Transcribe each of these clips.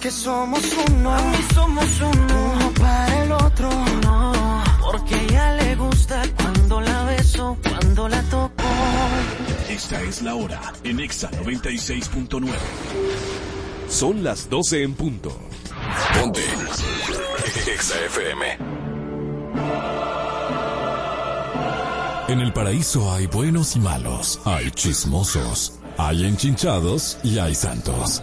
Que somos uno, mí somos uno, uno para el otro, no, porque a ella le gusta cuando la beso, cuando la toco. Esta es la hora en Exa 96.9. Son las 12 en punto. Ponte. Exa FM. En el paraíso hay buenos y malos, hay chismosos, hay enchinchados y hay santos.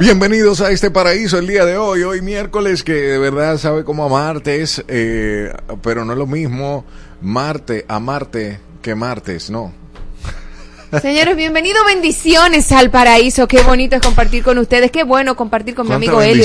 Bienvenidos a este paraíso el día de hoy, hoy miércoles que de verdad sabe como martes, eh, pero no es lo mismo Marte a Marte que martes, no. Señores, bienvenidos, bendiciones al paraíso. Qué bonito es compartir con ustedes. Qué bueno compartir con mi amigo. El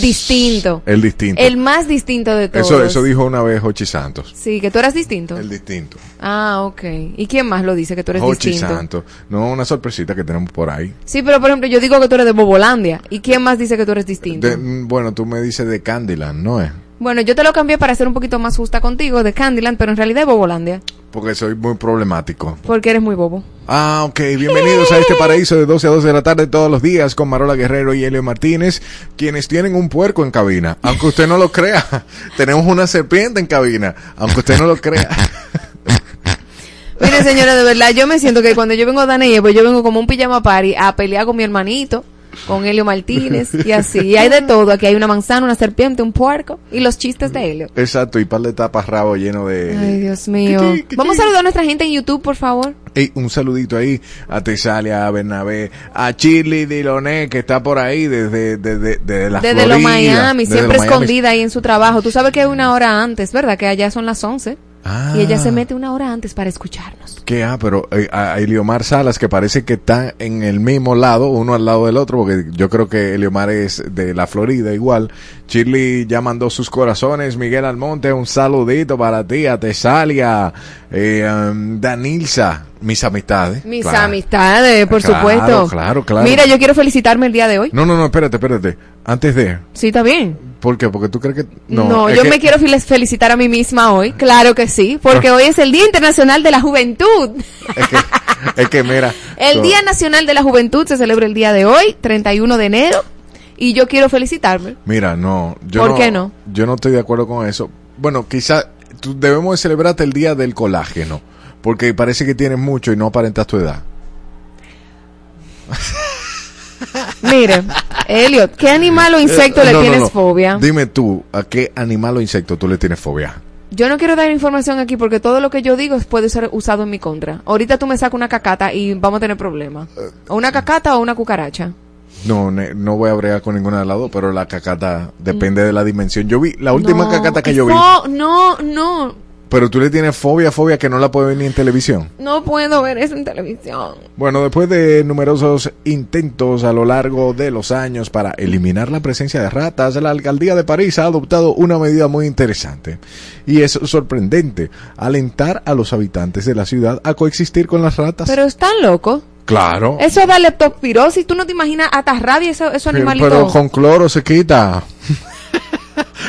distinto. El distinto. El más distinto de todos. Eso, eso dijo una vez Hochi Santos. Sí, que tú eras distinto. El distinto. Ah, ok. ¿Y quién más lo dice que tú eres Hochi distinto? Santos. No, una sorpresita que tenemos por ahí. Sí, pero por ejemplo, yo digo que tú eres de Bobolandia. ¿Y quién más dice que tú eres distinto? De- mm, bueno, tú me dices de Candyland, ¿no es? Bueno, yo te lo cambié para ser un poquito más justa contigo, de Candyland, pero en realidad es Bobolandia. Porque soy muy problemático. Porque eres muy bobo. Ah, ok. Bienvenidos a este paraíso de 12 a 12 de la tarde todos los días con Marola Guerrero y Elio Martínez, quienes tienen un puerco en cabina. Aunque usted no lo crea, tenemos una serpiente en cabina. Aunque usted no lo crea. Mire, señora, de verdad, yo me siento que cuando yo vengo a pues yo vengo como un pijama party a pelear con mi hermanito, con Helio Martínez y así. Y hay de todo. Aquí hay una manzana, una serpiente, un puerco y los chistes de Helio. Exacto, y par de tapas rabo lleno de... Ay, Dios mío. Vamos a saludar a nuestra gente en YouTube, por favor. Un saludito ahí a Tesalia, a Bernabé, a Chile Diloné, que está por ahí desde, desde, desde la Desde los Miami, desde siempre los Miami. escondida ahí en su trabajo. Tú sabes que es una hora antes, ¿verdad? Que allá son las 11. Ah. Y ella se mete una hora antes para escucharnos. Que ah, pero eh, a a Eliomar Salas, que parece que está en el mismo lado, uno al lado del otro, porque yo creo que Eliomar es de la Florida igual. Shirley ya mandó sus corazones. Miguel Almonte, un saludito para ti, a Tesalia, eh, um, Danilza, mis amistades. Mis Claro. amistades, por Claro, supuesto. claro, claro. Mira, yo quiero felicitarme el día de hoy. No, no, no, espérate, espérate. Antes de, Sí, está bien. ¿por qué? Porque tú crees que... No, es yo que- me quiero fel- felicitar a mí misma hoy. Claro que sí, porque hoy es el Día Internacional de la Juventud. Es que, es que mira... El so- Día Nacional de la Juventud se celebra el día de hoy, 31 de enero, y yo quiero felicitarme. Mira, no. Yo ¿Por qué no? Yo no estoy de acuerdo con eso. Bueno, quizá tú- debemos de celebrarte el día del colágeno. Porque parece que tienes mucho y no aparentas tu edad. Mire, Elliot, ¿qué animal o insecto Eh, le no, no, tienes no. fobia? Dime tú, ¿a qué animal o insecto tú le tienes fobia? Yo no quiero dar información aquí porque todo lo que yo digo puede ser usado en mi contra. Ahorita tú me sacas una cacata y vamos a tener problemas. O una cacata o una cucaracha. No, no voy a bregar con ninguna de las dos, pero la cacata depende de la dimensión. Yo vi, la última No, cacata que yo vi, No, no, no. pero tú le tienes fobia, fobia que no la puedes ver ni en televisión. No puedo ver eso en televisión. Bueno, después de numerosos intentos a lo largo de los años para eliminar la presencia de ratas, la alcaldía de París ha adoptado una medida muy interesante. Y es sorprendente, alentar a los habitantes de la ciudad a coexistir con las ratas. Pero están locos. Claro. Eso da leptospirosis. Tú no te imaginas hasta rabia esos Pero- animalitos. pero con cloro se quita.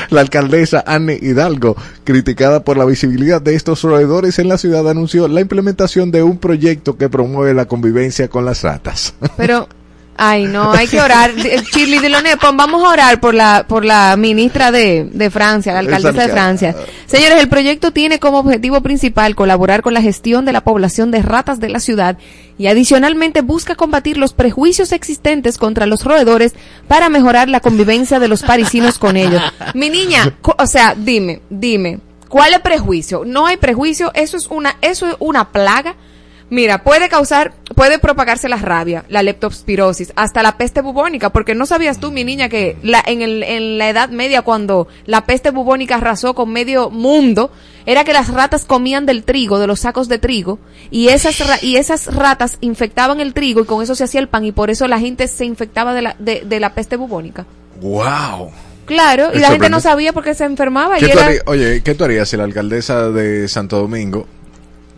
La alcaldesa Anne Hidalgo, criticada por la visibilidad de estos roedores en la ciudad, anunció la implementación de un proyecto que promueve la convivencia con las ratas. Pero, ay, no, hay que orar. Shirley Diloné, pon- vamos a orar por la, por la ministra de, de Francia, la alcaldesa de Francia. Señores, el proyecto tiene como objetivo principal colaborar con la gestión de la población de ratas de la ciudad y adicionalmente busca combatir los prejuicios existentes contra los roedores para mejorar la convivencia de los parisinos con ellos. Mi niña, co- o sea, dime, dime. ¿Cuál es prejuicio? No hay prejuicio, eso es una, eso es una plaga. Mira, puede causar, puede propagarse la rabia, la leptospirosis, hasta la peste bubónica, porque no sabías tú, mi niña, que la, en, el, en la Edad Media, cuando la peste bubónica arrasó con medio mundo, era que las ratas comían del trigo, de los sacos de trigo, y esas, ra- y esas ratas infectaban el trigo y con eso se hacía el pan, y por eso la gente se infectaba de la, de, de la peste bubónica. ¡Wow! Claro, y la gente no sabía por qué se enfermaba. Y ¿Qué tú era, harías- oye, ¿qué tú harías si la alcaldesa de Santo Domingo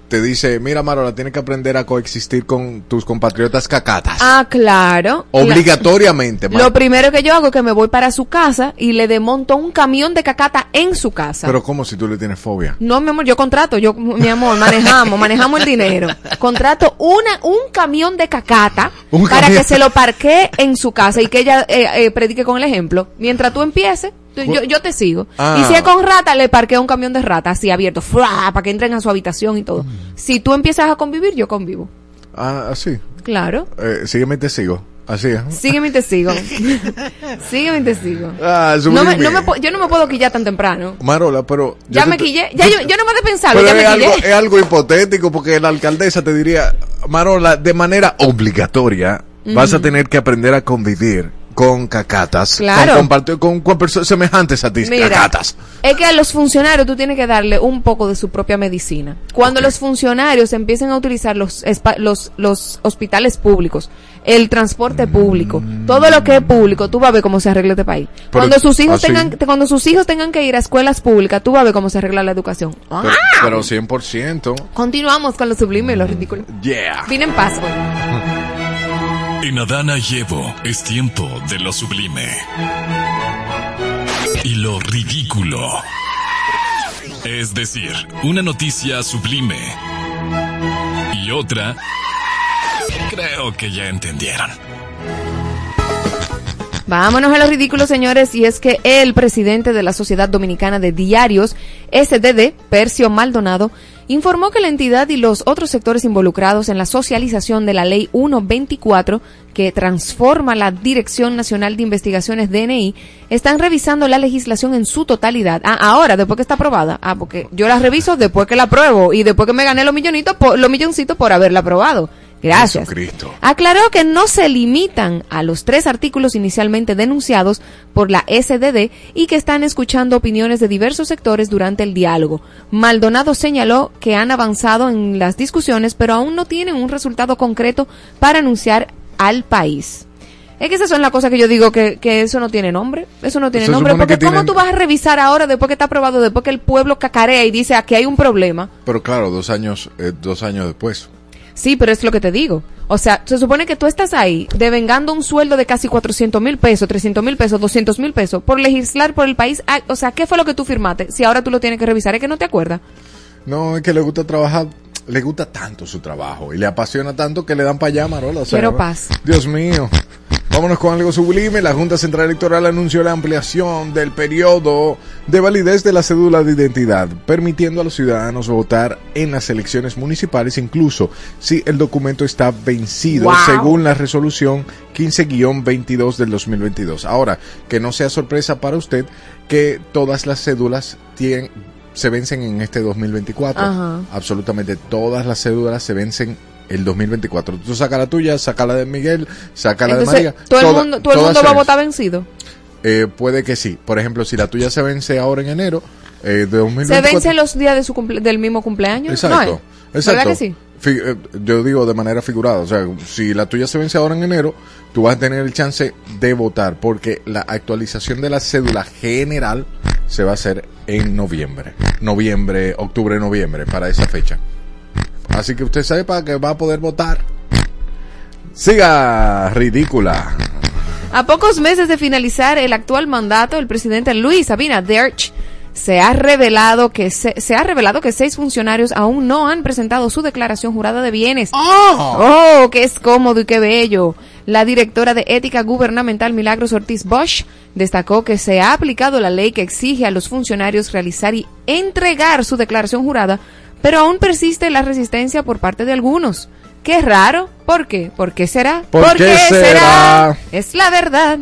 te dice, mira Marola, tienes que aprender a coexistir con tus compatriotas cacatas? ah, claro. La- Obligatoriamente. Mar- Lo primero que yo hago es que me voy para su casa y le desmonto un camión de cacata en su casa. Pero ¿cómo si tú le tienes fobia? no, mi amor, yo contrato, yo, mi amor, manejamos, manejamos el dinero. Contrato una, un camión de cacata para camión. que se lo parquee en su casa y que ella eh, eh, predique con el ejemplo. Mientras tú empieces, tú- yo, yo te sigo. Ah. Y si es con rata, le parqueo un camión de rata así abierto, ¡fua! para que entren a su habitación y todo. Si tú empiezas a convivir, yo convivo. Ah, así. Claro. Eh, sígueme y te sigo. Así. ¿eh? Sígueme y te sigo. Sígueme y te sigo. Ah, No me, no me, yo no me puedo quillar tan temprano. Marola, pero... Ya te- me quillé. Ya yo, yo no me de pensarlo, Pero ya es me algo, quillé. es algo hipotético porque la alcaldesa te diría, Marola, de manera obligatoria vas a tener que aprender a convivir con cacatas, Claro. con, con, con personas semejantes a ti, Mira, cacatas. es que a los funcionarios tú tienes que darle un poco de su propia medicina. Cuando los funcionarios empiecen a utilizar los, los, los hospitales públicos, el transporte público, todo lo que es público, tú vas a ver cómo se arregla este país. Pero- cuando sus hijos ¿ah, sí? tengan, cuando sus hijos tengan que ir a escuelas públicas, tú vas a ver cómo se arregla la educación. Ah, Pero, pero 100%. Continuamos con lo sublime y lo ridículo. Yeah. Vine en paz, güey. En Adana y Evo es tiempo de lo sublime. Y lo ridículo. Es decir, una noticia sublime. Y otra... Creo que ya entendieron. Vámonos a los ridículos, señores, y es que el presidente de la Sociedad Dominicana de Diarios, SDD, Percio Maldonado, informó que la entidad y los otros sectores involucrados en la socialización de la Ley 124, que transforma la Dirección Nacional de Investigaciones DNI, están revisando la legislación en su totalidad. Ah, ahora, después que está aprobada. Ah, porque yo la reviso después que la apruebo y después que me gané los millonitos, los milloncitos por haberla aprobado. Gracias. Jesucristo. Aclaró que no se limitan a los tres artículos inicialmente denunciados por la SDD y que están escuchando opiniones de diversos sectores durante el diálogo. Maldonado señaló que han avanzado en las discusiones, pero aún no tienen un resultado concreto para anunciar al país. Es que esas son las cosas que yo digo que, que eso no tiene nombre. Eso no tiene Se nombre. Porque que ¿cómo tienen- tú vas a revisar ahora después que está aprobado, después que el pueblo cacarea y dice aquí hay un problema? Pero claro, dos años, eh, dos años después. Sí, pero es lo que te digo. O sea, se supone que tú estás ahí devengando un sueldo de casi 400 mil pesos, 300 mil pesos, 200 mil pesos por legislar por el país. Ah, O sea, ¿qué fue lo que tú firmaste? Si ahora tú lo tienes que revisar, es que no te acuerdas. No, es que le gusta trabajar, le gusta tanto su trabajo y le apasiona tanto que le dan para allá, Marola. o sea, Quiero paz. Dios mío. Vámonos con algo sublime. La Junta Central Electoral anunció la ampliación del periodo de validez de la cédula de identidad, permitiendo a los ciudadanos votar en las elecciones municipales, incluso si el documento está vencido, Wow. según la resolución 15-22 del 2022. Ahora, que no sea sorpresa para usted que todas las cédulas tienen, se vencen en este 2024. Ajá. Absolutamente todas las cédulas se vencen el 2024. Tú sacas la tuya, saca la de Miguel, saca la de María. todo el mundo, todo el mundo se va a votar vencido. Eh, puede que sí. Por ejemplo, si la tuya se vence ahora en enero eh, de Se 2024. vencen los días de su cumple- del mismo cumpleaños. Exacto. Exacto. ¿Verdad que sí? Fi- eh, yo digo de manera figurada, o sea, si la tuya se vence ahora en enero, tú vas a tener el chance de votar porque la actualización de la cédula general se va a hacer en noviembre, noviembre, octubre, noviembre, para esa fecha. Así que usted sepa que va a poder votar. Siga, ridícula. A pocos meses de finalizar el actual mandato, el presidente Luis Abinader se ha revelado que se, se ha revelado que seis funcionarios aún no han presentado su declaración jurada de bienes. Oh, qué es cómodo y qué bello. La directora de Ética Gubernamental Milagros Ortiz Bosch destacó que se ha aplicado la ley que exige a los funcionarios realizar y entregar su declaración jurada, pero aún persiste la resistencia por parte de algunos. Qué raro. ¿Por qué? ¿Por qué será? ¿Por qué será? Es la verdad.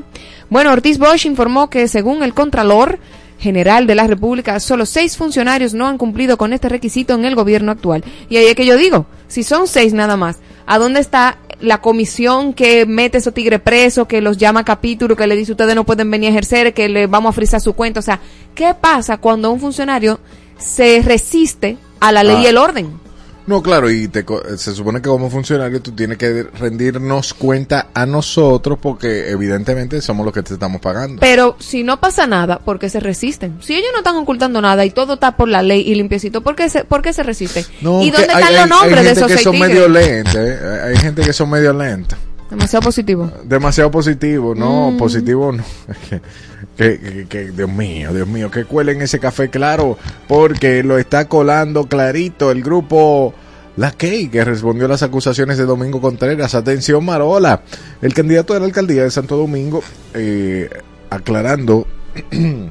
Bueno, Ortiz Bosch informó que según el Contralor, General de la República, solo seis funcionarios no han cumplido con este requisito en el gobierno actual. Y ahí es que yo digo, si son seis nada más, ¿a dónde está la comisión que mete esos tigres presos, que los llama capítulo, que le dice ustedes no pueden venir a ejercer, que le vamos a frisar su cuenta? O sea, ¿qué pasa cuando un funcionario se resiste a la ley y Ah. el orden? No, claro, y te se supone que como funcionario tú tienes que rendirnos cuenta a nosotros porque evidentemente somos los que te estamos pagando. Pero si no pasa nada, ¿por qué se resisten? Si ellos no están ocultando nada y todo está por la ley y limpiecito, ¿por qué se, por qué se resisten? No, ¿Y dónde hay- están los nombres hay de esos que seis son tigres? medio lentos, eh. hay gente que son medio lentos. Demasiado positivo. demasiado positivo, no, Mm. positivo no. que, que- que- Dios mío, Dios mío, que cuelen ese café claro, porque lo está colando clarito el grupo La Key, que respondió a las acusaciones de Domingo Contreras. Atención, Marola, el candidato de la alcaldía de Santo Domingo, eh, aclarando.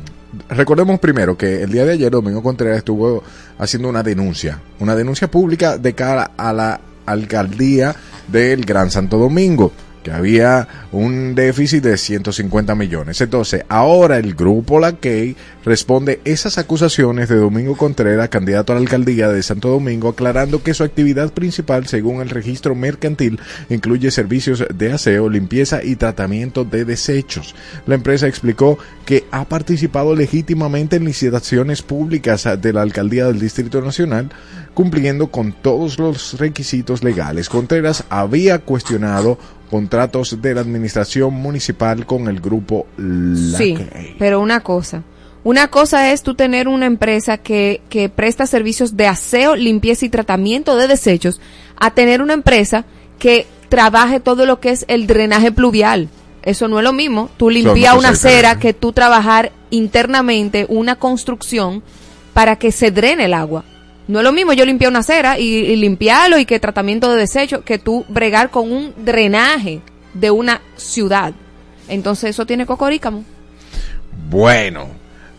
Recordemos primero que el día de ayer Domingo Contreras estuvo haciendo una denuncia, una denuncia pública de cara a la alcaldía del Gran Santo Domingo, que había un déficit de 150 millones. Entonces, ahora el grupo La Key responde esas acusaciones de Domingo Contreras, candidato a la alcaldía de Santo Domingo, aclarando que su actividad principal, según el registro mercantil, incluye servicios de aseo, limpieza y tratamiento de desechos. La empresa explicó que ha participado legítimamente en licitaciones públicas de la alcaldía del Distrito Nacional, cumpliendo con todos los requisitos legales. Contreras había cuestionado contratos de la administración municipal con el grupo La Sí, pero una cosa. Una cosa es tú tener una empresa que, que presta servicios de aseo, limpieza y tratamiento de desechos, a tener una empresa que trabaje todo lo que es el drenaje pluvial. Eso no es lo mismo. Tú limpias Son una acera que tú trabajar internamente una construcción para que se drene el agua. No es lo mismo yo limpiar una acera y, y limpiarlo y que tratamiento de desechos que tú bregar con un drenaje de una ciudad. Entonces eso tiene cocorícamo. Bueno,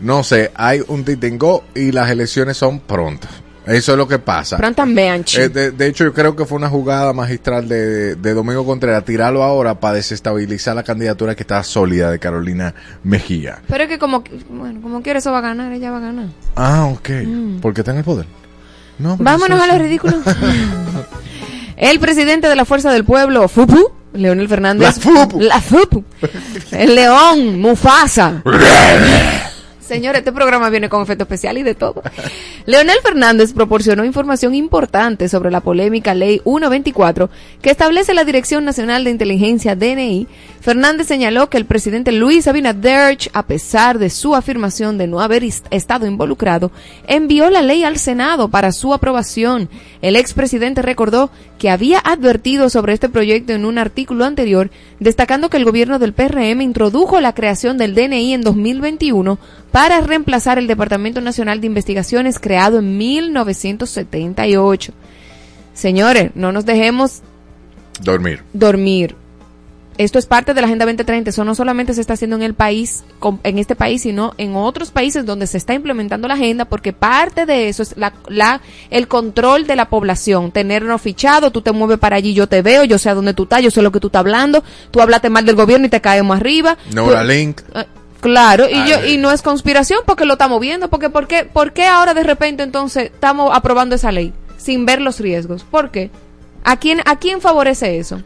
no sé, hay un titingo y las elecciones son prontas. Eso es lo que pasa. Eh, de, de hecho, yo creo que fue una jugada magistral de, de Domingo Contreras, tirarlo ahora para desestabilizar la candidatura que está sólida de Carolina Mejía. Pero es que como, bueno, como quiera eso va a ganar, ella va a ganar. Ah, ok. Porque está en el poder. No. Vámonos a lo sí. ridículo. El presidente de la Fuerza del Pueblo, FUPU, Leonel Fernández. La FUPU. La FUPU. El león, Mufasa. Señor, este programa viene con efecto especial y de todo. Leonel Fernández proporcionó información importante sobre la polémica Ley 124 que establece la Dirección Nacional de Inteligencia DNI. Fernández señaló que el presidente Luis Abinader, a pesar de su afirmación de no haber est- estado involucrado, envió la ley al Senado para su aprobación. El expresidente recordó que había advertido sobre este proyecto en un artículo anterior, destacando que el gobierno del PRM introdujo la creación del DNI en 2021 para reemplazar el Departamento Nacional de Investigaciones creado en 1978. Señores, no nos dejemos Dormir. dormir. Esto es parte de la Agenda 2030. Eso no solamente se está haciendo en el país, en este país, sino en otros países donde se está implementando la agenda, porque parte de eso es la, la, el control de la población. Tenernos fichado, tú te mueves para allí, yo te veo, yo sé a dónde tú estás, yo sé lo que tú estás hablando, tú hablaste mal del gobierno y te caemos arriba. Tú- Neuralink. eh, Claro, y A yo ver. y no es conspiración porque lo estamos viendo, porque ¿por qué, ¿por qué ahora de repente entonces estamos aprobando esa ley sin ver los riesgos? ¿Por qué? ¿A quién, a quién favorece eso?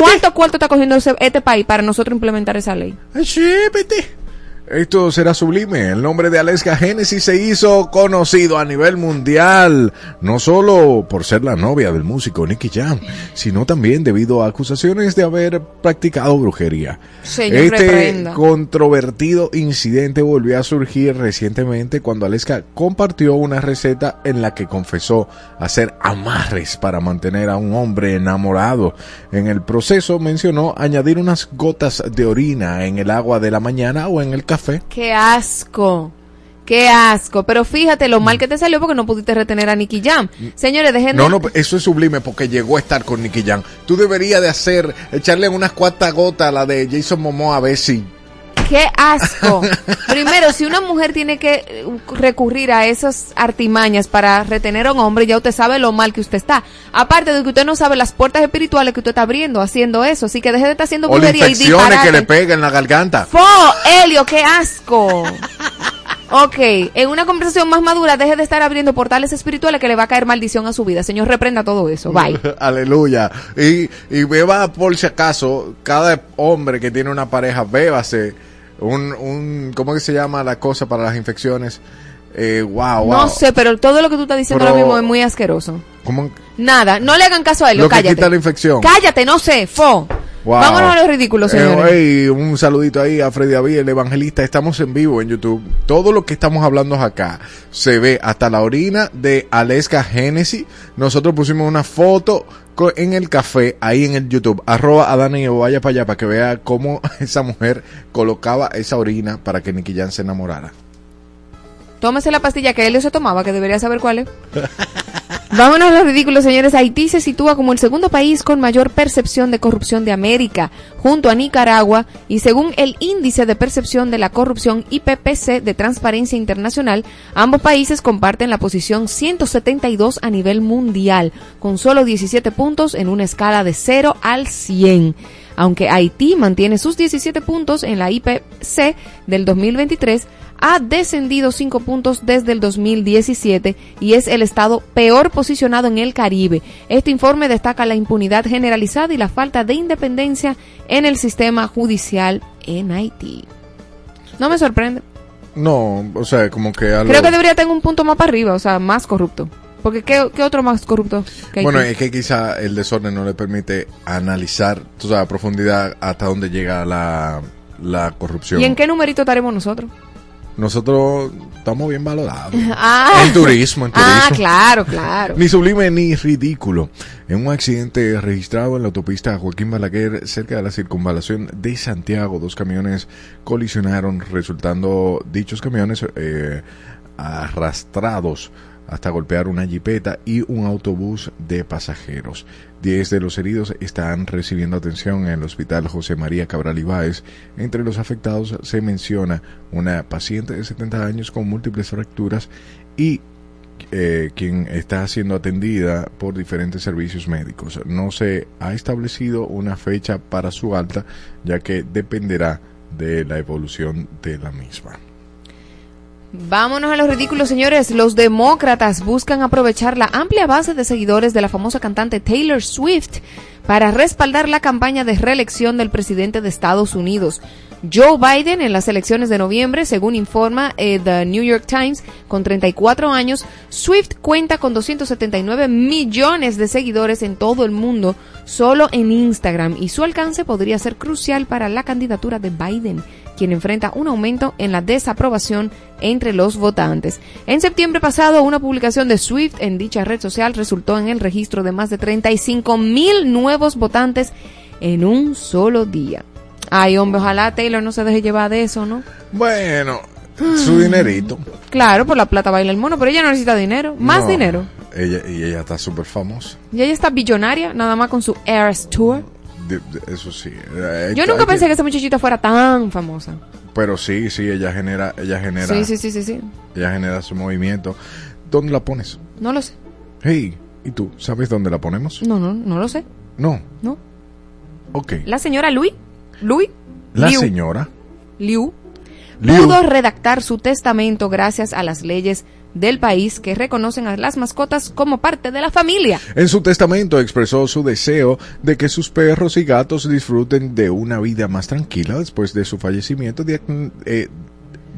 ¿Cuánto cuarto está cogiendo ese- este país para nosotros implementar esa ley? Esto será sublime. El nombre de Aleska Genesis se hizo conocido a nivel mundial, no solo por ser la novia del músico Nicky Jam, sino también debido a acusaciones de haber practicado brujería. Señor, este reprenda. controvertido incidente volvió a surgir recientemente cuando Aleska compartió una receta en la que confesó hacer amarres para mantener a un hombre enamorado. En el proceso mencionó añadir unas gotas de orina en el agua de la mañana o en el café. ¡Qué asco! ¡Qué asco! Pero fíjate lo mal que te salió porque no pudiste retener a Nicky Jam. Señores, dejen de... No, no, eso es sublime porque llegó a estar con Nicky Jam. Tú deberías de hacer, echarle unas cuantas gotas a la de Jason Momoa a ver si... ¡Qué asco! Primero, si una mujer tiene que eh, recurrir a esas artimañas para retener a un hombre, ya usted sabe lo mal que usted está. Aparte de que usted no sabe las puertas espirituales que usted está abriendo haciendo eso. Así que deje de estar haciendo O brujería y infecciones que disparate. le pega en la garganta. ¡Fo! ¡Helio, qué asco! Ok, en una conversación más madura, deje de estar abriendo portales espirituales que le va a caer maldición a su vida. Señor, reprenda todo eso. Bye. Aleluya. Y, y beba por si acaso, cada hombre que tiene una pareja, bébase un, un ¿cómo que se llama la cosa para las infecciones? Eh, wow, wow. No sé, pero todo lo que tú estás diciendo Pero- ahora mismo es muy asqueroso. ¿Cómo? Nada, no le hagan caso a él, Lo que cállate. quita la infección. Cállate, no sé, fo. Wow. Vámonos a los ridículos, Eh, señores. un saludito ahí a Freddy David, el evangelista. Estamos en vivo en YouTube. Todo lo que estamos hablando acá se ve hasta la orina de Aleska Genesis. Nosotros pusimos una foto en el café ahí en el YouTube. Arroba a Dani o vaya para allá para que vea cómo esa mujer colocaba esa orina para que Nicky Jam se enamorara. Tómese la pastilla que Helio se tomaba, que debería saber cuál es. Vámonos a los ridículos, señores. Haití se sitúa como el segundo país con mayor percepción de corrupción de América, junto a Nicaragua, y según el índice de percepción de la corrupción IPPC de Transparencia Internacional, ambos países comparten la posición 172 a nivel mundial, con solo 17 puntos en una escala de 0 al 100. Aunque Haití mantiene sus 17 puntos en la IPC del 2023, ha descendido 5 puntos desde el 2017 y es el estado peor posicionado en el Caribe. Este informe destaca la impunidad generalizada y la falta de independencia en el sistema judicial en Haití. No me sorprende. No, o sea, como que. Creo que debería tener un punto más para arriba, o sea, más corrupto. Porque ¿qué, qué otro más corrupto que? Bueno, es que quizá el desorden no le permite analizar, tú sabes, a profundidad hasta dónde llega la, la corrupción. ¿Y en qué numerito estaremos nosotros? Nosotros estamos bien valorados. Ah, En turismo, en turismo. ah claro, claro. Ni sublime ni ridículo. En un accidente registrado en la autopista Joaquín Balaguer, cerca de la circunvalación de Santiago, dos camiones colisionaron, resultando dichos camiones eh, arrastrados hasta golpear una jipeta y un autobús de pasajeros. Diez de los heridos están recibiendo atención en el hospital José María Cabral Ibáez. Entre los afectados se menciona una paciente de 70 años con múltiples fracturas y eh, quien está siendo atendida por diferentes servicios médicos. No se ha establecido una fecha para su alta, ya que dependerá de la evolución de la misma. Vámonos a los ridículos, señores. Los demócratas buscan aprovechar la amplia base de seguidores de la famosa cantante Taylor Swift para respaldar la campaña de reelección del presidente de Estados Unidos. Joe Biden en las elecciones de noviembre, según informa eh, The New York Times, con 34 años, Swift cuenta con 279 millones de seguidores en todo el mundo, solo en Instagram, y su alcance podría ser crucial para la candidatura de Biden quien enfrenta un aumento en la desaprobación entre los votantes. En septiembre pasado, una publicación de Swift en dicha red social resultó en el registro de más de 35 mil nuevos votantes en un solo día. Ay, hombre, ojalá Taylor no se deje llevar de eso, ¿no? Bueno, su dinerito. Claro, por la plata baila el mono, pero ella no necesita dinero, más No, dinero. Ella, y ella está súper famosa. Y ella está billonaria, nada más con su Eras Tour. De- de- eso sí. Eh, Yo nunca que- pensé que esa muchachita fuera tan famosa. Pero sí, sí, ella genera, ella genera, Sí, sí, sí, sí, sí. ella genera su movimiento. ¿Dónde la pones? No lo sé. Hey, ¿y tú? ¿Sabes dónde la ponemos? No, no, no lo sé. No. No. Ok. La señora Louis, Louis, La Liu. señora. Liu, Liu. pudo redactar su testamento gracias a las leyes del país que reconocen a las mascotas como parte de la familia. En su testamento expresó su deseo de que sus perros y gatos disfruten de una vida más tranquila después de su fallecimiento, eh,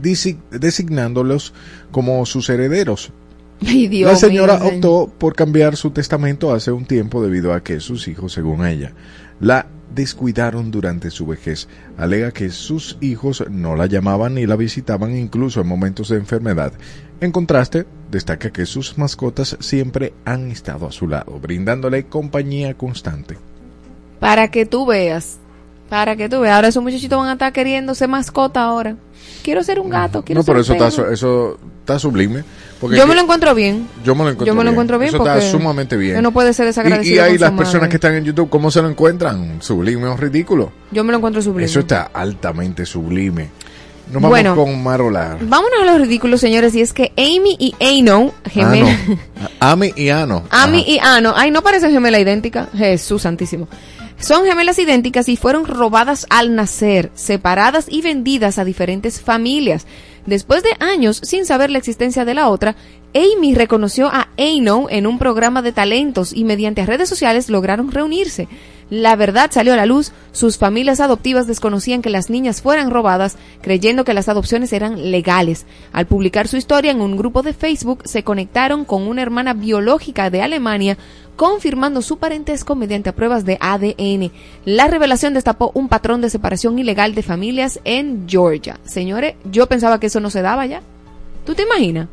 desi- designándolos como sus herederos. Ay, Dios La señora optó por cambiar su testamento hace un tiempo debido a que sus hijos, según ella, la descuidaron durante su vejez. Alega que sus hijos no la llamaban ni la visitaban incluso en momentos de enfermedad. En contraste, destaca que sus mascotas siempre han estado a su lado, brindándole compañía constante. Para que tú veas. Para que tú veas. Ahora esos muchachitos van a estar queriendo ser mascota ahora. Quiero ser un gato, quiero No, ser pero un eso está, eso está sublime. Porque Yo me lo encuentro bien. yo me lo encuentro Yo me lo bien. encuentro bien Eso está sumamente bien. uno puede ser Y, desagradecido y ahí su las personas madre. que están en YouTube, ¿cómo se lo encuentran? Sublime o ridículo. Yo me lo encuentro sublime. Eso está altamente sublime. Nos vamos Bueno. con Marolar. Vámonos a los ridículos, señores, y es que Amy y Ano, gemelas... Ami y Ano. Amy Ajá. y Ano, ay, no parecen gemelas idénticas. Jesús santísimo. Son gemelas idénticas y fueron robadas al nacer, separadas y vendidas a diferentes familias. Después de años sin saber la existencia de la otra, Amy reconoció a Ano en un programa de talentos y mediante redes sociales lograron reunirse. La verdad salió a la luz, sus familias adoptivas desconocían que las niñas fueran robadas, creyendo que las adopciones eran legales. Al publicar su historia en un grupo de Facebook, se conectaron con una hermana biológica de Alemania, confirmando su parentesco mediante pruebas de ADN. La revelación destapó un patrón de separación ilegal de familias en Georgia. Señores, yo pensaba que eso no se daba ya. ¿Tú te imaginas?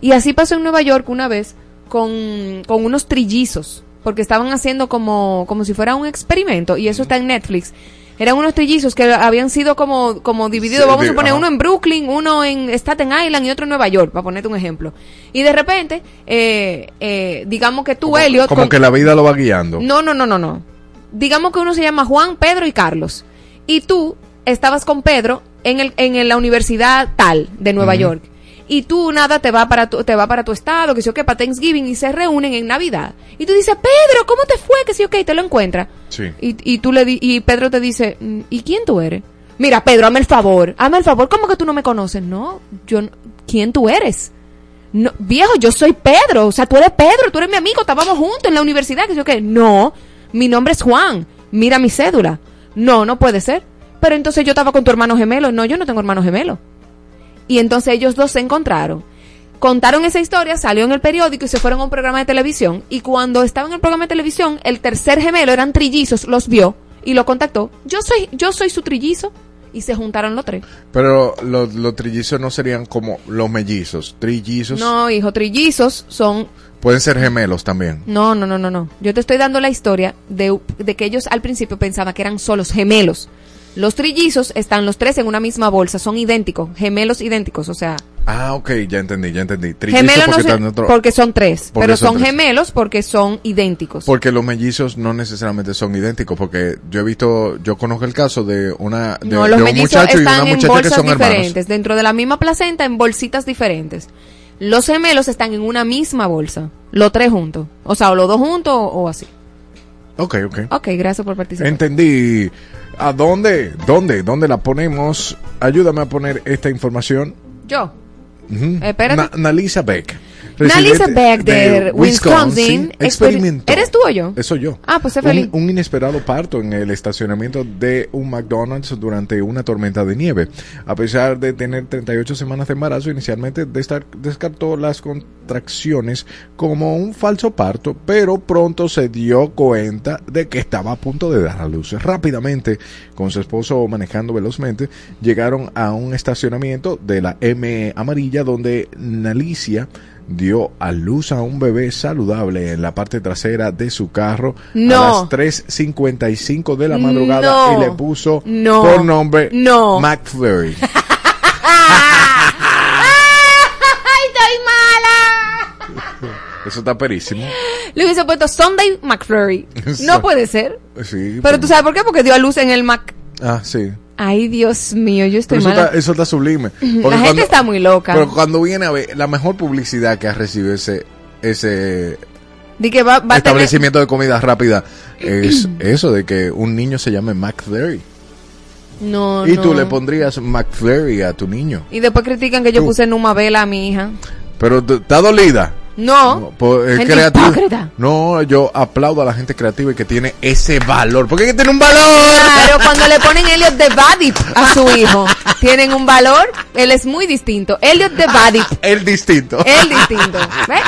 Y así pasó en Nueva York una vez con, con unos trillizos porque estaban haciendo como, como si fuera un experimento, y eso está en Netflix. Eran unos trillizos que habían sido como, como divididos, Sí, vamos a poner uno en Brooklyn, uno en Staten Island y otro en Nueva York, para ponerte un ejemplo. Y de repente, eh, eh, digamos que tú, Elliot, Como con- que la vida lo va guiando. no, no, no, no, no. Digamos que uno se llama Juan, Pedro y Carlos. Y tú estabas con Pedro en, el, en la universidad tal de Nueva York. Y tú nada te va para tu, te va para tu estado, que sé yo qué, para Thanksgiving y se reúnen en Navidad. Y tú dices, Pedro, ¿cómo te fue? Que sé yo qué, y te lo encuentras. Sí. Y, y tú le di- y Pedro te dice, "Mm, ¿y quién tú eres? Mira, Pedro, hazme el favor, hazme el favor, ¿cómo que tú no me conoces? No, yo, no- ¿quién tú eres? No, viejo, yo soy Pedro, o sea, tú eres Pedro, tú eres mi amigo, estábamos juntos en la universidad, que sé yo qué. No, mi nombre es Juan, mira mi cédula. No, no puede ser. Pero entonces yo estaba con tu hermano gemelo. No, yo no tengo hermano gemelo. Y entonces ellos dos se encontraron. Contaron esa historia, salió en el periódico y se fueron a un programa de televisión. Y cuando estaba en el programa de televisión, el tercer gemelo, eran trillizos, los vio y lo contactó. Yo soy, yo soy su trillizo. Y se juntaron los tres. Pero los, los trillizos no serían como los mellizos. Trillizos No, hijo, trillizos son pueden ser gemelos también. No, no, no, no, no. Yo te estoy dando la historia de, de que ellos al principio pensaban que eran solos gemelos. Los trillizos están los tres en una misma bolsa, son idénticos, gemelos idénticos, o sea, Ah, ok, ya entendí, ya entendí. Trillizos gemelos no porque sé- están dentro- porque son tres, porque pero son tres. gemelos porque son idénticos. Porque los mellizos no necesariamente son idénticos, porque yo he visto, yo conozco el caso de una de, no, de los un mellizos muchacho y una están en muchacha que bolsas hermanos. diferentes, dentro de la misma placenta en bolsitas diferentes. Los gemelos están en una misma bolsa, los tres juntos, o sea, o los dos juntos o, o así. Ok, ok. Ok, gracias por participar. Entendí. ¿A dónde? ¿Dónde? ¿Dónde la ponemos? Ayúdame a poner esta información. Yo. Espérate. Na- Nalisa Beck. Nalisa Beck de Wisconsin, experimentó. ¿Eres tú o yo? Eso yo. Ah, pues sé un, feliz. un inesperado parto en el estacionamiento de un McDonald's durante una tormenta de nieve. A pesar de tener 38 semanas de embarazo, inicialmente descartó las contracciones como un falso parto, pero pronto se dio cuenta de que estaba a punto de dar a luz. Rápidamente, con su esposo manejando velozmente, llegaron a un estacionamiento de la M amarilla donde Nalicia dio a luz a un bebé saludable en la parte trasera de su carro No. a las 3.55 de la madrugada No. y le puso No. por nombre No. McFlurry. ¡Ay, estoy mala! Eso está perísimo. Le hubiese puesto Sunday McFlurry. No puede ser. Sí, Pero tú sabes por qué? Porque dio a luz en el Mac. Ah, sí. Ay, Dios mío, yo estoy Pero eso está, eso está sublime. La gente está muy loca. Pero cuando viene a ver, la mejor publicidad que ha recibido ese, ese Di que va, va a tener... establecimiento de comida rápida es eso de que un niño se llame McFlurry. No, y no. tú le pondrías McFlurry a tu niño. Y después critican que yo Tú. puse Numa Vela a mi hija. Pero está dolida. No. pues, es Gente creativo. hipócrita. No, yo aplaudo a la gente creativa y que tiene ese valor. Porque hay que tiene un valor. Claro, cuando le ponen Elliot de Badip a su hijo, tienen un valor, él es muy distinto. Elliot de Badip, El distinto. él distinto. ¿Ves?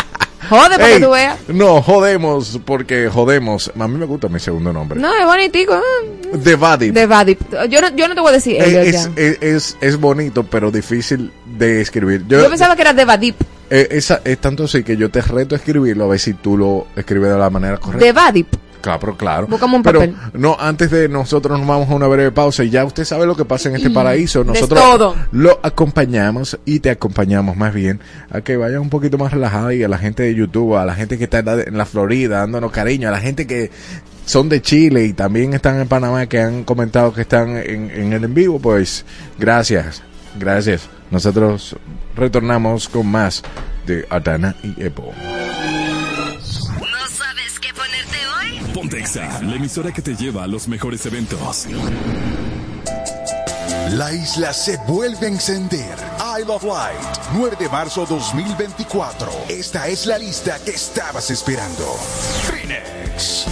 Jode para Ey, que tú veas. no, jodemos, porque jodemos. A mí me gusta mi segundo nombre. No, es bonitico. eh. De Vadip. De Badip. Yo no, yo no te voy a decir Eh, Elliot es, es, es, es bonito, pero difícil de escribir. Yo, Yo pensaba que era de Badip. eh, esa, es tanto así que yo te reto a escribirlo a ver si tú lo escribes de la manera correcta. De Badip. Claro, claro. Un Pero no, antes de nosotros nos vamos a una breve pausa y ya usted sabe lo que pasa en este paraíso. Nosotros todo. lo acompañamos y te acompañamos más bien a que vaya un poquito más relajada y a la gente de YouTube, a la gente que está en la- Florida dándonos cariño, a la gente que son de Chile y también están en Panamá que han comentado que están en, en el en vivo, pues gracias, gracias. Nosotros retornamos con más de Adana y Epo. Pontexa, la emisora que te lleva a los mejores eventos. La isla se vuelve a encender. Isle of Light, 9 de marzo 2024. Esta es la lista que estabas esperando. Phoenix.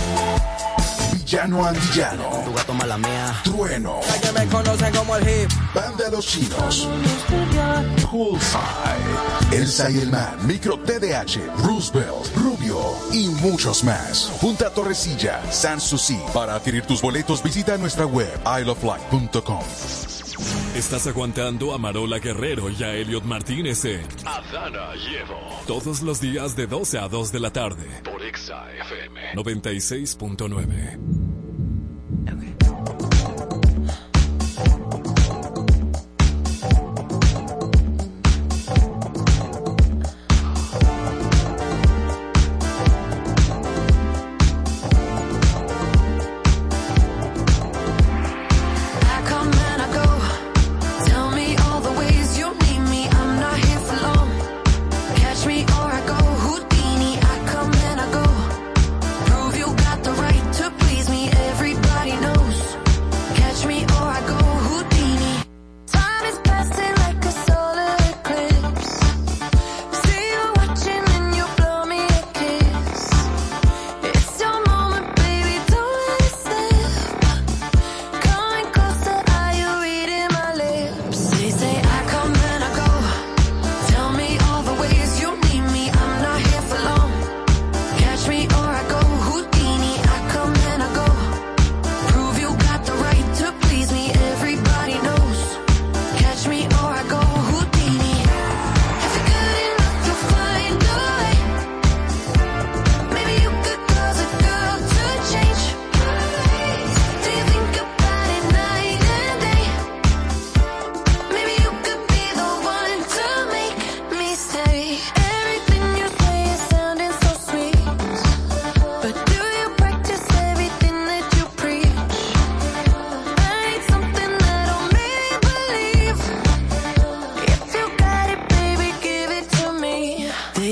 Villano Antillano. Tu gato mala mía. Trueno. que me conocen como el hip. Banda de los chinos. Poolside. Elsa y el Man. Micro TDH. Roosevelt. Rubio. Y muchos más. Punta Torrecilla. Sanssouci. Para adquirir tus boletos visita nuestra web isleoflight.com. Estás aguantando a Marola Guerrero y a Elliot Martínez en Adana Llevo. Todos los días de 12 a 2 de la tarde. Por Exa FM 96.9.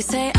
say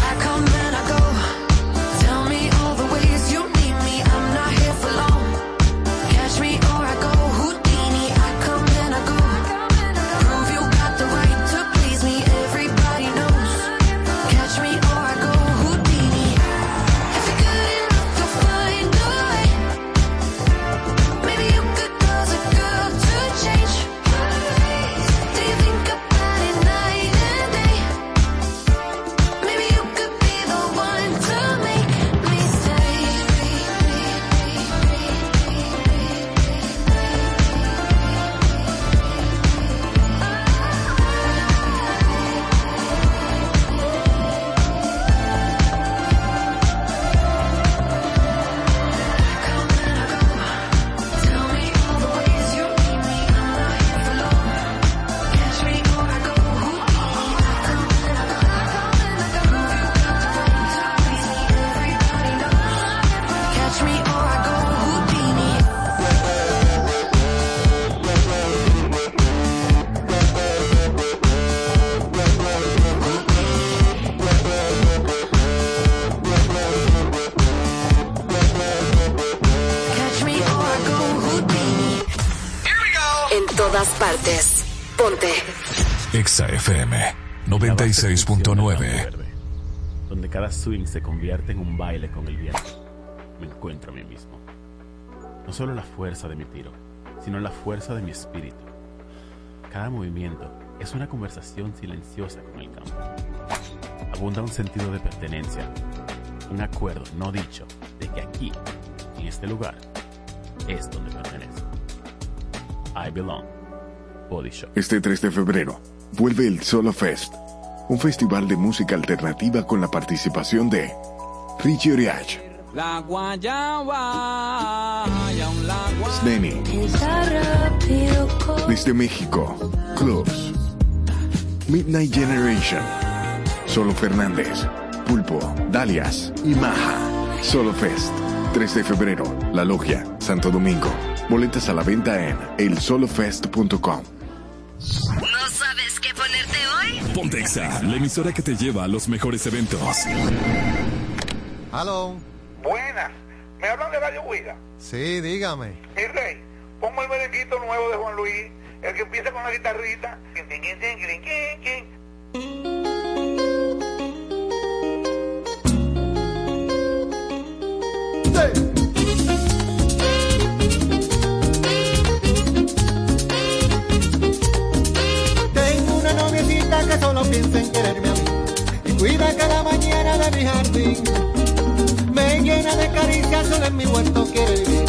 FM 96.9. donde cada swing se convierte en un baile con el viento. Me encuentro a mí mismo. No solo la fuerza de mi tiro, sino la fuerza de mi espíritu. Cada movimiento es una conversación silenciosa con el campo. Abunda un sentido de pertenencia, un acuerdo no dicho de que aquí, en este lugar, es donde pertenezco. I belong. Body Shop. Este 3 de febrero vuelve el Solo Fest, un festival de música alternativa con la participación de Richie Oriach, La guayaba. Sneni, desde México, Clubs, Midnight Generation, Solo Fernández, Pulpo, Dalias y Maja. Solo Fest, 3 de febrero, La Logia, Santo Domingo. Boletas a la venta en elsolofest.com. hoy? Ponte Exa, la emisora que te lleva a los mejores eventos. Aló. Buenas. ¿Me hablan de Radio Huida? Sí, dígame. Mi rey, pongo el merenguito nuevo de Juan Luis el que empieza con la guitarrita. Quin, solo piensa en quererme a mí y cuida cada mañana de mi jardín. Me llena de caricias, solo en mi huerto quiere vivir.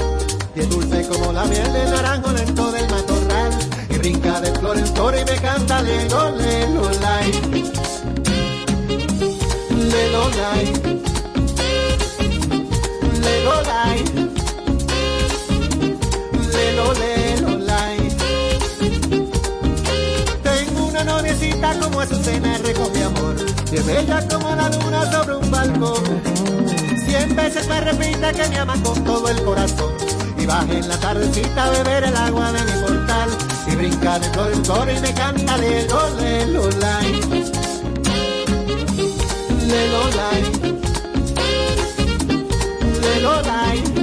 Y es dulce como la miel del naranjo dentro del matorral. Y brinca de flor en flor y me canta lelo, lelo, lai. Lelo, lai. Lelo, lai. Noviecita como Azucena recoge amor. Y bella como la luna sobre un balcón. Cien veces me repite que me ama con todo el corazón. Y baja en la tardecita a beber el agua de mi portal. Y brinca de flor en flor y me canta lelo, lai Lelo, lai Lelo, lai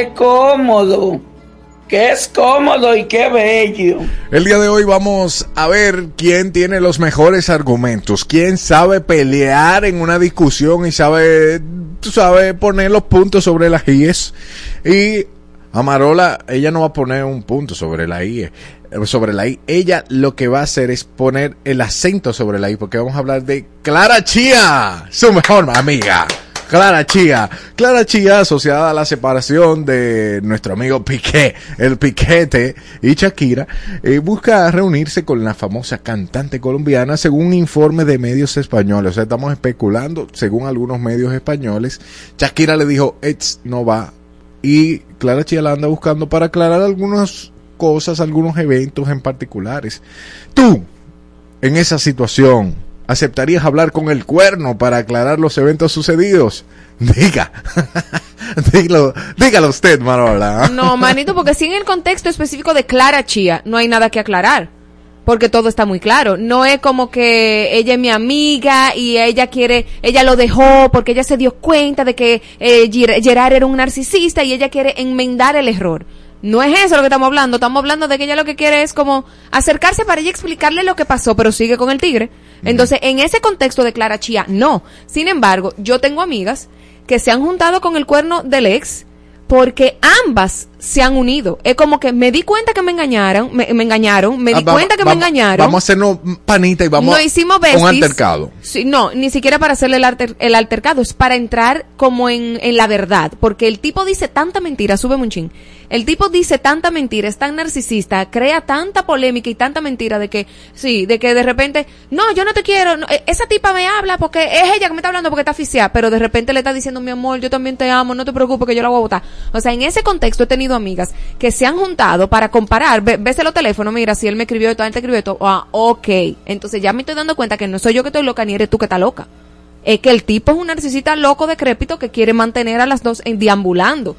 qué cómodo. Que es cómodo y qué bello. El día de hoy vamos a ver quién tiene los mejores argumentos, quién sabe pelear en una discusión y sabe, tú sabes, poner los puntos sobre las IES. Y Amarola, ella no va a poner un punto sobre la I, eh, sobre la I. Ella lo que va a hacer es poner el acento sobre la I, porque vamos a hablar de Clara Chía, su mejor amiga. Clara Chía. Clara Chía, asociada a la separación de nuestro amigo Piqué, el Piquete y Shakira, eh, busca reunirse con la famosa cantante colombiana según un informe de medios españoles. O sea, estamos especulando, según algunos medios españoles, Shakira le dijo, no va. Y Clara Chía la anda buscando para aclarar algunas cosas, algunos eventos en particulares. Tú, en esa situación, ¿aceptarías hablar con el cuerno para aclarar los eventos sucedidos? Diga, dígalo, dígalo usted, Marola. No, manito, porque si en el contexto específico de Clara Chía no hay nada que aclarar. porque todo está muy claro. No es como que ella es mi amiga y ella quiere, ella lo dejó porque ella se dio cuenta de que eh, Ger- Gerard era un narcisista y ella quiere enmendar el error. No es eso lo que estamos hablando, estamos hablando de que ella lo que quiere es como acercarse para ella explicarle lo que pasó, pero sigue con el tigre. Entonces, en ese contexto de Clara Chía, no. Sin embargo, yo tengo amigas que se han juntado con el cuerno del ex porque ambas se han unido. Es como que me di cuenta que me engañaron, me, me engañaron, me di Ah, va- cuenta que me engañaron. Vamos a hacernos panita y vamos no hicimos besties. un altercado. Sí, no, ni siquiera para hacerle el, alter- el altercado, es para entrar como en, en la verdad. Porque el tipo dice tanta mentira, sube un chin. El tipo dice tanta mentira, es tan narcisista, crea tanta polémica y tanta mentira de que, sí, de que de repente, no, yo no te quiero, eh, esa tipa me habla porque es ella que me está hablando porque está asfixiada, pero de repente le está diciendo, mi amor, yo también te amo, no te preocupes que yo la voy a votar. O sea, en ese contexto he tenido amigas que se han juntado para comparar, ve, ves los teléfonos, mira, si él me escribió esto, él te escribió esto, ah, ok. Entonces ya me estoy dando cuenta que no soy yo que estoy loca ni eres tú que estás loca. Es que el tipo es un narcisista loco decrépito que quiere mantener a las dos en deambulando.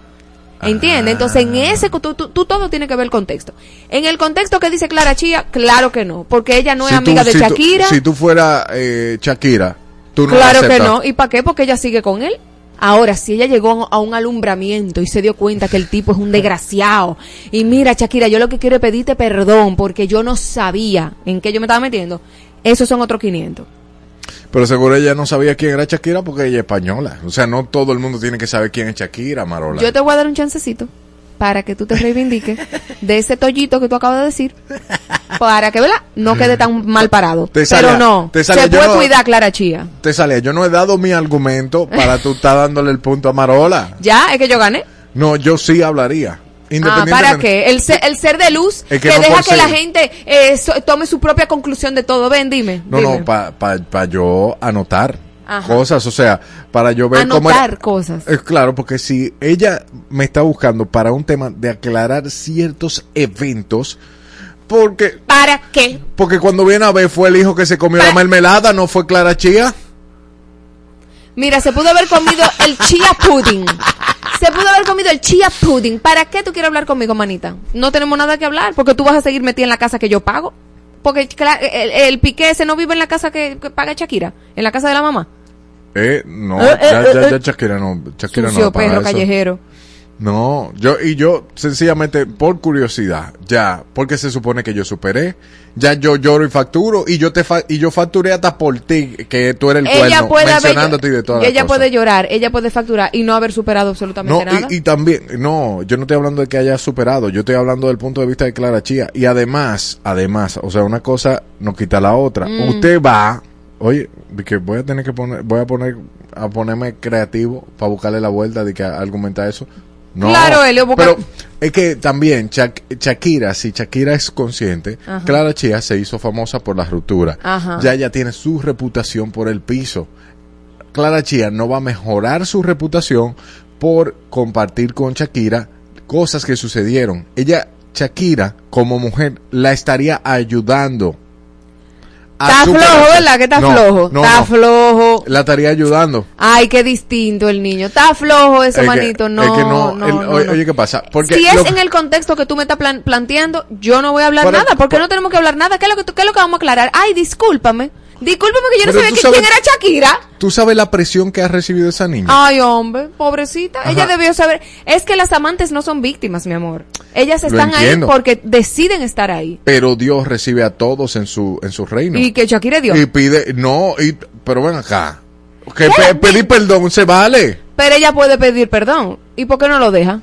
¿Entiendes? Entonces, en ese, tú, tú- tú todo tiene que ver el contexto. En el contexto que dice Clara Chía, claro que no, porque ella no es amiga tú- de si Shakira. si tú fueras eh, Shakira, tú no claro la que no. ¿Y para qué? Porque ella sigue con él. Ahora, si ella llegó a un alumbramiento y se dio cuenta que el tipo es un desgraciado, y mira, Shakira, yo lo que quiero es pedirte perdón porque yo no sabía en qué yo me estaba metiendo, esos son otros 500. Pero seguro ella no sabía quién era Shakira porque ella es española. O sea, no todo el mundo tiene que saber quién es Shakira, Marola. Yo te voy a dar un chancecito para que tú te reivindiques de ese tollito que tú acabas de decir, para que, ¿verdad? No quede tan mal parado. Te sale- Pero no, te sale- se puede no- cuidar, Clara Chía. Te sale, yo no he dado mi argumento para tú estar dándole el punto a Marola. Ya, es que yo gané. No, yo sí hablaría. Ah. ¿para qué? El ser, el ser de luz que, que no deja que la gente eh, so- tome su propia conclusión de todo. Ven, dime. No, dime. no, para pa, pa yo anotar Ajá. cosas, o sea, para yo ver cómo Anotar cosas. Es claro, porque si ella me está buscando para un tema de aclarar ciertos eventos, porque ¿Para qué? porque cuando viene a ver fue el hijo que se comió la mermelada, no fue Clara Chía. Mira, se pudo haber comido el chia pudding. Se pudo haber comido el chia pudding. ¿Para qué tú quieres hablar conmigo, manita? No tenemos nada que hablar porque tú vas a seguir metida en la casa que yo pago. Porque el, el piqué ese no vive en la casa que, que paga Shakira, en la casa de la mamá. Eh, no, Eh, eh, ya, ya, eh, ya eh. Shakira no, Shakira Sucio no perro eso. callejero. No, yo y yo sencillamente por curiosidad, ya, porque se supone que yo superé, ya yo lloro y facturo y yo te fa- y yo facturé hasta por ti que tú eres el Ella cuerno, puede haber, mencionándote y de todas las ella cosas. puede llorar, ella puede facturar y no haber superado absolutamente No, nada. y, y también, no, yo no estoy hablando de que haya superado, yo estoy hablando del punto de vista de Clara Chía. Y además, además, o sea, una cosa no quita la otra. Mm. Usted va, oye, que voy a tener que poner, voy a poner, a ponerme creativo para buscarle la vuelta de que argumenta eso. No, Claro, Elio, porque- pero es que también Shak- Shakira, si Shakira es consciente, Ajá. Clara Chía se hizo famosa por la ruptura. Ajá. Ya ella tiene su reputación por el piso. Clara Chía no va a mejorar su reputación por compartir con Shakira cosas que sucedieron. Ella, Shakira, como mujer, la estaría ayudando. Está flojo, ¿verdad? Que está No, flojo. no, está no. flojo. La estaría ayudando. Ay, qué distinto el niño. Está flojo ese Es que- manito. No, es que no, el- no, oye, ¿qué pasa? Porque si es en el contexto que tú me estás plan- planteando, yo no voy a hablar nada, porque no tenemos que hablar nada. ¿Qué es lo que, tú- qué es lo que vamos a aclarar? Ay, discúlpame. Discúlpame que yo no Pero sabía tú que- sabes- quién era Shakira. ¿Tú sabes la presión que ha recibido esa niña? Ay, hombre, pobrecita. Ajá. Ella debió saber. Es que las amantes no son víctimas, mi amor. Ellas Lo están ahí entiendo. porque deciden estar ahí. Pero Dios recibe a todos en su, en su reino. Y que Shakira es Dios. Y pide, no, y, pero ven acá. Que pedir perdón se vale. Pero ella puede pedir perdón. ¿Y por qué no lo deja?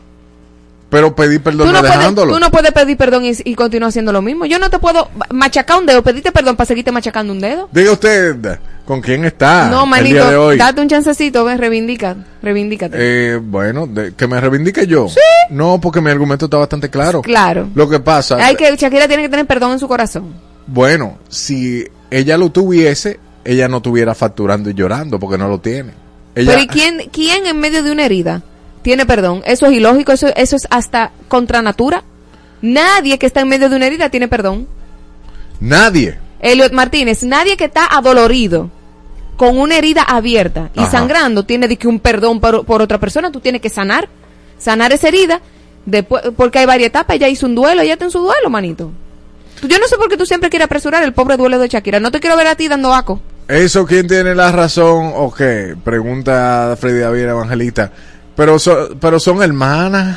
Pero pedir perdón Tú no, no, puedes, dejándolo. tú no puedes pedir perdón y, y continuar haciendo lo mismo. Yo no te puedo machacar un dedo, pedirte perdón para seguirte machacando un dedo. Diga usted, ¿con quién está no, Ah, el día de manito, hoy? date un chancecito, ven, reivindica, reivindícate. Eh, bueno, de- que me reivindique yo. No, porque mi argumento está bastante claro. Claro. Lo que pasa, Hay que, Shakira tiene que tener perdón en su corazón. bueno, si ella lo tuviese, ella no estuviera facturando y llorando porque no lo tiene. Ella, Pero ¿y quién, quién en medio de una herida tiene perdón? Eso es ilógico, eso, eso es hasta contra natura. Nadie que está en medio de una herida tiene perdón. Nadie. Elliot Martínez, nadie que está adolorido con una herida abierta y Ajá. sangrando tiene de que un perdón por, por otra persona, tú tienes que sanar, sanar esa herida, después, porque hay varias etapas, ella hizo un duelo, ella está en su duelo, manito. Yo no sé por qué tú siempre quieres apresurar el pobre duelo de Shakira. No te quiero ver a ti dando aco. ¿Eso quién tiene la razón o qué? Pregunta Freddy David Evangelista. Pero, so- pero son hermanas.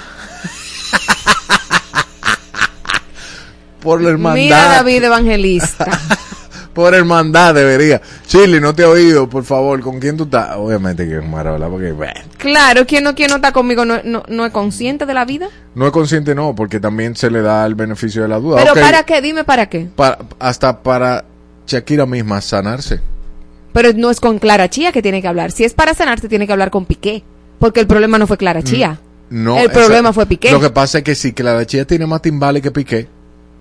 Por la hermandad. Mira David Evangelista. Por hermandad debería. Chile, no te he oído, por favor. ¿Con quién tú estás? Obviamente que es Marola, porque claro, quien no, quien no está conmigo no, no, no es consciente de la vida. no es consciente, no, porque también se le da el beneficio de la duda. Pero ¿para qué? Dime para qué. para- hasta para Shakira misma sanarse. Pero no es con Clara Chía que tiene que hablar. Si es para sanarse, tiene que hablar con Piqué. Porque el problema no fue Clara Chía. No, El esa- problema fue Piqué. Lo que pasa es que si Clara Chía tiene más timbales que Piqué,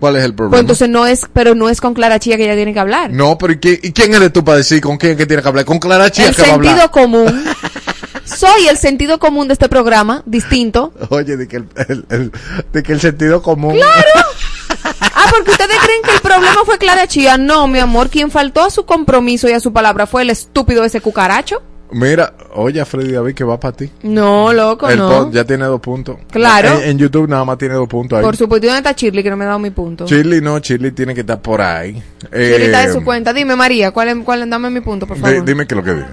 ¿cuál es el problema? Pues entonces no es, pero no es con Clara Chía que ella tiene que hablar. No, pero ¿y, qué- y quién eres tú para decir con quién que tiene que hablar? Con Clara Chía el que va a hablar. sentido común. Soy el sentido común de este programa, distinto. Oye, de que el, el- el- de que el sentido común. Ah, porque ustedes creen que el problema fue Clara Chía. No, mi amor, quien faltó a su compromiso y a su palabra fue el estúpido ese cucaracho. Mira, oye, Freddy David, que va para ti. No, loco, el no. pod ya tiene dos puntos. Claro. En, en YouTube nada más tiene dos puntos ahí. Por supuesto, ¿y ¿dónde está Shirley que no me ha dado mi punto? Chile no, Chile tiene que estar por ahí. Shirley está de Eh, su cuenta. Dime, María, ¿cuál es, cuál dame mi punto, por favor? dime qué es lo que dice.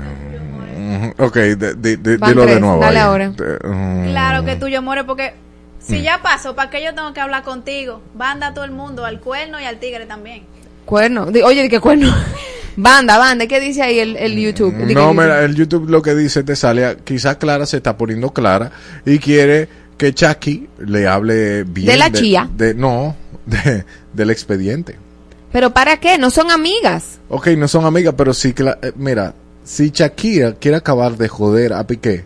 Ujú, Ok, de- de- de- dilo de nuevo. dale ahí. ahora. De- mm. Claro que tuyo more porque Mm. si ya pasó, ¿para qué yo tengo que hablar contigo? Banda a todo el mundo, al cuerno y al tigre también. Cuerno. Oye, ¿de qué cuerno? banda, banda. ¿Qué dice ahí el, el YouTube? Di- No, ¿qué mira, el YouTube lo que dice te sale, quizás Clara se está poniendo clara y quiere que Chucky le hable bien. De la chía. de- no, de- del expediente. ¿Pero para qué? No son amigas. Ok, no son amigas, pero sí, Cla- eh, mira, si Shakira quiere acabar de joder a Piqué,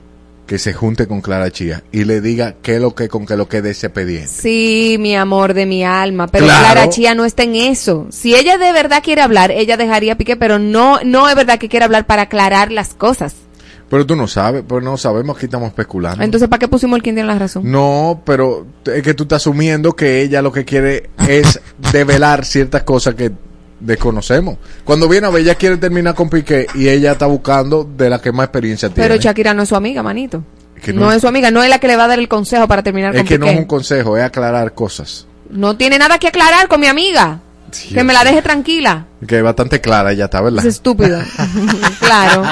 que se junte con Clara Chía y le diga qué es lo que con qué lo que de ese expediente. Sí, mi amor de mi alma, pero Claro. Clara Chía no está en eso. Si ella de verdad quiere hablar, ella dejaría a Piqué, pero no, no es verdad que quiere hablar para aclarar las cosas. Pero tú no sabes, pues no sabemos, aquí estamos especulando. Entonces, ¿para qué pusimos el quien tiene la razón? No, pero es que tú estás asumiendo que ella lo que quiere es develar ciertas cosas que desconocemos. Cuando viene a ver, ella quiere terminar con Piqué y ella está buscando de la que más experiencia tiene. Pero Shakira no es su amiga, manito. Que no, no- es su amiga, no es la que le va a dar el consejo para terminar es con que no Piqué. es un consejo, es aclarar cosas. No tiene nada que aclarar con mi amiga. que me la deje tranquila. Que es bastante clara ella está, ¿verdad? Es estúpido. claro.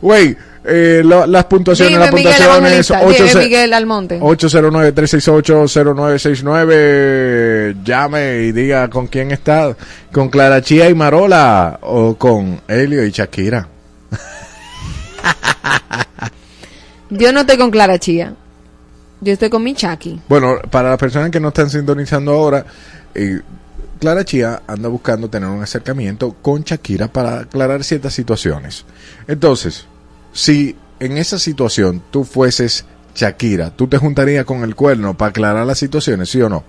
Güey, eh, lo- las puntuaciones, Dime, las Miguel puntuaciones Evangelista. Dime, 8 Miguel Almonte. 809-368-0969. Llame y diga con quién está. ¿Con Clara Chía y Marola? ¿O con Helio y Shakira? Yo no estoy con Clara Chía. Yo estoy con mi Chucky. Bueno, para las personas que no están sintonizando ahora, eh, Clara Chía anda buscando tener un acercamiento con Shakira para aclarar ciertas situaciones. Entonces, si en esa situación tú fueses Shakira, ¿tú te juntarías con el cuerno para aclarar las situaciones, sí o no?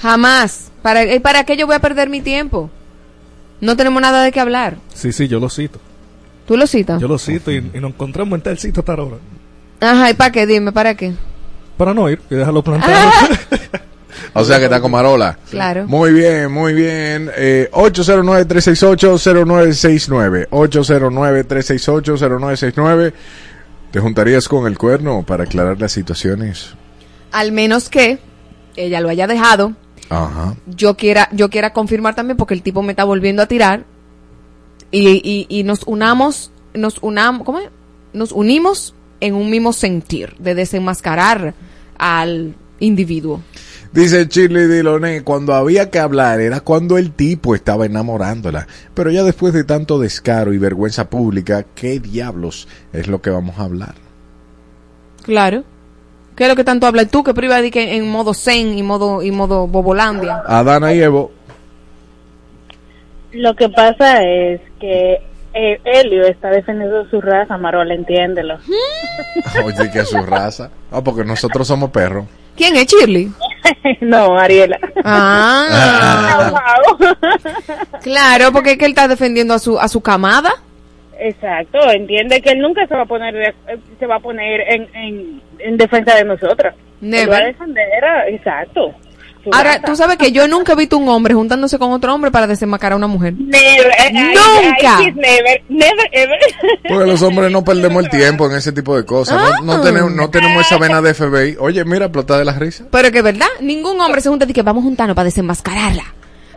Jamás. ¿Para, eh, ¿Para qué yo voy a perder mi tiempo? No tenemos nada de qué hablar. Sí, sí, yo lo cito. ¿Tú lo citas? Yo lo cito y, y nos encontramos en tal sitio hasta ahora. Ajá, ¿y para qué? Dime, ¿para qué? Para no ir y dejarlo plantado. O sea que está con Marola. Claro. Muy bien, muy bien. Eh, 809-368-0969. 809-368-0969. ¿Te juntarías con el cuerno para aclarar las situaciones? Al menos que ella lo haya dejado. Ajá. Yo quiera, yo quiera confirmar también porque el tipo me está volviendo a tirar. Y, y, y nos unamos, nos unamos, ¿cómo es? Nos unimos en un mismo sentir de desenmascarar al individuo. Dice Shirley Diloné, cuando había que hablar era cuando el tipo estaba enamorándola. Pero ya después de tanto descaro y vergüenza pública, ¿qué diablos es lo que vamos a hablar? Claro. ¿Qué es lo que tanto habla tú que priva de que en modo zen y modo y modo bobolandia? Adana y Evo. Lo que pasa es que eh, Helio está defendiendo su raza, Marola, entiéndelo. Oye, que su raza. Ah, porque nosotros somos perros. ¿Quién es Shirley? no, Ariela. Ah. claro, porque es que él está defendiendo a su a su camada. Exacto, entiende que él nunca se va a poner se va a poner en, en, en defensa de nosotros. Él Never. va a defender, a- exacto. Ahora, tú sabes que yo nunca he visto un hombre juntándose con otro hombre para desenmascarar a una mujer. Never, I- I- Nunca. I- I- never, never, ever. Porque los hombres no perdemos el tiempo en ese tipo de cosas. No, no Ah. tenemos, no tenemos esa vena de FBI. Oye, mira, explota de la risa. Pero que verdad, ningún hombre se junta y que vamos a juntarnos para desenmascararla.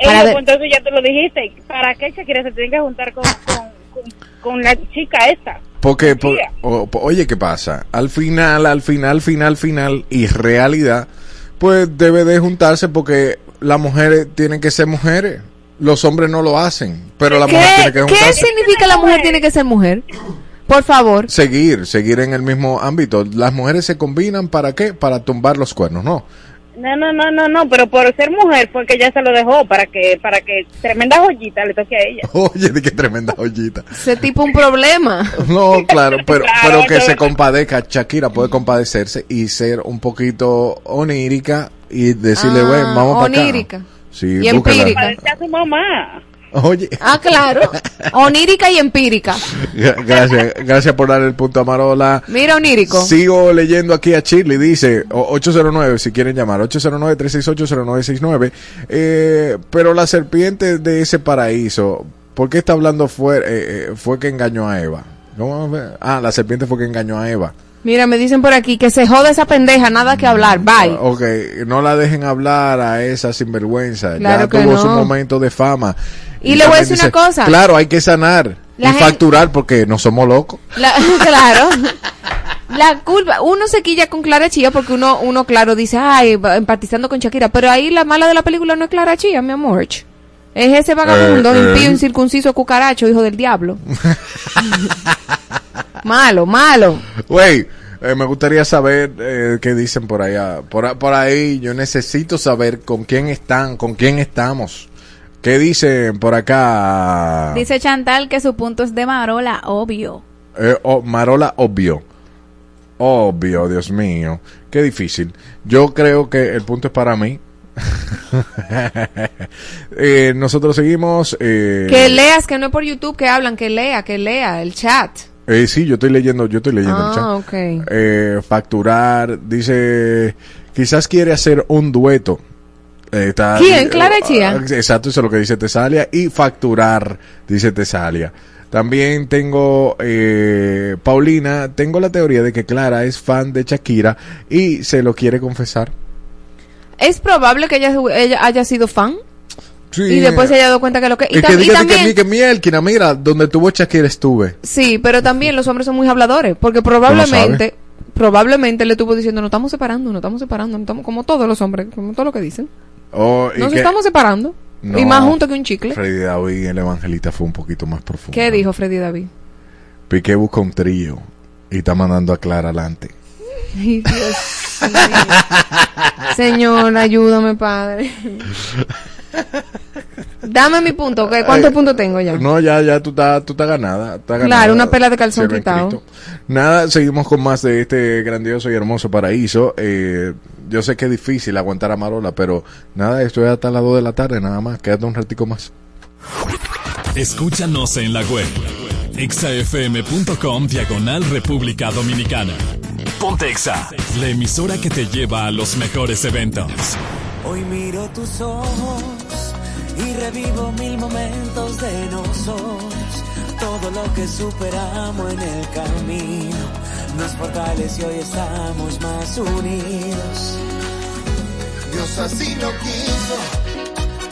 Para pues, entonces ya te lo dijiste. ¿Para qué Shakira se tiene que juntar con, con, con, con la chica esta? Porque, po- o- po- oye, ¿qué pasa? Al final, al final, final, final, y realidad, pues debe de juntarse porque las mujeres tienen que ser mujeres. Los hombres no lo hacen, pero la mujer tiene ¿Qué, que ¿Qué juntarse. significa la mujer tiene que ser mujer? Por favor. Seguir, seguir en el mismo ámbito. Las mujeres se combinan para qué? Para tumbar los cuernos, ¿no? No, no, no, no, no, pero por ser mujer fue que ella se lo dejó para que, para que tremenda joyita le toque a ella. Oye, de qué tremenda joyita. Ese tipo un problema. No, claro, pero, Claro, pero que se compadezca, Shakira puede compadecerse y ser un poquito onírica y decirle, Ah, bueno, vamos para acá. onírica. Sí, Y empírica. Parece a su mamá. Oye, Ah, claro. Onírica y empírica. gra- gracias, gracias por dar el punto a Marola. Mira, onírico. Sigo leyendo aquí a Shirley, dice o- 809 si quieren llamar, 809-368-0969. Eh, pero la serpiente de ese paraíso, ¿por qué está hablando fue, eh, eh, fue que engañó a Eva? ¿Cómo? Ah, la serpiente fue que engañó a Eva. Mira, me dicen por aquí que se jode esa pendeja, nada que hablar. Bye. Ok, no la dejen hablar a esa sinvergüenza. Claro ya que tuvo no. su momento de fama. Y le voy a decir una cosa. Claro, hay que sanar La y gente- facturar porque no somos locos. La- claro. La culpa, uno se quilla con Clara Chía porque uno, uno claro, dice, ay, empatizando con Shakira, pero ahí la mala de la película no es Clara Chía, mi amor. Es ese vagabundo, Eh, eh. impío, incircunciso, cucaracho, hijo del diablo. malo, malo. Güey, eh, me gustaría saber eh, qué dicen por allá. Por, por ahí yo necesito saber con quién están, con quién estamos. ¿Qué dicen por acá? Dice Chantal que su punto es de Marola, obvio. Eh, oh, Marola, obvio. Obvio, Dios mío. Qué difícil. Yo creo que el punto es para mí. Eh, nosotros seguimos. eh, Que leas, que no es por YouTube que hablan, que lea, que lea el chat. eh, sí, yo estoy leyendo, yo estoy leyendo el chat. Ah, ok. Eh, facturar, dice, quizás quiere hacer un dueto. Eh, está- ¿Quién? Clara Chía. Ah, Exacto, eso es lo que dice Tesalia. Y facturar, dice Tesalia. También tengo, eh, Paulina, tengo la teoría de que Clara es fan de Shakira y se lo quiere confesar. Es probable que ella, ella haya sido fan Sí. y después se haya dado cuenta que lo que... Y, Y que y que, también... que mielquina, mira, donde tuvo Shakira estuve. Sí, pero también los hombres son muy habladores, porque probablemente, probablemente le estuvo diciendo, nos estamos separando, nos estamos separando, nos estamos, como todos los hombres, como todo lo que dicen. Oh, Nos que- estamos separando. No, y más juntos que un chicle. Freddy David, el evangelista, fue un poquito más profundo. ¿Qué dijo Freddy David? Piqué busca un trío y está mandando a Clara adelante. Ay, Dios mío. Señor, ayúdame, padre. Dame mi punto, ¿ok? ¿cuántos Eh, puntos tengo ya? No, ya, ya tú estás tú estás ganada, Claro, ganada. una pela de calzón quitado. Nada, seguimos con más de este grandioso y hermoso paraíso. Eh, yo sé que es difícil aguantar a Marola, pero nada, esto es hasta las 2 de la tarde, nada más. Quédate un ratico más. Escúchanos en la web. exafm.com diagonal República Dominicana. Ponte Exa, la emisora que te lleva a los mejores eventos. Hoy miro tus ojos y revivo mil momentos de nosotros. Todo lo que superamos en el camino nos fortalece y hoy estamos más unidos. Dios así lo quiso.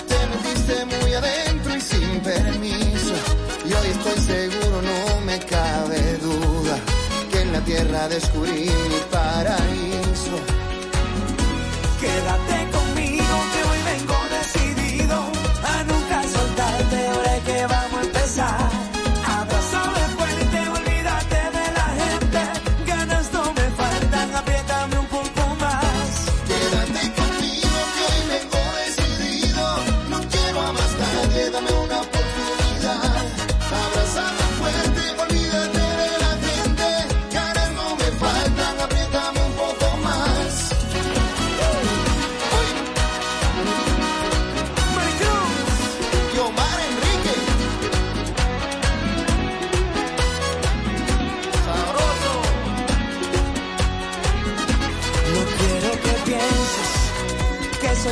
Te metiste muy adentro y sin permiso. Y hoy estoy seguro, no me cabe duda, que en la tierra descubrí mi paraíso. Quédate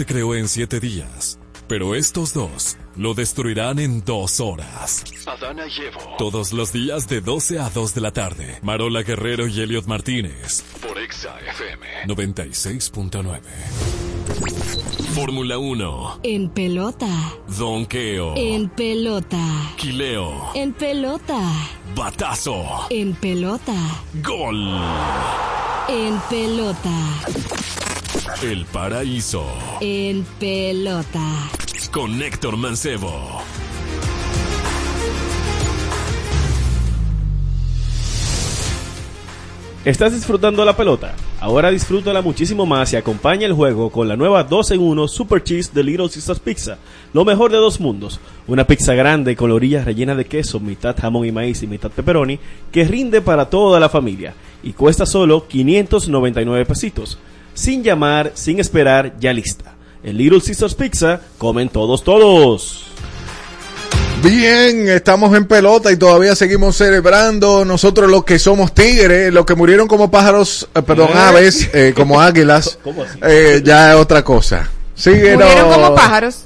Se creó en siete días, pero estos dos lo destruirán en dos horas. Adana y Evo. Todos los días de 12 a 2 de la tarde. Marola Guerrero y Elliot Martínez. Por Exa FM. 96.9. Fórmula 1. En pelota. Donqueo. En pelota. Quileo. En pelota. Batazo. En pelota. Gol. En pelota. El paraíso. En pelota. Con Héctor Mancebo. ¿Estás disfrutando la pelota? Ahora disfrútala muchísimo más y acompaña el juego con la nueva 2 en 1 Super Cheese de Little Caesars Pizza. Lo mejor de dos mundos. Una pizza grande con la orilla rellena de queso, mitad jamón y maíz y mitad pepperoni, que rinde para toda la familia y cuesta solo 599 pesitos. Sin llamar, sin esperar, ya lista. En Little Caesars Pizza comen todos, todos. Bien, estamos en pelota y todavía seguimos celebrando nosotros los que somos tigres, los que murieron como pájaros, eh, perdón, ¿Eh? aves, eh, como águilas, ¿Cómo así? eh, ya es otra cosa. Síguenos. Murieron como pájaros.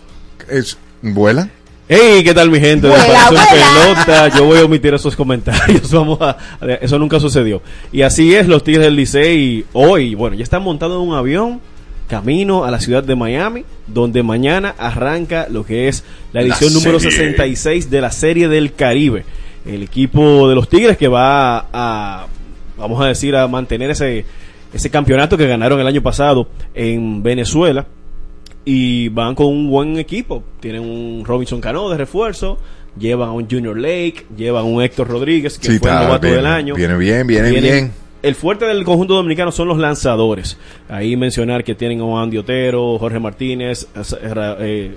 Es- ¿Vuelan? Hey, ¿qué tal mi gente? de. Pelota. Yo voy a omitir esos comentarios. Vamos a, eso nunca sucedió. Y así es, los Tigres del Licey hoy, bueno, ya están montados en un avión camino a la ciudad de Miami, donde mañana arranca lo que es la La edición número serie. 66 de la Serie del Caribe. El equipo de los Tigres que va a, vamos a decir, a mantener ese, ese campeonato que ganaron el año pasado en Venezuela y van con un buen equipo. Tienen un Robinson Cano de refuerzo, llevan a un Junior Lake, llevan a un Héctor Rodríguez, que Sí, fue el novato del año. viene bien, viene bien. El fuerte del conjunto dominicano son los lanzadores. Ahí mencionar que tienen a Andy Otero, Jorge Martínez, eh, eh,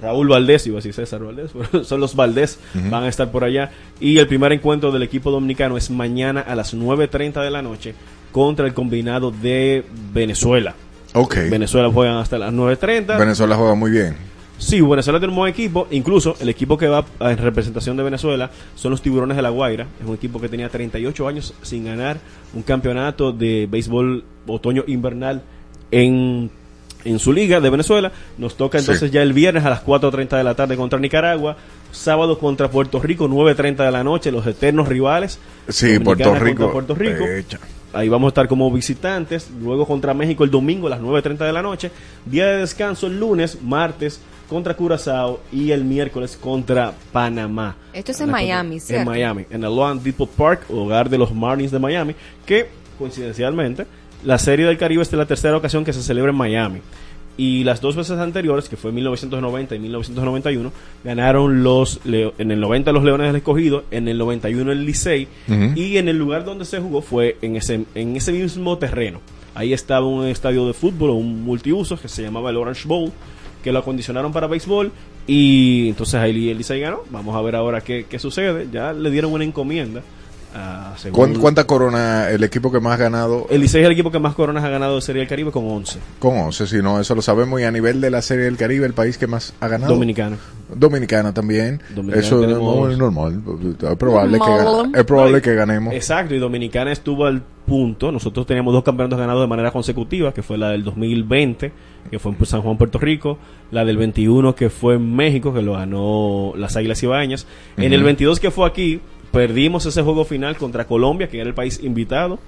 Raúl Valdés, iba a decir César Valdés, son los Valdés, van a estar por allá. Y el primer encuentro del equipo dominicano es mañana a las 9.30 de la noche contra el combinado de Venezuela. Ok. Venezuela juegan hasta las 9.30. Venezuela juega muy bien. Sí, Venezuela tiene un buen equipo. Incluso el equipo que va en representación de Venezuela son los Tiburones de la Guaira. Es un equipo que tenía 38 años sin ganar un campeonato de béisbol otoño-invernal en, en su liga de Venezuela. Nos toca entonces Sí. ya el viernes a las 4.30 de la tarde contra Nicaragua. Sábado contra Puerto Rico, 9.30 de la noche, los eternos rivales. Sí, Puerto Rico. Puerto Rico. Ahí vamos a estar como visitantes, luego contra México el domingo a las 9.30 de la noche, día de descanso el lunes, martes contra Curazao y el miércoles contra Panamá. Esto es en Miami, En ¿cierto? Miami, en el Loan Depot Park, hogar de los Marlins de Miami, que coincidencialmente la Serie del Caribe es la tercera ocasión que se celebra en Miami. Y las dos veces anteriores, que fue en 1990 y 1991, ganaron los Leo- en el 90 los Leones del Escogido, en el 91 el Licey, y en el lugar donde se jugó fue en ese, en ese mismo terreno. Ahí estaba un estadio de fútbol, un multiuso que se llamaba el Orange Bowl, que lo acondicionaron para béisbol, y entonces ahí el Licey ganó. Vamos a ver ahora qué, qué sucede. Ya le dieron una encomienda. A según- ¿Cuán- ¿Cuánta corona el equipo que más ha ganado? El Licey es el equipo que más coronas ha ganado de Serie del Caribe con 11. Con 11, si no, eso lo sabemos. Y a nivel de la Serie del Caribe, el país que más ha ganado. Dominicana. Dominicana también. Dominicana eso tenemos- no es normal. Es probable, que, Normal. es probable que ganemos. Exacto, y Dominicana estuvo al punto. Nosotros teníamos dos campeonatos ganados de manera consecutiva, que fue la del 2020, que fue en San Juan, Puerto Rico, la del 21, que fue en México, que lo ganó las Águilas Ibañas. En Ujú. el 22, que fue aquí, perdimos ese juego final contra Colombia, que era el país invitado.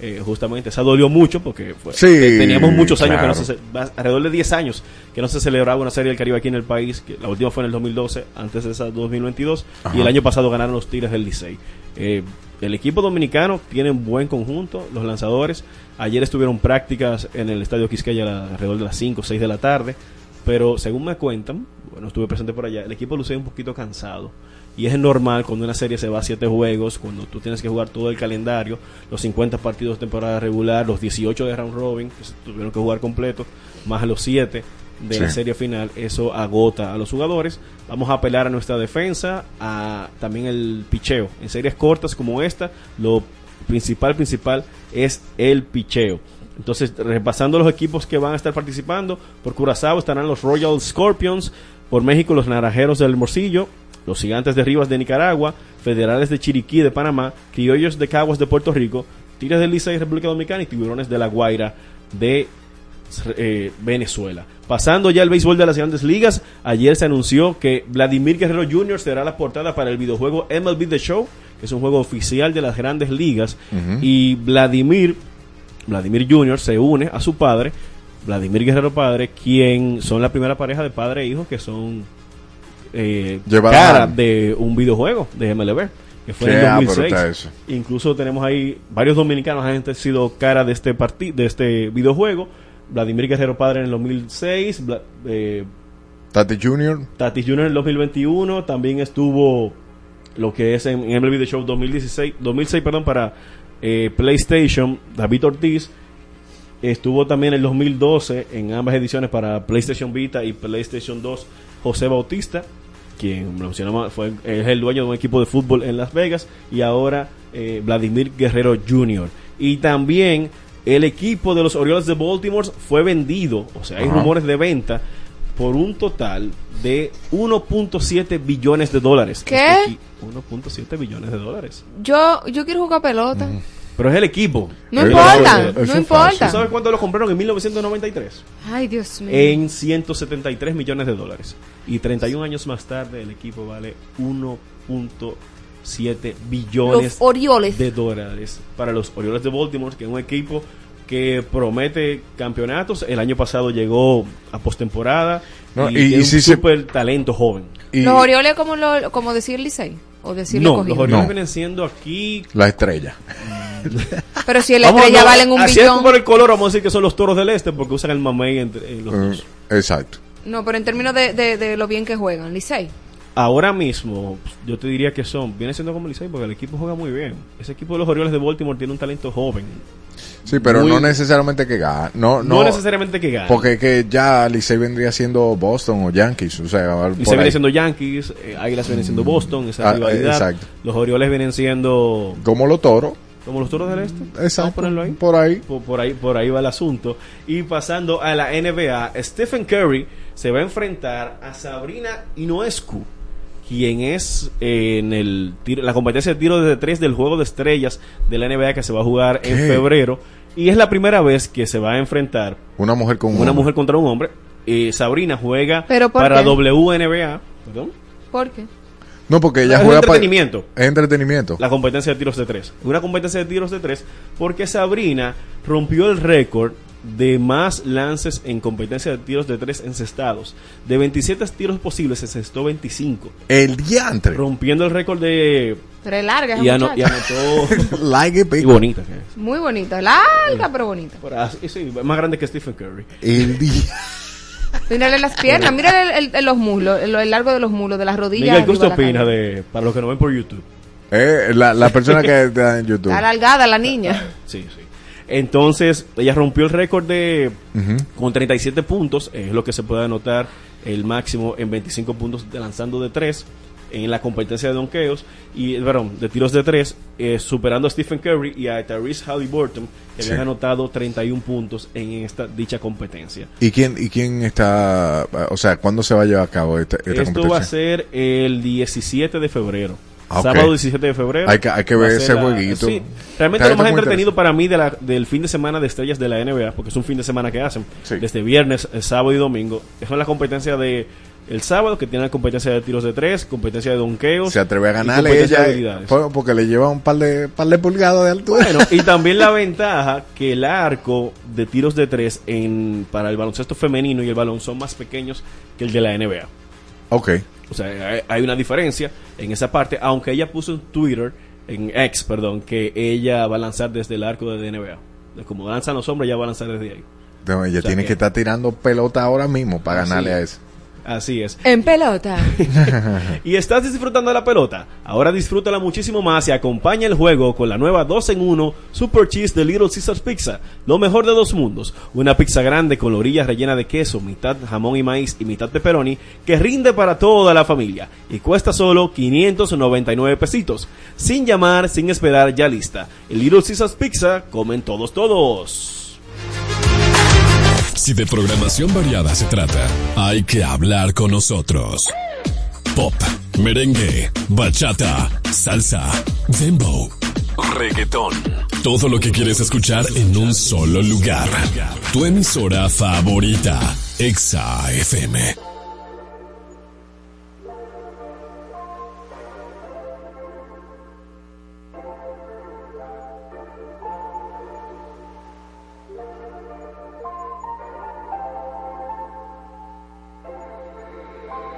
Eh, justamente, esa dolió mucho porque fue- Sí, eh, teníamos muchos años que no se, alrededor de 10 años que no se celebraba una serie del Caribe aquí en el país. Que la última fue en el 2012, antes de esa 2022, Ajá. y el año pasado ganaron los Tigres del Licey. Eh, el equipo dominicano tiene un buen conjunto, los lanzadores. Ayer estuvieron prácticas en el Estadio Quisqueya la- alrededor de las 5 o 6 de la tarde, pero según me cuentan, bueno, estuve presente por allá, el equipo luce un poquito cansado. Y es normal cuando una serie se va a 7 juegos, cuando tú tienes que jugar todo el calendario, los 50 partidos de temporada regular, los 18 de round robin, que se tuvieron que jugar completo, más los 7 de la serie final, eso agota a los jugadores. Vamos a apelar a nuestra defensa, a también el picheo. En series cortas como esta, lo principal, principal es el picheo. Entonces, repasando los equipos que van a estar participando, por Curazao estarán los Royal Scorpions, por México los Naranjeros del Morcillo, los Gigantes de Rivas de Nicaragua, Federales de Chiriquí de Panamá, Criollos de Caguas de Puerto Rico, Tigres del Licey República Dominicana y Tiburones de La Guaira de eh, Venezuela. Pasando ya al béisbol de las grandes ligas, ayer se anunció que Vladimir Guerrero Jr. será la portada para el videojuego MLB The Show, que es un juego oficial de las grandes ligas. Y Vladimir, Vladimir Jr. se une a su padre, Vladimir Guerrero Padre, quien son la primera pareja de padre e hijo que son eh, cara de un videojuego de MLB. Que fue en el ápero 2006. está eso. Incluso tenemos ahí varios dominicanos han sido cara de este parti- de este videojuego. Vladimir Guerrero Padre en el 2006, Bla- eh, Tati Junior. Tatis Jr. en el 2021, también estuvo lo que es en, en MLB The Show 2016, 2006 perdón, para eh, PlayStation, David Ortiz. Estuvo también en el 2012 en ambas ediciones para PlayStation Vita y PlayStation 2, José Bautista, quien mencionamos, fue, es el dueño de un equipo de fútbol en Las Vegas, y ahora eh, Vladimir Guerrero Jr. Y también el equipo de los Orioles de Baltimore fue vendido, o sea, hay Ajá. rumores de venta por un total de 1.7 billones de dólares. ¿Qué? Este equi- 1.7 billones de dólares. Yo, yo quiero jugar pelota. Pero es el equipo. No importa, no importa. ¿Sabes cuánto lo compraron en 1993? Ay, Dios mío. En 173 millones de dólares. Y 31 años más tarde el equipo vale 1.7 billones Los Orioles. de dólares para los Orioles de Baltimore, que es un equipo que promete campeonatos. El año pasado llegó a postemporada No, y, y- y si un se- super talento joven. Los Orioles como, lo, como decir Licey. O decir No, los Orioles No. vienen siendo aquí La estrella. Pero si el estrella no, valen un así es billón. por el color, vamos a decir que son los toros del este porque usan el mamey entre eh, los Eh, dos. exacto. No, pero en términos de, de, de lo bien que juegan, Licey. Ahora mismo, yo te diría que son, viene siendo como Licey porque el equipo juega muy bien. Ese equipo de los Orioles de Baltimore tiene un talento joven. Sí, pero Muy- no necesariamente que gane. No, No, no, necesariamente que gane. Porque que ya Licey vendría siendo Boston o Yankees. O sea, Licey viene siendo Yankees, eh, Águilas viene siendo Boston, esa Ah, rivalidad. exacto. Los Orioles vienen siendo como los toros. Como los toros del este. Exacto. Vamos a ponerlo ahí. Por ahí. Por, por ahí por ahí va el asunto. Y pasando a la NBA, Stephen Curry se va a enfrentar a Sabrina Inoescu, quien es eh, en el tiro- la competencia de tiro de tres del juego de estrellas de la NBA que se va a jugar en febrero. Y es la primera vez que se va a enfrentar Una mujer con un una hombre. mujer contra un hombre. Eh, Sabrina juega ¿Pero por para qué? WNBA. ¿Perdón? ¿Por qué? No, porque ella es juega pa- entretenimiento. Es entretenimiento. La competencia de tiros de tres. Una competencia de tiros de tres porque Sabrina rompió el récord de más lances en competencia de tiros de tres encestados. De 27 tiros posibles, encestó 25. El diantre. Rompiendo el récord de... Pero es larga Y, ano- y anotó... Like it, y bonita que es. Muy bonita. Larga, pero bonita. Sí, más grande que Stephen Curry. El día. Mírale las piernas, mírale el, el- los muslos, el, el largo de los muslos, de las rodillas. Miguel, ¿qué usted opina de... Para los que no ven por YouTube? Eh, la, la persona que está en YouTube. Alargada la niña. Sí, sí. Entonces, ella rompió el récord de Ujú. con 37 puntos, es lo que se puede anotar el máximo en 25 puntos de lanzando de 3 en la competencia de donkeos y perdón, de tiros de 3, superando a Stephen Curry y a Tyrese Halliburton que Sí. habían anotado 31 puntos en esta dicha competencia. ¿Y quién, ¿Y quién está, o sea, cuándo se va a llevar a cabo esta, esta Esto competencia? va a ser el 17 de febrero. Ah. Sábado 17 de febrero. Hay que- hay que ver ese jueguito. Sí. Realmente lo más entretenido para mí de la- del fin de semana de estrellas de la NBA, porque es un fin de semana que hacen, Sí. desde viernes, el sábado y domingo. Son las competencias de el sábado, que tienen la competencia de tiros de tres, competencia de donkeos. Se atreve a ganarle ella eh, porque le lleva un par de, par de pulgadas de altura. Bueno, y también la ventaja que el arco de tiros de tres en, para el baloncesto femenino y el balón son más pequeños que el de la NBA. ok. O sea, hay, una diferencia en esa parte, aunque ella puso en Twitter, en X, perdón, que ella va a lanzar desde el arco de NBA. De Como lanzan los hombres, ella va a lanzar desde ahí. No, ella O sea tiene que- que estar tirando pelota ahora mismo para ganarle a es. eso. Así es. En pelota. ¿Y estás disfrutando de la pelota? Ahora disfrútala muchísimo más y acompaña el juego con la nueva 2 en 1 Super Cheese de Little Caesars Pizza. Lo mejor de dos mundos. Una pizza grande con la orilla rellena de queso, mitad jamón y maíz y mitad pepperoni que rinde para toda la familia y cuesta solo 599 pesitos. Sin llamar, sin esperar, ya lista. El Little Caesars Pizza comen todos todos. Si de programación variada se trata, hay que hablar con nosotros. Pop, merengue, bachata, salsa, dembow, reggaetón. Todo lo que quieres escuchar en un solo lugar. Tu emisora favorita, Exa FM.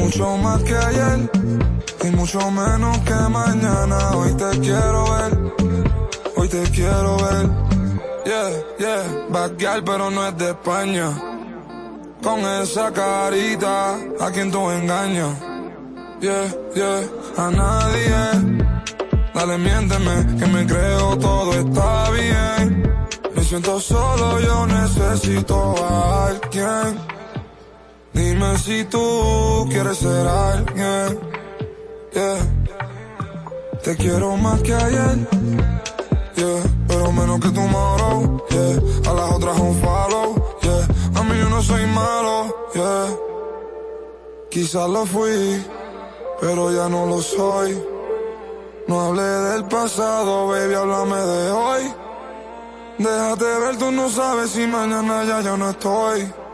Mucho más que ayer y mucho menos que mañana. Hoy te quiero ver, hoy te quiero ver. Yeah, yeah, girl, pero no es de España. Con esa carita, a quien tú engañas. Yeah, yeah, a nadie. Dale, miénteme, que me creo todo está bien. Me siento solo, yo necesito a alguien. Dime si tú quieres ser alguien. Yeah. Te quiero más que ayer. Yeah. Pero menos que tomorrow. Yeah. A las otras un follow. Yeah. A mí yo no soy malo. Yeah. Quizás lo fui, pero ya no lo soy. No hablé del pasado, baby, háblame de hoy. Déjate ver, tú no sabes si mañana ya yo no estoy.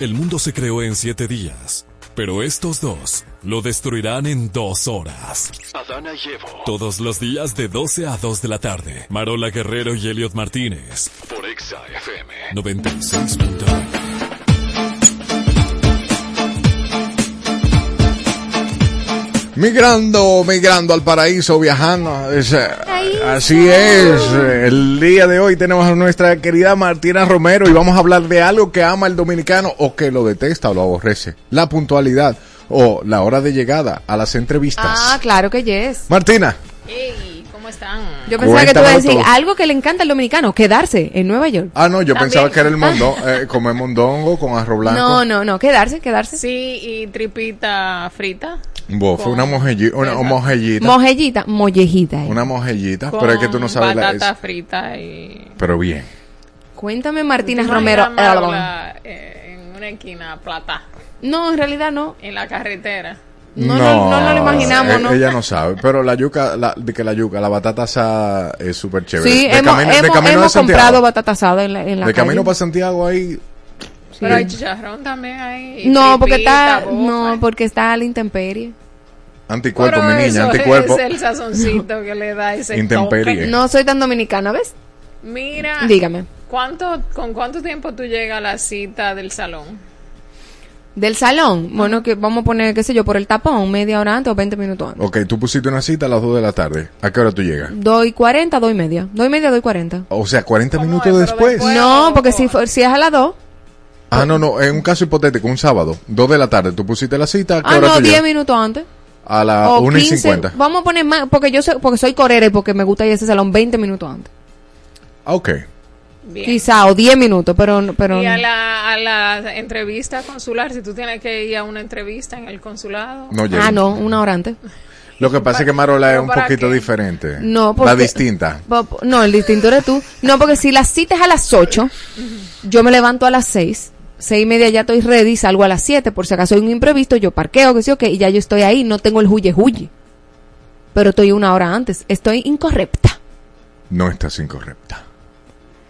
El mundo se creó en siete días, pero estos dos lo destruirán en dos horas. Adana y Evo. Todos los días de 12 a 2 de la tarde. Marola Guerrero y Elliot Martínez. Por Exa FM 96.9. Migrando, migrando al paraíso, viajando. Es, eh, así es. El día de hoy tenemos a nuestra querida Martina Romero y vamos a hablar de algo que ama el dominicano o que lo detesta o lo aborrece. La puntualidad o la hora de llegada a las entrevistas. Ah, claro que yes. Martina, Ey, ¿cómo están? Yo pensaba que tú ibas a decir todo. algo que le encanta al dominicano, quedarse en Nueva York. ah no, yo También. pensaba que era el mundo, eh, comer mondongo con arroz blanco. No, no, no, quedarse, quedarse. Sí, y tripita frita. Bo, fue una mojellita, una mojellita, Mojellita, mollejita. eh. una mojellita, Con pero es que tú no sabes la batata es- frita y... pero bien. Cuéntame, Martina ¿Tú te Romero. Marola, eh, en una esquina plata, No, en realidad no. en la carretera. No, no, no, no lo imaginamos, eh, ¿no? Ella no sabe, pero la yuca, la, de que la yuca, la batata asada es súper chévere. Sí, de hemos, camino, de hemos, camino hemos de Santiago. comprado batata asada en la, en la de calle. camino para Santiago ahí. Pero hay chicharrón también ahí. y No, porque está, bofa. no, porque está a la intemperie. Anticuerpo, Pero mi niña, eso anticuerpo. es el sazoncito que le da ese Intemperie. toque. No soy tan dominicana, ¿ves? Mira, Dígame. ¿cuánto, ¿con cuánto tiempo tú llegas a la cita del salón? Del salón, bueno, que vamos a poner, qué sé yo, por el tapón, media hora antes o 20 minutos antes. Ok, tú pusiste una cita a las 2 de la tarde. ¿A qué hora tú llegas? Doy 40, doy media. Doy media, doy 40. O sea, 40 minutos después. No, porque si, si es a las 2, Ah, no, no, en un caso hipotético, un sábado, 2 de la tarde, tú pusiste la cita, ¿a qué ah, no, tú 10 llegas? minutos antes. A las o 1 y 15, 50. Vamos a poner más, porque yo soy, porque soy corera y porque me gusta ir a ese salón 20 minutos antes. Ah, ok. Bien. Quizá, o 10 minutos, pero, pero y a la, a la entrevista consular, si tú tienes que ir a una entrevista en el consulado. No llega. Ah, no, una hora antes. Lo que pasa es que Marola es ¿Pero un poquito qué? diferente. No, porque... La distinta. No, el distinto eres tú. No, porque si la cita es a las 8, yo me levanto a las 6, seis y media ya estoy ready, salgo a las 7, por si acaso hay un imprevisto, yo parqueo, que sé yo qué, y ya yo estoy ahí, no tengo el huye huye. Pero estoy una hora antes, estoy incorrecta. No estás incorrecta.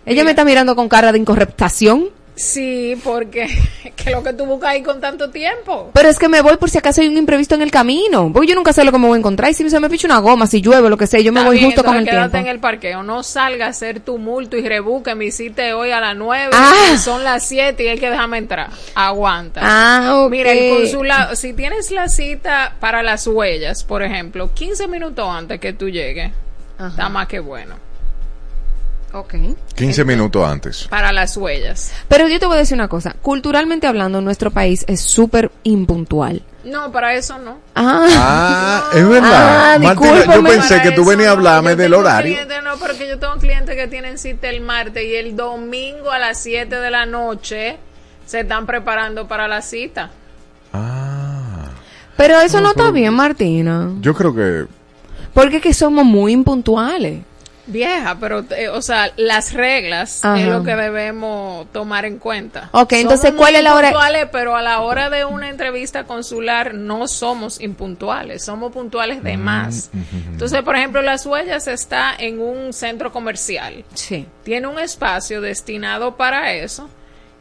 Ella me está mirando con cara de incorrectación, Sí, porque que lo que tú buscas ahí con tanto tiempo. pero es que me voy por si acaso hay un imprevisto en el camino. Porque yo nunca sé lo que me voy a encontrar, y si se me picha una goma, si llueve, lo que sea, yo me Está voy bien, justo con el quédate tiempo. en el parqueo, no salga a hacer tumulto y rebuque, me hiciste hoy a las 9, Ah. son las 7 y hay que dejarme entrar. Aguanta. Ah. Mira, el consulado, si tienes la cita para las huellas, por ejemplo, 15 minutos antes que tú llegues, está más que bueno. Ok. 15 minutos antes. Para las huellas. Pero yo te voy a decir una cosa, culturalmente hablando, nuestro país es súper impuntual. No, para eso no. Ah, Ah, es verdad. Ah, Martina, yo pensé que tú venías a no. hablarme Yo del horario. no, porque yo tengo clientes que tienen cita el martes y el domingo a las 7 de la noche se están preparando para la cita. Ah, pero eso no está bien, Martina. yo creo que Porque es que somos muy impuntuales. Vieja, pero, eh, o sea, las reglas Ajá. es lo que debemos tomar en cuenta. Ok, entonces, ¿cuál es la hora? impuntuales, Pero a la hora de una entrevista consular no somos impuntuales, somos puntuales Mm, de más. Entonces, por ejemplo, Las Huellas está en un centro comercial. Sí. Tiene un espacio destinado para eso.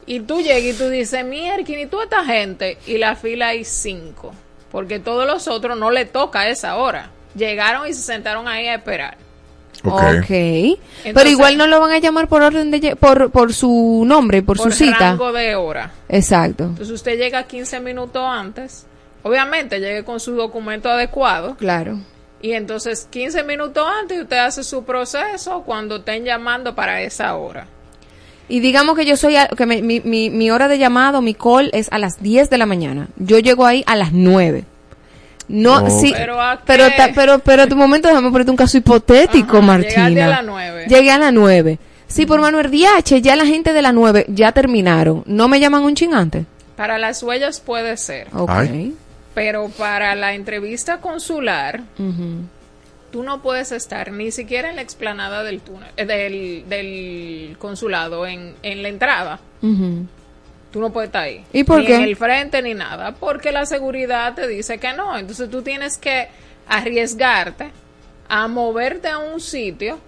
Y tú llegas y tú dices, mierda, ¿y tú esta gente? Y la fila hay cinco. Porque todos los otros no le toca a esa hora. Llegaron y se sentaron ahí a esperar. Ok. Ok. Pero Entonces- igual no lo van a llamar por orden de por por su nombre, por, por su cita. rango de hora. Exacto. Entonces usted llega 15 minutos antes. Obviamente llegue con su documento adecuado. Claro. Y entonces 15 minutos antes usted hace su proceso cuando estén llamando para esa hora. Y digamos que yo soy a- que me- mi, mi, mi hora de llamado, mi call es a las 10 de la mañana. Yo llego ahí a las 9. No, sí, Pero ¿a pero, pero, pero tu momento, déjame ponerte un caso hipotético, Ajá, Martina. llegaste a las 9. Llegué a las 9. Sí, por Manuel DH, ya la gente de las 9 ya terminaron. ¿No me llaman un chingante? Para las huellas puede ser. Ok. Ay. Pero para la entrevista consular, Ujú. tú no puedes estar ni siquiera en la explanada del túnel, eh, del, del consulado, en, en la entrada. Ujú. Tú no puedes estar ahí. ¿Y por ni qué? en el frente ni nada. Porque la seguridad te dice que no. Entonces tú tienes que arriesgarte a moverte a un sitio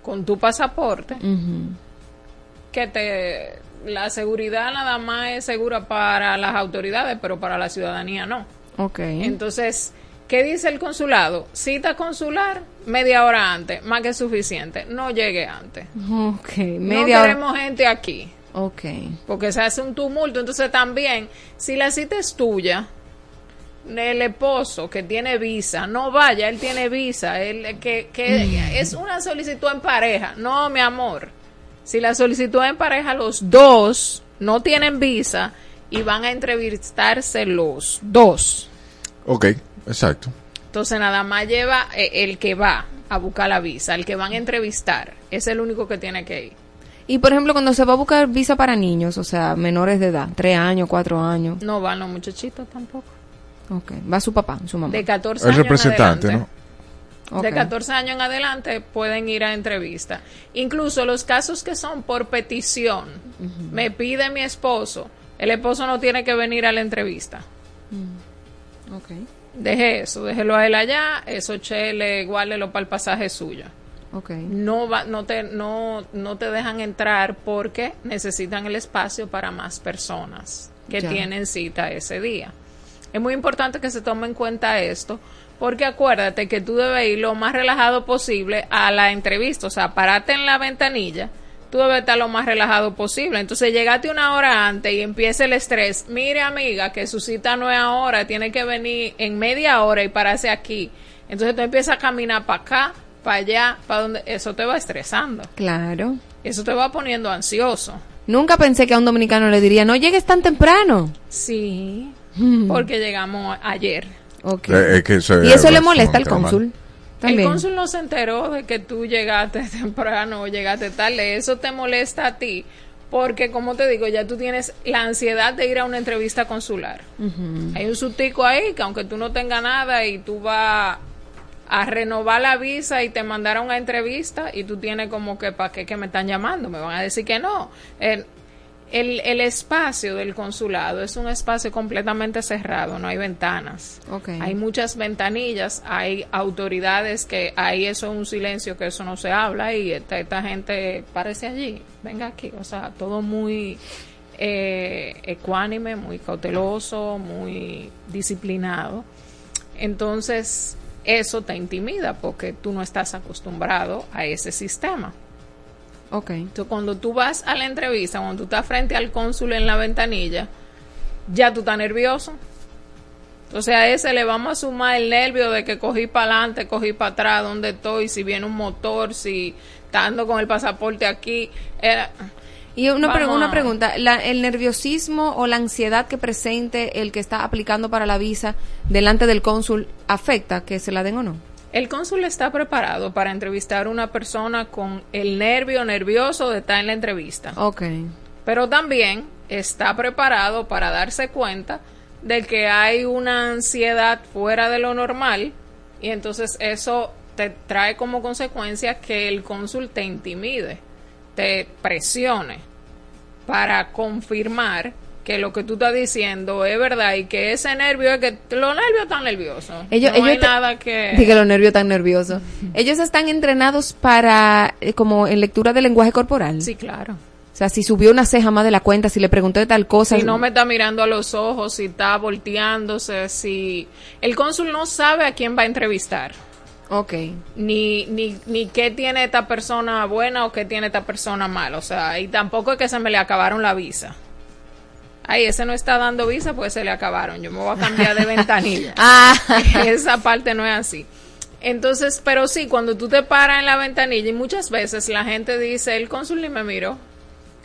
con tu pasaporte que te la seguridad nada más es segura para las autoridades, pero para la ciudadanía no. Ok. Entonces, ¿qué dice el consulado? Cita consular media hora antes, más que suficiente. No llegue antes. Ok, no media hora. queremos gente aquí. Ok. Porque se hace un tumulto. Entonces también, si la cita es tuya, el esposo que tiene visa, no vaya, él tiene visa, él que, que es una solicitud en pareja. No, mi amor. Si la solicitud en pareja, los dos no tienen visa y van a entrevistarse los dos. Ok, exacto. Entonces nada más lleva eh, el que va a buscar la visa, el que van a entrevistar, es el único que tiene que ir. Y por ejemplo, cuando se va a buscar visa para niños, o sea, menores de edad, tres años, cuatro años. No van los muchachitos tampoco. Ok. Va su papá, su mamá. De 14 El años representante, en ¿no? adelante. De 14 años en adelante pueden ir a entrevista. Incluso los casos que son por petición, me pide mi esposo, el esposo no tiene que venir a la entrevista. Ok. Deje eso, déjelo a él allá, eso chele, guárdelo para el pasaje suyo. Ok. No, va, no, te, no, no te dejan entrar porque necesitan el espacio para más personas que Ya. tienen cita ese día. Es muy importante que se tome en cuenta esto porque acuérdate que tú debes ir lo más relajado posible a la entrevista, o sea, parate en la ventanilla, tú debes estar lo más relajado posible. Entonces, llegate una hora antes y empieza el estrés. Mire, amiga, que su cita no es ahora, tiene que venir en media hora y pararse aquí. Entonces, tú empiezas a caminar para acá, para allá, para donde. Eso te va estresando. Claro. Eso te va poniendo ansioso. Nunca pensé que a un dominicano le diría, no llegues tan temprano. Sí, Mm. porque llegamos ayer. Ok. Eh, es que eso y es eso le molesta al cónsul. También. El cónsul no se enteró de que tú llegaste temprano o llegaste tarde. Eso te molesta a ti. Porque, como te digo, ya tú tienes la ansiedad de ir a una entrevista consular. Hay un sustico ahí que aunque tú no tengas nada y tú vas a renovar la visa y te mandaron a entrevista y tú tienes como que, ¿para qué que me están llamando? Me van a decir que no. El, el, el espacio del consulado es un espacio completamente cerrado, no hay ventanas. Hay muchas ventanillas, hay autoridades que ahí eso es un silencio que eso no se habla y esta, esta gente parece allí, venga aquí, o sea, todo muy eh, ecuánime, muy cauteloso, muy disciplinado. Entonces, eso te intimida porque tú no estás acostumbrado a ese sistema. Ok. Entonces, cuando tú vas a la entrevista, cuando tú estás frente al cónsul en la ventanilla, ya tú estás nervioso. Entonces a ese le vamos a sumar el nervio de que cogí para adelante, cogí para atrás, dónde estoy, si viene un motor, si estando con el pasaporte aquí. Eh, Y una, una pregunta, la- ¿el nerviosismo o la ansiedad que presente el que está aplicando para la visa delante del cónsul afecta que se la den o no? El cónsul está preparado para entrevistar a una persona con el nervio nervioso de estar en la entrevista. Ok. Pero también está preparado para darse cuenta de que hay una ansiedad fuera de lo normal y entonces eso te trae como consecuencia que el cónsul te intimide, te presione para confirmar que lo que tú estás diciendo es verdad y que ese nervio es que los nervios están nerviosos. Ellos, no hay ellos nada que Dije los nervios tan nerviosos. Ellos están entrenados para, eh, como en lectura del lenguaje corporal. Sí, claro. O sea, si subió una ceja más de la cuenta, si le preguntó de tal cosa. Si no me está mirando a los ojos, si está volteándose, si... El cónsul no sabe a quién va a entrevistar. Ok. Ni, ni, ni qué tiene esta persona buena o qué tiene esta persona mala. O sea, y tampoco es que se me le acabaron la visa. Ay, ese no está dando visa, pues se le acabaron. Yo me voy a cambiar de ventanilla. Ah. Esa parte no es así. Entonces, pero sí, cuando tú te paras en la ventanilla y muchas veces la gente dice, el cónsul ni me miró.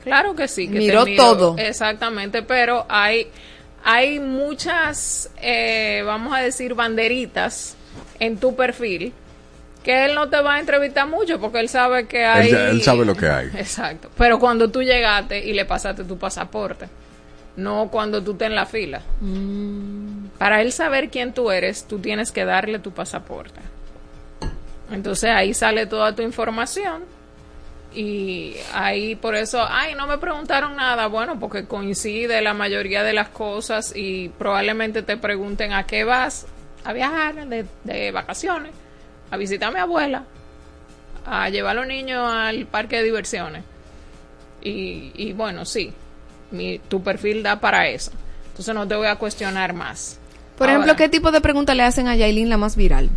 Claro que sí. Que te Miró miró. todo. Exactamente, pero hay, hay muchas, eh, vamos a decir, banderitas en tu perfil que él no te va a entrevistar mucho porque él sabe que hay... Él, sabe lo que hay. Exacto. Pero cuando tú llegaste y le pasaste tu pasaporte, no cuando tú estés en la fila. Para él saber quién tú eres, tú tienes que darle tu pasaporte. Entonces ahí sale toda tu información y ahí por eso, ay, no me preguntaron nada, bueno, porque coincide la mayoría de las cosas y probablemente te pregunten a qué vas a viajar de, de vacaciones, a visitar a mi abuela, a llevar a los niños al parque de diversiones. Y, y bueno, sí, mi, tu perfil da para eso. Entonces no te voy a cuestionar más. Por Ahora, ejemplo, ¿qué tipo de pregunta le hacen a Yailin la más viral?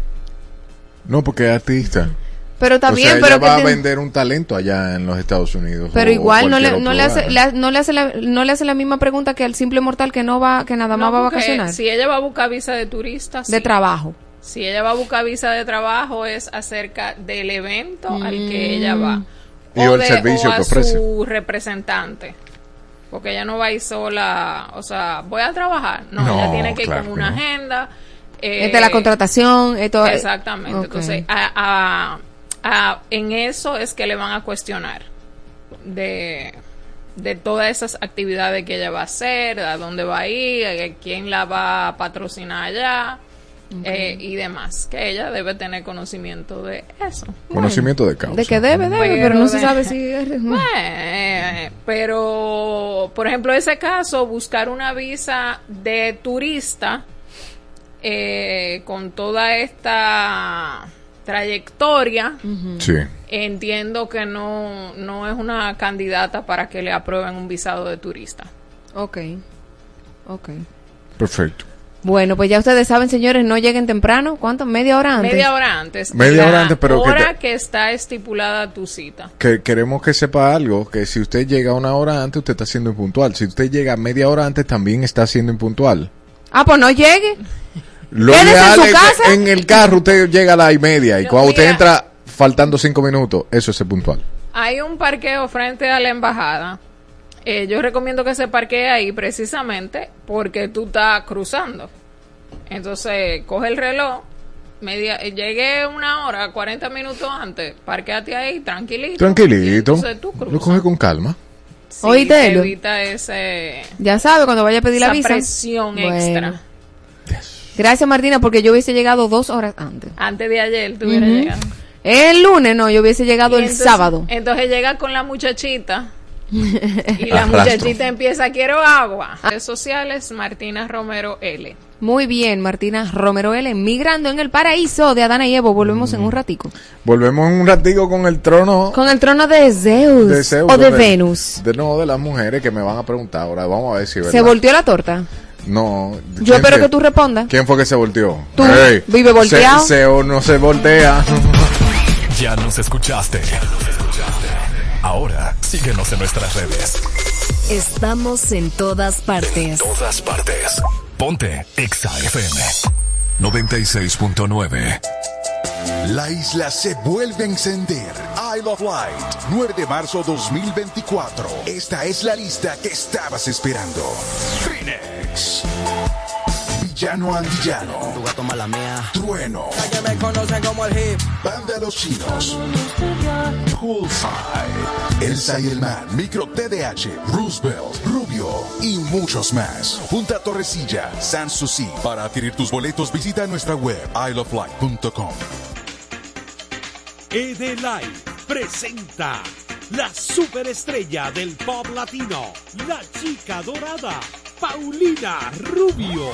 No, porque es artista. Pero está O sea, bien, ella pero va que a ten- vender un talento allá en los Estados Unidos. Pero igual no le, no le hace la- no le hace la, no le hace la misma pregunta que al simple mortal que no va que nada más no, va a vacacionar Si ella va a buscar visa de turista, de sí. trabajo. Si ella va a buscar visa de trabajo es acerca del evento al que ella Mm. va. Y o el de- servicio o a que ofrece. su representante. Porque ella no va a ir sola, o sea, voy a trabajar. No, No, ella tiene que ir con una no. agenda. eh, Esta es la contratación, esto es- Exactamente. Entonces, a- a- a- en eso es que le van a cuestionar de, de todas esas actividades que ella va a hacer, a dónde va a ir, a quién la va a patrocinar allá eh, y demás. Que ella debe tener conocimiento de eso. Conocimiento de causa. de que debe, debe, pero, no se sabe si es- Eh, pero, por ejemplo, ese caso, buscar una visa de turista eh, con toda esta trayectoria, Sí. entiendo que no, no es una candidata para que le aprueben un visado de turista. Ok. Ok. Perfecto. Bueno, pues ya ustedes saben, señores, no lleguen temprano. ¿Cuánto? Media hora antes. Media hora antes. Media La hora antes, pero que hora te- que está estipulada tu cita. Que queremos que sepa algo, que si usted llega una hora antes, usted está siendo impuntual. Si usted llega media hora antes, también está siendo impuntual. Ah, pues no llegue. Lo Quédese en ideal su es que casa. en el carro usted llega a la y media y cuando usted entra faltando cinco minutos, eso es puntual. Hay un parqueo frente a la embajada. Eh, yo recomiendo que se parquee ahí precisamente porque tú estás cruzando. Entonces, coge el reloj. Media, eh, llegué una hora, 40 minutos antes. Parquéate ahí, tranquilito. Tranquilito. entonces tú cruzas. Lo coge con calma. Sí, evita ese, Ya sabe, cuando vaya a pedir la visa. presión Bueno. extra. Gracias, Martina, porque yo hubiese llegado dos horas antes. Antes de ayer tuviera Ujú. llegado. El lunes no, yo hubiese llegado Y el entonces- sábado. Entonces llega con la muchachita y la Arrastro. muchachita empieza, quiero agua. Redes sociales, Martina Romero L. Muy bien, Martina Romero L. Migrando en el paraíso de Adana y Evo. Volvemos en un ratico. Volvemos un ratico con el trono Con el trono de Zeus, de Zeus, o de de- Venus. De no, de las mujeres que me van a preguntar ahora. Vamos a ver si es ¿Se verdad. volteó la torta? No. Yo ¿quién espero que tú respondas. ¿Quién fue que se volteó? Tú, vive volteado. Se, se o no se voltea. Ya nos escuchaste. Ahora síguenos en nuestras redes. Estamos en todas partes. Todas partes. Ponte Exa FM 96.9. La isla se vuelve a encender. Isle of Light, 9 de marzo 2024. Esta es la lista que estabas esperando. Phoenix. Villano Antillano. Tu gato mala mía. Trueno. que me conocen como el hip. Banda de los chinos. Poolside. Elsa y el Man. Micro TDH. Roosevelt. Rubio. Y muchos más. Punta Torrecilla. San Susi. Para adquirir tus boletos visita nuestra web. isleoflight.com. Live presenta la superestrella del pop latino, la chica dorada, Paulina Rubio.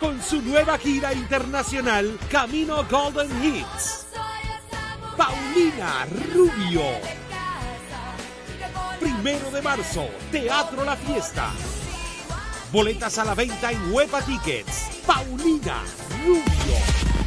Con su nueva gira internacional, Camino Golden Hits. Paulina Rubio. Primero de marzo, Teatro La Fiesta. Boletas a la venta en Huepa Tickets. Paulina Rubio.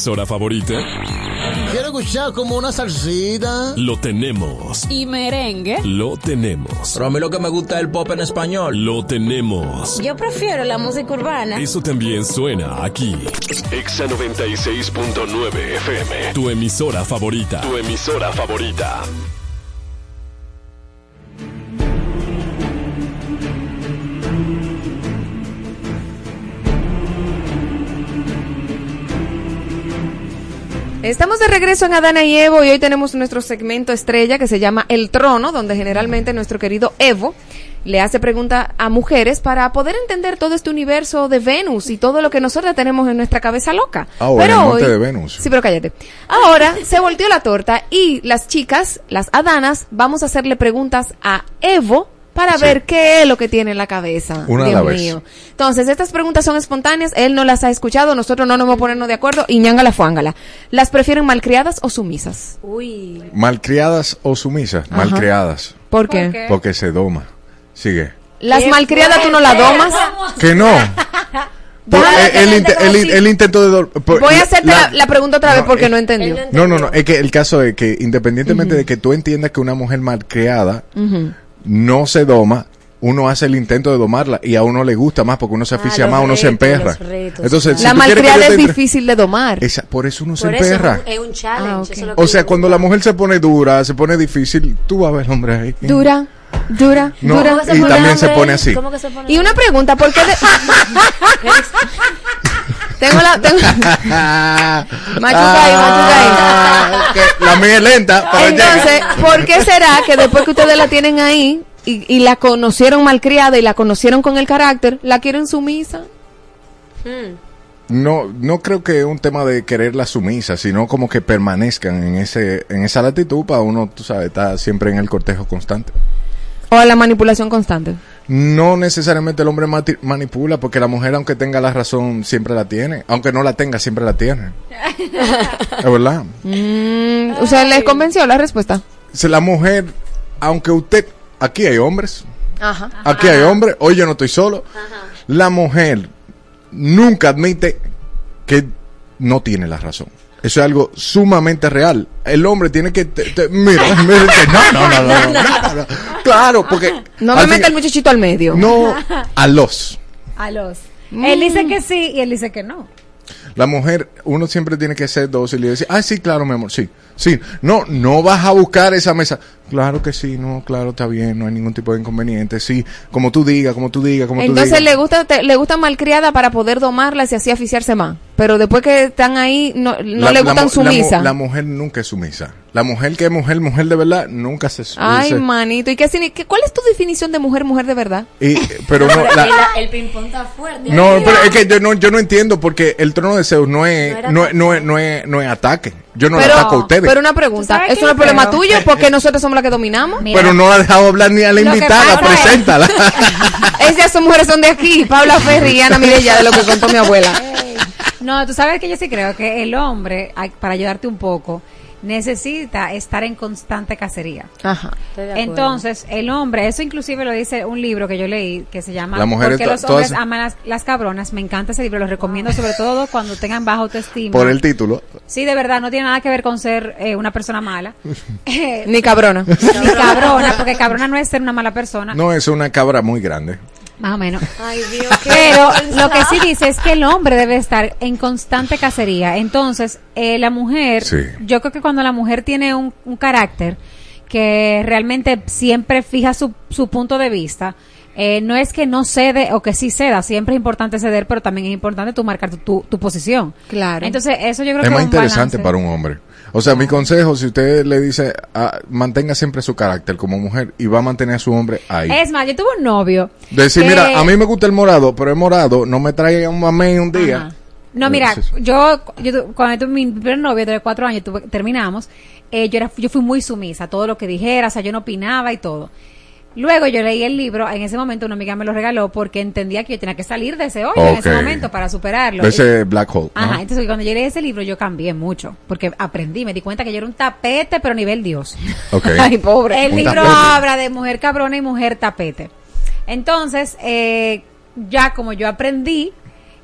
emisora favorita? Quiero escuchar como una salsita. Lo tenemos. Y merengue. Lo tenemos. Pero a mí lo que me gusta es el pop en español. Lo tenemos. Yo prefiero la música urbana. Eso también suena aquí. Exa 96.9 FM. Tu emisora favorita. Tu emisora favorita. Estamos de regreso en Adana y Evo y hoy tenemos nuestro segmento estrella que se llama El Trono, donde generalmente nuestro querido Evo le hace preguntas a mujeres para poder entender todo este universo de Venus y todo lo que nosotros tenemos en nuestra cabeza loca. Ah, o en el monte de Venus. Sí, pero cállate. Ahora se volteó la torta y las chicas, las Adanas, vamos a hacerle preguntas a Evo para ver qué es lo que tiene en la cabeza. Una a Dios la vez. mío. Entonces, estas preguntas son espontáneas, él no las ha escuchado, nosotros no nos vamos a ponernos de acuerdo y ñangala fuángala. ¿Las prefieren malcriadas o sumisas? Uy. ¿Malcriadas o sumisas? Ajá. Malcriadas. ¿Por qué? qué? Porque se doma. Sigue. Las malcriadas tú no las domas. Que no. Por- Déjame el, el inte- el in- el intento de... por- Voy a hacerte la- la, la pregunta otra vez porque eh, no entendió. No, no, no. Es que el caso es que independientemente de que tú entiendas que una mujer malcriada. No se doma, uno hace el intento de domarla y a uno le gusta más porque uno se aficia Ah, más, uno se retos, emperra. retos, Entonces, si la malcriada es difícil de domar. Esa- por eso uno se Por eso es emperra. un, es un challenge. Ah, eso es lo que O sea, cuando la mujer se pone dura, se pone difícil, tú vas a ver el hombre ahí. Dura, dura, No, dura. ¿Cómo que se y también se pone así. ¿Cómo que se pone Y una pregunta, ¿por qué? de- tengo la... Tengo... Machucay, Ah, que la mía es lenta, pero Entonces, llega. ¿por qué será que después que ustedes la tienen ahí y, y la conocieron malcriada y la conocieron con el carácter, la quieren sumisa? No, no creo que es un tema de quererla sumisa, sino como que permanezcan en ese, en esa latitud para uno, tú sabes, estar siempre en el cortejo constante. O a la manipulación constante. No necesariamente el hombre manipula, porque la mujer, aunque tenga la razón, siempre la tiene. Aunque no la tenga, siempre la tiene. Es verdad. Mm, o sea, ¿les convenció la respuesta? Si la mujer, aunque usted, aquí hay hombres, Ajá. aquí hay hombres, hoy yo no estoy solo. La mujer nunca admite que no tiene la razón. Eso es algo sumamente real. El hombre tiene que... te- te- mira, mira, no, no, no, no, no, no, no. Claro, porque... No me meta el muchachito al medio. No, a los. A los. Mm. Él dice que sí y él dice que no. La mujer, uno siempre tiene que ser dócil y decir, ah, sí, claro, mi amor, sí, sí. No, no vas a buscar esa mesa. Claro que sí, no, claro, está bien, no hay ningún tipo de inconveniente. Sí, como tú digas, como tú digas, como tú Entonces digas. le gusta te- le gusta malcriada para poder domarlas y así aficiarse más. Pero después que están ahí, no, no La- le gustan la sumisas. La, mujer nunca es sumisa. La mujer que es mujer, mujer de verdad, nunca se Ay, se- manito. ¿Y qué, cuál es tu definición de mujer, mujer de verdad? y- Pero no, la- el ping-pong está fuerte. no, pero es que yo no, yo no entiendo porque el trono de Zeus no es, No no, es- no es, no es, no es ataque. Yo no le pero, ataco a ustedes. pero una pregunta, sabes ¿eso qué no es problema creo? tuyo porque nosotros somos las que dominamos? Mira, pero no la ha dejado hablar ni a la invitada, pasa es- preséntala. Esas son mujeres son de aquí, Paula Ferri y Ana Mirella, de lo que contó mi abuela. No, tú sabes que yo sí creo que el hombre, para ayudarte un poco, necesita estar en constante cacería. Ajá. Entonces, el hombre, eso inclusive lo dice un libro que yo leí que se llama La mujer Porque los hombres todas- aman las, las cabronas. Me encanta ese libro, lo recomiendo sobre todo cuando tengan baja autoestima. Por el título. Sí, de verdad, no tiene nada que ver con ser eh, una persona mala. Eh, Ni cabrona. ni cabrona, porque cabrona no es ser una mala persona. No, es una cabra muy grande. Más o menos. Ay, Dios, Pero lo que sí dice es que el hombre debe estar en constante cacería. Entonces, eh, la mujer, Sí. yo creo que cuando la mujer tiene un, un carácter que realmente siempre fija su, su punto de vista, eh, no es que no cede o que sí ceda, siempre es importante ceder, pero también es importante tú marcar tu, tu, tu posición. Claro. Entonces, eso yo creo Es que más un interesante balance. para un hombre. O sea, mi consejo, si usted le dice, ah, mantenga siempre su carácter como mujer y va a mantener a su hombre ahí. Es más, yo tuve un novio. Decir, que- mira, a mí me gusta el morado, pero es morado, no me traiga un mamey un día. Ajá. No, mira, yo, yo tu- cuando tuve mi primer novio de cuatro años, tuve- terminamos, eh, yo, era, yo fui muy sumisa, todo lo que dijera, o sea, yo no opinaba y todo. Luego yo leí el libro, en ese momento una amiga me lo regaló porque entendía que yo tenía que salir de ese hoyo en ese momento para superarlo. Ese black hole. Ajá, ¿no? entonces cuando yo leí ese libro yo cambié mucho, porque aprendí, me di cuenta que yo era un tapete, pero a nivel Dios. Ok. Ay, pobre. El Un libro tapete. habla de mujer cabrona y mujer tapete. Entonces, eh, ya como yo aprendí,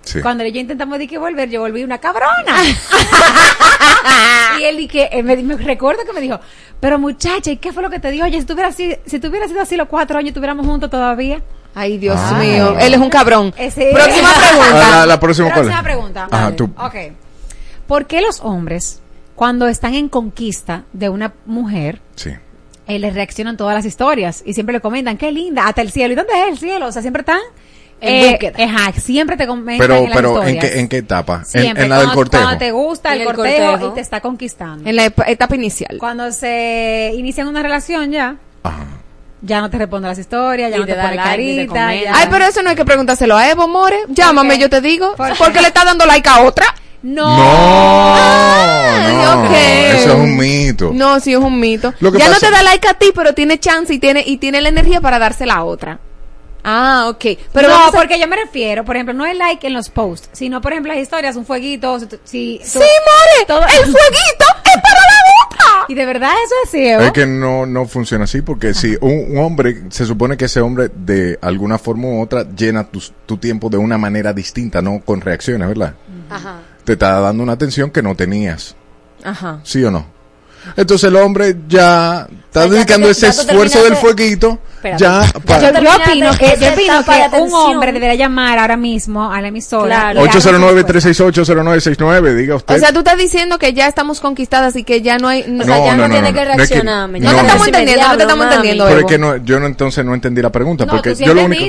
Sí. Cuando yo intentamos de que volver, yo volví una cabrona. y él y que me, me recuerdo que me dijo, pero muchacha, ¿y qué fue lo que te dijo? Oye, si tuviera así, si tuviera sido así los cuatro años, estuviéramos juntos todavía. Ay, Dios Ay. mío. Él es un cabrón. Ese- Próxima pregunta. Ah, la, la próxima, pregunta. Ajá, tú. Ok. ¿Por qué los hombres, cuando están en conquista de una mujer, Sí. eh, les reaccionan todas las historias y siempre le comentan, qué linda, hasta el cielo. ¿Y dónde es el cielo? O sea, siempre están... En eh, ajá, siempre te comentan Pero, en las pero ¿en qué, ¿en qué etapa? En, Siempre, en la del cortejo. Cuando te gusta el, cortejo, cortejo. y te está conquistando. En la etapa inicial. Cuando se inician una relación ya, ya no te responde las historias, ya no te, te da pone like, ni te carita. Ay, pero eso no hay que preguntárselo a Evo, More. Llámame, yo te digo. ¿Por qué? Porque le está dando like a otra. No. No, eso es un mito. No, sí es un mito. Ya no te da like a ti, pero tiene chance y tiene y tiene la energía para dársela a otra. Ah, ok. Pero no, a- porque yo me refiero, por ejemplo, no es like en los posts, sino, por ejemplo, las historias, un fueguito. Si, si- Sí, More, todo- el fueguito es para la otra. Y de verdad eso es así, Evo? Es que no, no funciona así porque si un, un hombre, se supone que ese hombre de alguna forma u otra llena tu, tu tiempo de una manera distinta, no con reacciones, ¿verdad? Ajá. Te está dando una atención que no tenías, Ajá. ¿sí o no? Entonces el hombre ya está ya dedicando te- ese esfuerzo del fueguito Espérate. ya para... Yo, yo opino que, yo opino que un hombre debería llamar ahora mismo a la emisora. Claro. y dar una respuesta. 809-368-0969, diga usted. O sea, tú estás diciendo que ya estamos conquistadas y que ya no hay no, O sea, No, ya no, no, no, tiene no, que no es que- reaccionarme. no, te estamos entendiendo, no te estamos mami. entendiendo. Pero es que no, yo no, entonces no entendí la pregunta No, porque tú sí yo lo único...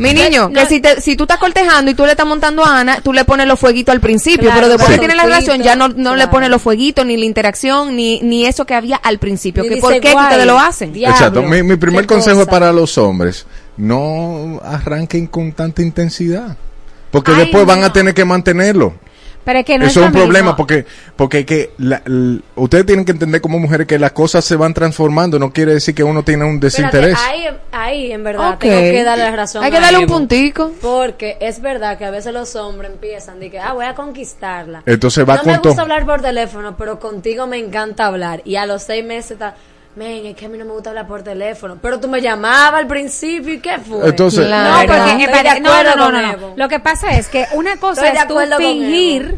Mi niño, No. que si, te, si tú estás cortejando y tú le estás montando a Ana, tú le pones los fueguitos al principio, Claro, pero después claro. que tienes la relación ya no, no le pones los fueguitos, ni la interacción, ni, ni eso que había al principio. Que dice, ¿Por qué ustedes lo hacen? diablo, Exacto. Mi, mi primer consejo es cosa. para los hombres. No arranquen con tanta intensidad. Porque Ay, después van a tener que mantenerlo. Pero es que no Eso es un problema mismo. porque porque que la- ustedes tienen que entender como mujeres que las cosas se van transformando. No quiere decir que uno tiene un desinterés. ahí, ahí, en verdad, tengo que darle la razón. Hay que a darle un Evo. puntico. Porque es verdad que a veces los hombres empiezan de que, ah, voy a conquistarla. Entonces va no con me todo. gusta hablar por teléfono, pero contigo me encanta hablar. Y a los seis meses está, men, es que a mí no me gusta hablar por teléfono. Pero tú me llamabas al principio y qué fue. Entonces- No, Claro. porque Estoy de no, no, no, no, no. Lo que pasa es que una cosa Estoy es tú fingir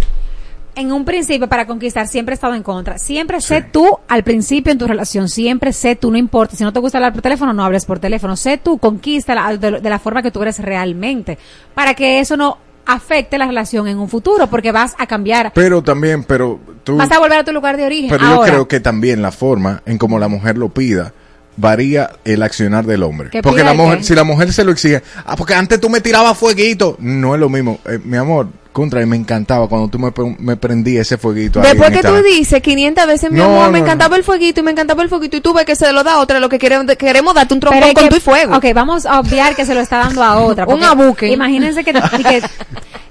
en un principio para conquistar, siempre he estado en contra. Siempre sé tú al principio en tu relación, siempre sé tú, no importa. Si no te gusta hablar por teléfono, no hables por teléfono. Sé tú, conquista la- de, de la forma que tú eres realmente. Para que eso no afecte la relación en un futuro, porque vas a cambiar. Pero también, pero tú... Vas a volver a tu lugar de origen. Pero yo creo que también la forma en como la mujer lo pida varía el accionar del hombre. ¿Que Porque la mujer, si la mujer se lo exige, ah, porque antes tú me tirabas fueguito, no es lo mismo. Eh, mi amor, contra, y me encantaba cuando tú me, me prendías ese fueguito. Después que tú dices 500 veces, mi No, amor, no, me no. encantaba el fueguito y me encantaba el fueguito y tú ves que se lo da a otra, lo que queremos, queremos darte un trompón con que- tu y fuego. Ok, vamos a obviar que se lo está dando a otra. Un abuque. Imagínense que, que-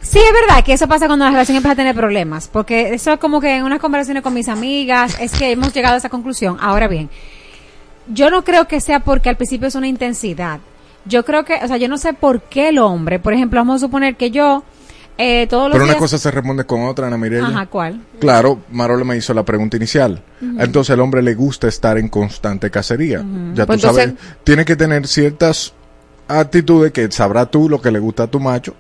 Sí, es verdad que eso pasa cuando la relación empieza a tener problemas. Porque eso es como que en unas conversaciones con mis amigas es que hemos llegado a esa conclusión. Ahora bien, yo no creo que sea porque al principio es una intensidad. Yo creo que, o sea, yo no sé por qué el hombre, por ejemplo, vamos a suponer que yo eh, todos los Pero una días... cosa se responde con otra, Ana Mireya. Ajá, ¿cuál? Claro, Marola me hizo la pregunta inicial. Entonces al hombre le gusta estar en constante cacería. Ya Pues tú sabes, tiene que tener ciertas actitudes que sabrá tú lo que le gusta a tu macho,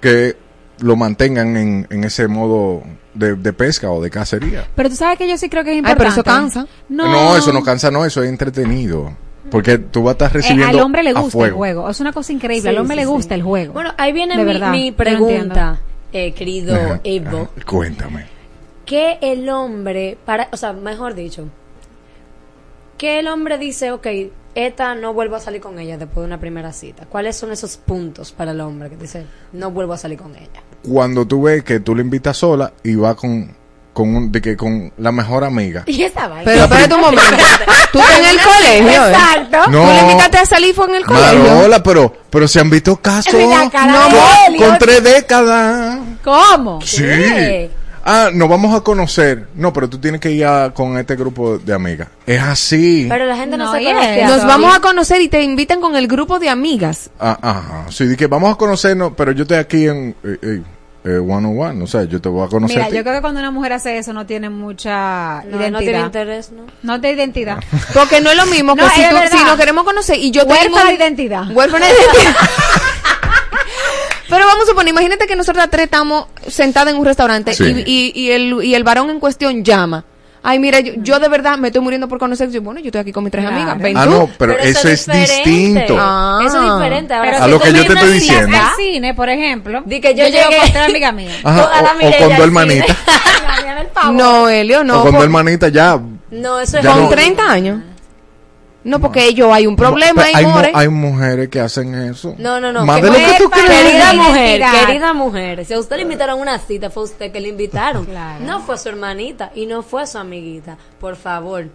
que lo mantengan en, en ese modo de, de pesca o de cacería. Pero tú sabes que yo sí creo que es Ay, importante. pero eso cansa. No, eso no cansa, no, eso es entretenido. Porque tú vas a estar Eh, recibiendo al hombre le gusta el juego. Es una cosa increíble. Sí, al hombre sí, le sí. gusta el juego. Bueno, ahí viene mi, verdad, mi no pregunta, eh, querido Ajá, Evo. ajá, Cuéntame. que el hombre, para, o sea, mejor dicho, que el hombre dice, ok, esta no vuelvo a salir con ella después de una primera cita. ¿Cuáles son esos puntos para el hombre que dice, no vuelvo a salir con ella? Cuando tú ves que tú le invitas sola y va con, con, un, de que con la mejor amiga. Y esa vaina. Pero espérate un momento. Tú estás en el colegio. ¿eh? Exacto. No. Tú le invitaste a salir fue en el colegio. Marola, pero, pero se han visto casos cara con, de tres décadas. ¿Cómo? Sí. ¿Qué? Ah, nos vamos a conocer. No, pero tú tienes que ir a- con este grupo de amigas. Es así. Pero la gente no, No, se conoce. Nos vamos a conocer y te invitan con el grupo de amigas. Ah, ajá. Sí, di que vamos a conocernos, pero yo estoy aquí en eh, eh, eh, one on one. O sea, yo te voy a conocer. Mira, a ti. yo creo que cuando una mujer hace eso no tiene mucha No, identidad. no tiene interés, ¿no? No tiene identidad. Porque no es lo mismo que No, si, tú- si nos queremos conocer y yo tengo Huérfana identidad. Huérfana de identidad. Pero vamos a suponer, imagínate que nosotras tres estamos sentadas en un restaurante Sí. y, y, y el, y el varón en cuestión llama. Ay, mira, yo, yo de verdad me estoy muriendo por conocer. Yo, bueno, yo estoy aquí con mis tres Claro. amigas. Ven Ah, tú. no, pero, eso es distinto. Ah. Eso es diferente. Ahora, Pero A si lo que yo te estoy diciendo. al cine, por ejemplo, Di que yo yo llego con tres amigas mías. Ajá, Toda la o, o con cine. hermanitas. No, Elio, no. o con dos hermanitas ya. No, eso es con no. 30 años. No, porque ellos hay un problema Pero hay, mu- more. hay mujeres que hacen eso. No, no, no. Más que de lo que tú crees. Querida mujer, querida mujer. Si a usted le invitaron a una cita, fue usted que le invitaron. Claro. No fue su hermanita y no fue su amiguita. Por favor.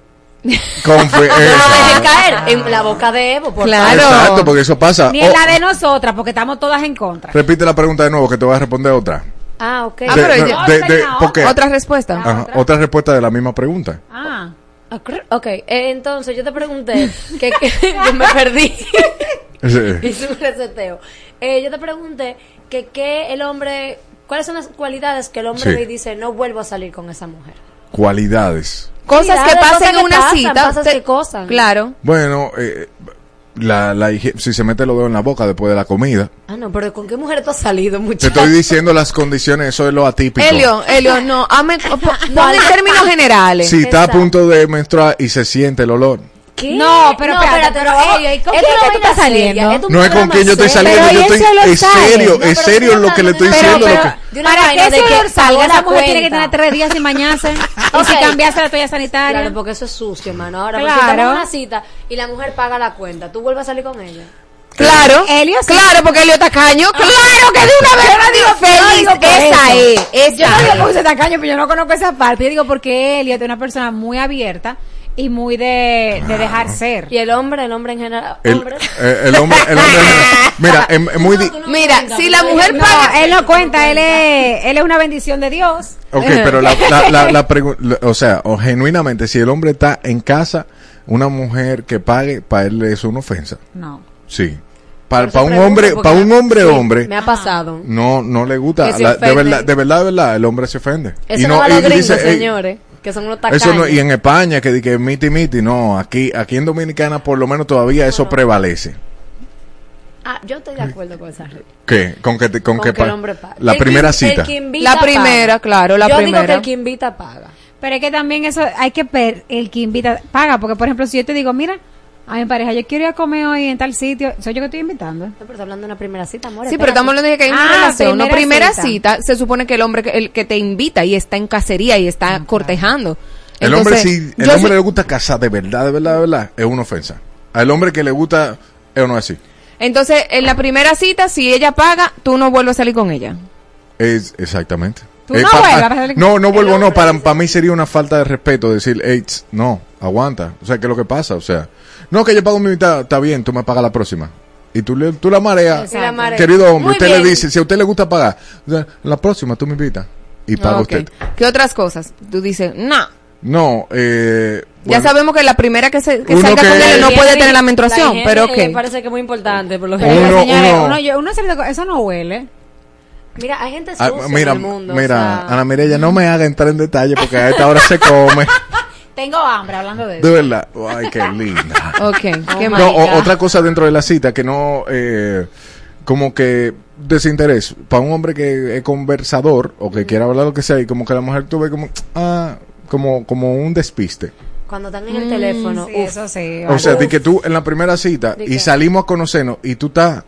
Confi- No esa. deje caer en la boca de Evo, por Claro. favor. Exacto, porque eso pasa. Ni en Oh, la de nosotras, porque estamos todas en contra. repite la pregunta de nuevo que te voy a responder otra. Ah, ok. Ah, De- pero no, ya- de- de- porque- Otra respuesta. Ajá, otra respuesta de la misma pregunta. Ah. Ok, eh, entonces yo te pregunté que, que- yo me perdí. Sí. Hice un reseteo. Eh, yo te pregunté que qué el hombre, cuáles son las cualidades que el hombre Sí. ve y dice no vuelvo a salir con esa mujer. Cualidades. Cosas que Cualidades, pasan cosas en una pasan, cita. te- que cosas. Claro. Bueno, eh, la, la si se mete los dedos en la boca después de la comida. Ah, no, pero ¿con qué mujer tú has salido, Te muchacho? estoy diciendo las condiciones, eso es lo atípico. Elio, Elio, no, hazme- po- pon en términos generales. Si está a punto de menstruar y se siente el olor. ¿Qué? No, pero espérate, pero, no, ey, ¿con quién no que tú vaina estás saliendo? es No es con quien yo estoy saliendo, Pero yo ¿y estoy, sale? serio, No, es pero serio lo que le estoy diciendo. pero- Para que ese olor salga, esa la mujer tiene que tener tres días sin bañarse. Y Ok. sin cambiarse la toalla sanitaria. Claro, porque eso es sucio, hermano. Ahora, Claro. porque estamos en una cita y la mujer paga la cuenta, ¿tú vuelves a salir con ella? Claro, Elio sí. claro, porque Elio tacaño. Claro que de una vez me digo feliz. digo esa eso. es, Yo no esa digo porque tacaño, pero yo no conozco esa parte. Yo digo porque Elliot es una persona muy abierta y muy de, de dejar ser. Y el hombre, el hombre en general. El, hombre. eh, el hombre, el hombre, mira, es, es muy, Mira, si la mujer No, paga. él no cuenta, él es, él es una bendición de Dios. Ok, pero la, la, la, la pregu- la- o sea, o genuinamente, si el hombre está en casa, una mujer que pague, para él es una ofensa. No. Sí. Para, para un hombre, para un hombre, sí, hombre, Me ha pasado. no, no le gusta. La- de verdad, de verdad, de verdad, el hombre se ofende. Eso no, va a y los gringos, dice, "Ey, señores, que son unos tacaños. Eso no, y en España, que, di que miti miti, no, aquí, aquí en Dominicana por lo menos todavía eso prevalece. Ah, yo estoy de acuerdo con esa regla. ¿Qué? Con que, te- con Con que que el pa- hombre pague. la El primera que- el cita. que invita La primera, paga. claro, la yo digo que primera. el que invita paga. Pero es que también eso hay que ver, el que invita paga, porque por ejemplo, si yo te digo, mira, a mi pareja, yo quiero ir a comer hoy en tal sitio, soy yo que estoy invitando. No, pero está hablando de una primera cita, amor. Sí, espérate. pero estamos hablando de que hay una Ah, relación. No, primera primera cita. cita. se supone que el hombre que, el que te invita y está en cacería y está cortejando. El hombre, si el hombre le gusta casar de verdad, de verdad, de verdad, es una ofensa. Al hombre que le gusta, es no así. Entonces, en la primera cita, si ella paga, tú no vuelves a salir con ella. Es exactamente. Tú Eh, no pa- a salir- no, no vuelvo, no. Para, para mí sería una falta de respeto decir, hey, no, aguanta. O sea, ¿qué es lo que pasa? O sea, no, que yo pago mi mitad, está bien, tú me pagas la próxima. Y tú, le, tú la mareas. Querido hombre, Muy usted bien. le dice, si a usted le gusta pagar, o sea, la próxima tú me invitas. Y paga usted. ¿Qué otras cosas? Tú dices, no. No, eh. Ya sabemos que la primera que, se, que salga que- con él no puede tener la menstruación, pero eh, ok. parece que es muy importante, por lo general. Uno- señores, uno- uno- yo- uno se le- eso no huele. Mira, hay gente ah, sucia mira, en el mundo. mira, o sea, Ana Mireya, no me haga entrar en detalle porque a esta hora se come. Tengo hambre hablando de eso. De verdad. Ay, qué linda. Ok, qué my No, o- God. otra cosa dentro de la cita que no, eh, como que desinterés. Para un hombre que es conversador o que quiera hablar lo que sea, y como que la mujer tú ves como, ah, como, como un despiste. Cuando están en el teléfono, Sí, uf, eso sí. O sea, vale. de que tú en la primera cita ¿De y salimos a conocernos y tú estás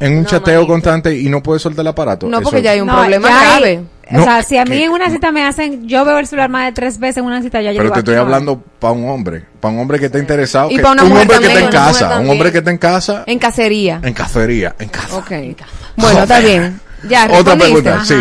en un No, chateo manito. constante y no puedes soltar el aparato. No, eso- porque ya hay un No, problema hay- grave. O sea, si a mí que- en una cita me hacen, yo veo el celular más de tres veces en una cita, ya yo Pero digo, te estoy no. hablando para un hombre, para un hombre que está interesado, Y que- pa' una un mujer hombre que está en también, casa, un hombre que está en casa, En cacería. en cacería, en casa. Ok. Bueno, está bien. Ya, Otra pregunta, sí.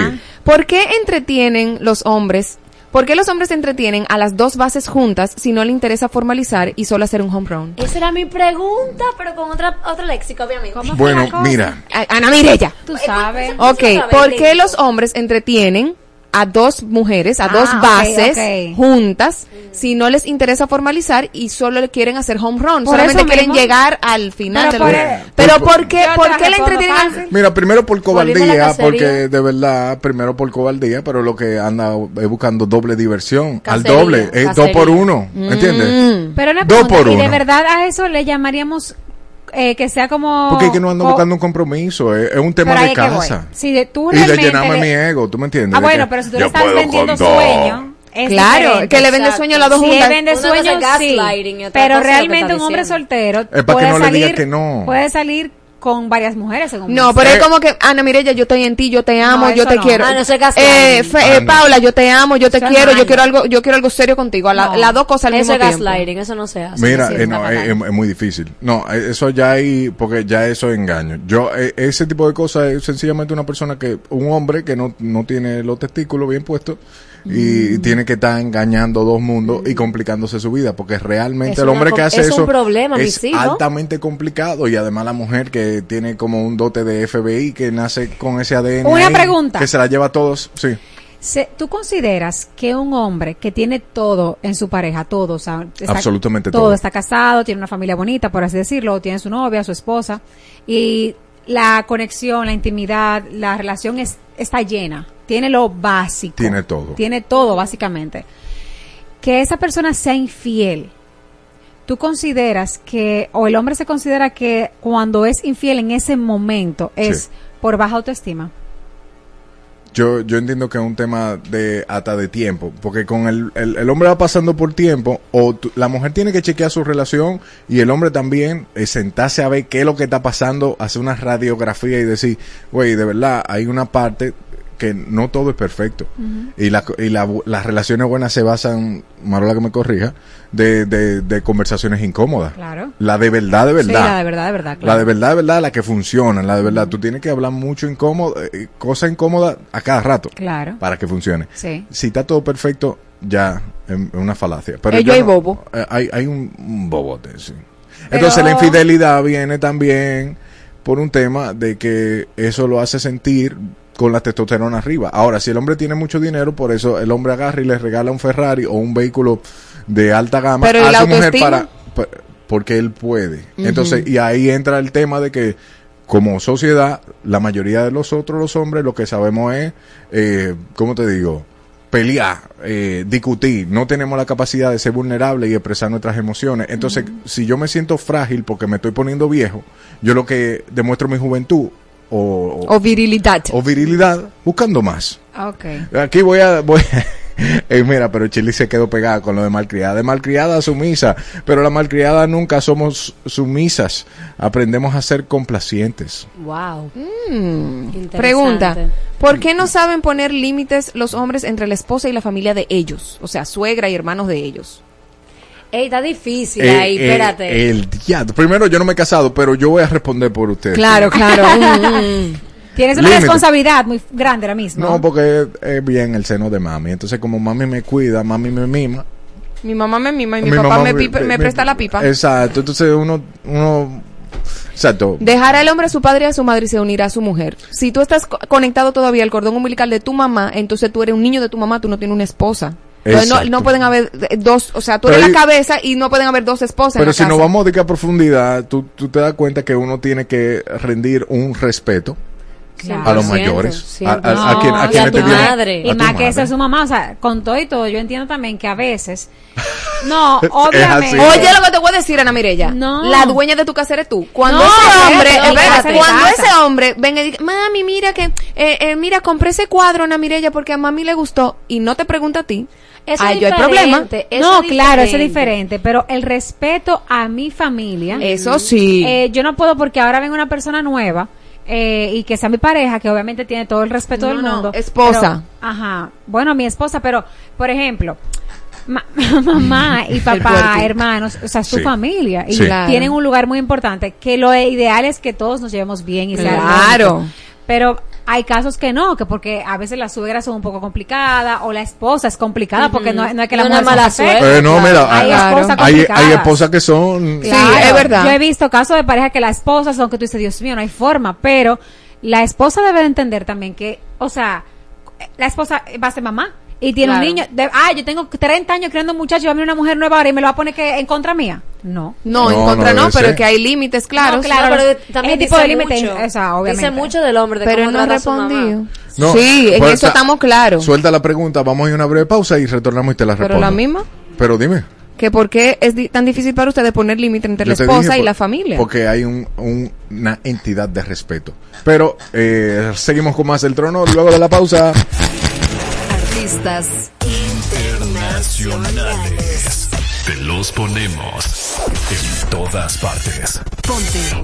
¿Por qué entretienen los hombres? ¿Por qué los hombres se entretienen a las dos bases juntas si no le interesa formalizar y solo hacer un home run? esa era mi pregunta, pero con otra, otro léxico, obviamente. ¿Cómo fue Bueno, mira, Ana Mireya. Tú sabes. Ok, ¿por qué los hombres entretienen a dos mujeres, a Ah, dos bases juntas si no les interesa formalizar y solo le quieren hacer home run? Por Solamente quieren mismo. llegar al final Pero del por-. Pero por- ¿por qué, por qué la entretienen? mira, primero por cobardía, porque de verdad, primero por cobardía, pero lo que anda es buscando doble diversión, al doble, es dos por uno, ¿entiendes? Mm. Pero una Dos pregunta, por ¿y de uno. verdad a eso le llamaríamos eh, que sea como... Porque es que no ando buscando un compromiso, es, es un tema Pero de casa. Si de- tú y de realmente llenarme le- mi ego, ¿tú me entiendes? Ah, De bueno, que pero si tú le estás vendiendo sueño... es Claro, que le vende sueño a las dos Si juntas. vende sueño, sí. Pero realmente un hombre soltero Es para que puede no le diga salir, que no. puede salir con varias mujeres, según No, pero es como que, Ana Mireya, yo estoy en ti, yo te amo, No, yo te no. quiero. Ah, no, es eh, gaslighting. Fe- Ah, eh. Paula, yo te amo, yo te Eso es quiero, yo quiero algo, yo quiero algo serio contigo. La- No. Las dos cosas al Eso mismo es tiempo. gaslighting, eso no se hace. Mira, Sí, eh, no, es, es muy difícil. No, eh, eso ya hay, porque ya eso es engaño. Yo, eh, ese tipo de cosas es sencillamente una persona que, un hombre que no, no tiene los testículos bien puestos y Mm. tiene que estar engañando dos mundos y complicándose su vida, porque realmente Es el hombre que hace es un eso problema, es altamente complicado y además la mujer que tiene como un dote de FBI que nace con ese ADN. Una ahí, pregunta. Que se la lleva a todos, sí. ¿Tú consideras que un hombre que tiene todo en su pareja, todo, o sea, está- Absolutamente todo, todo. está casado, tiene una familia bonita, por así decirlo, tiene su novia, su esposa, y la conexión, la intimidad, la relación es, está llena, tiene lo básico, Tiene todo. tiene todo básicamente, que esa persona sea infiel, ¿tú consideras que, o el hombre se considera que cuando es infiel en ese momento es Sí. por baja autoestima? Yo, yo entiendo que es un tema de hasta de tiempo, porque con el, el, el hombre va pasando por tiempo, o la mujer tiene que chequear su relación y el hombre también eh, sentarse a ver qué es lo que está pasando, hacer una radiografía y decir, güey, de verdad, hay una parte que no todo es perfecto. Y, la, y la- las relaciones buenas se basan, Marola que me corrija, de, de, de conversaciones incómodas. Claro. La de verdad, de verdad. Sí, la de verdad, de verdad, La claro. de verdad, de verdad, la que funciona, la de verdad. Tú tienes que hablar mucho incómodo, eh, cosa incómoda a cada rato. Claro. Para que funcione. Sí. Si está todo perfecto, ya es una falacia. Pero Ello yo hay no- bobo. eh, hay, hay un, un bobote, sí. Entonces la infidelidad viene también por un tema de que eso lo hace sentir con la testosterona arriba. Ahora, si el hombre tiene mucho dinero, por eso el hombre agarra y le regala un Ferrari o un vehículo de alta gama Pero ¿y a su mujer para, pa- porque él puede. Entonces, y ahí entra el tema de que como sociedad, la mayoría de los otros, los hombres, lo que sabemos es, eh, ¿cómo te digo? Pelear, eh, discutir, no tenemos la capacidad de ser vulnerable y expresar nuestras emociones. Entonces, si yo me siento frágil porque me estoy poniendo viejo, yo lo que demuestro mi juventud o, O virilidad. o virilidad buscando más. Ok. Aquí voy a... Voy Eh, mira, pero Chile se quedó pegada con lo de malcriada. De malcriada a sumisa. Pero la malcriada nunca somos sumisas. Aprendemos a ser complacientes. Wow. Mm. Pregunta, ¿por qué no saben poner límites los hombres entre la esposa y la familia de ellos? O sea, suegra y hermanos de ellos. Ey, está difícil Eh, ahí, eh, espérate. el diablo. Primero, yo no me he casado, pero yo voy a responder por usted. Claro, claro. Mm, mm. Tienes una Límite. responsabilidad muy grande ahora mismo. No, porque es bien el seno de mami. Entonces, como mami me cuida, mami me mima. Mi mamá me mima y mi, mi papá me, pipa- me presta la pipa. Exacto. Entonces, uno... uno exacto. Dejar al hombre a su padre y a su madre y se unirá a su mujer. Si tú estás co- conectado todavía al cordón umbilical de tu mamá, entonces tú eres un niño de tu mamá, tú no tienes una esposa. Entonces no, no pueden haber dos, o sea, tú Pero eres ahí- la cabeza y no pueden haber dos esposas. en Pero la si casa. nos vamos de que a profundidad, tú, tú te das cuenta que uno tiene que rendir un respeto a los 100%, mayores. A, a- a No, quien, a y quienes tu madre. a Y tu más que madre. esa es su mamá, o sea, con todo y todo, yo entiendo también que a veces, no, obviamente. Oye, lo que te voy a decir, Ana Mirella. No. La dueña de tu casa eres tú. Cuando No, ese hombre, no, espérate, cuando ese hombre venga y diga, mami, mira que, eh, eh, mira, compré ese cuadro, Ana Mirella, porque a mami le gustó y no te pregunta a ti. Eso Ay, es yo hay problema. No, claro, eso es diferente. pero el respeto a mi familia. Eso sí. eh, yo no puedo porque ahora venga una persona nueva eh, y que sea mi pareja, que obviamente tiene todo el respeto No, del no, mundo. esposa. pero- ajá. Bueno, mi esposa, pero, por ejemplo, ma- mamá y papá, hermanos, o sea, Sí. familia. Y Sí. Claro. tienen un lugar muy importante, que lo ideal es que todos nos llevemos bien y sea Claro. Pero hay casos que no, que porque a veces las suegras son un poco complicadas o la esposa es complicada porque no, no es que la No mujer mala suegra. Eh, no, mira, Hay hay, esposas hay, hay esposas que son... Sí, es verdad. Yo he visto casos de pareja que la esposa son que tú dices, Dios mío, no hay forma, pero la esposa debe de entender también que, o sea, la esposa va a ser mamá y tiene Claro. un niño, de, ah, yo tengo 30 años criando un muchacho y va a venir una mujer nueva ahora y me lo va a poner que en contra mía. No. No, en contra no pero ser. que hay límites. No, claro, No, pero también ese tipo dice de límites. Dice mucho del hombre, de Pero cómo no ha respondido. No, sí, en eso ta- estamos claros. Suelta la pregunta, vamos a ir a una breve pausa y retornamos y te la Pero respondo. la misma. Pero dime. que por qué es di- tan difícil para ustedes poner límite entre la Yo esposa dije y por- la familia. Porque hay un- un- una entidad de respeto. Pero eh, seguimos con más del trono luego de la pausa. Artistas Internacionales. Te los ponemos en todas partes. Ponte.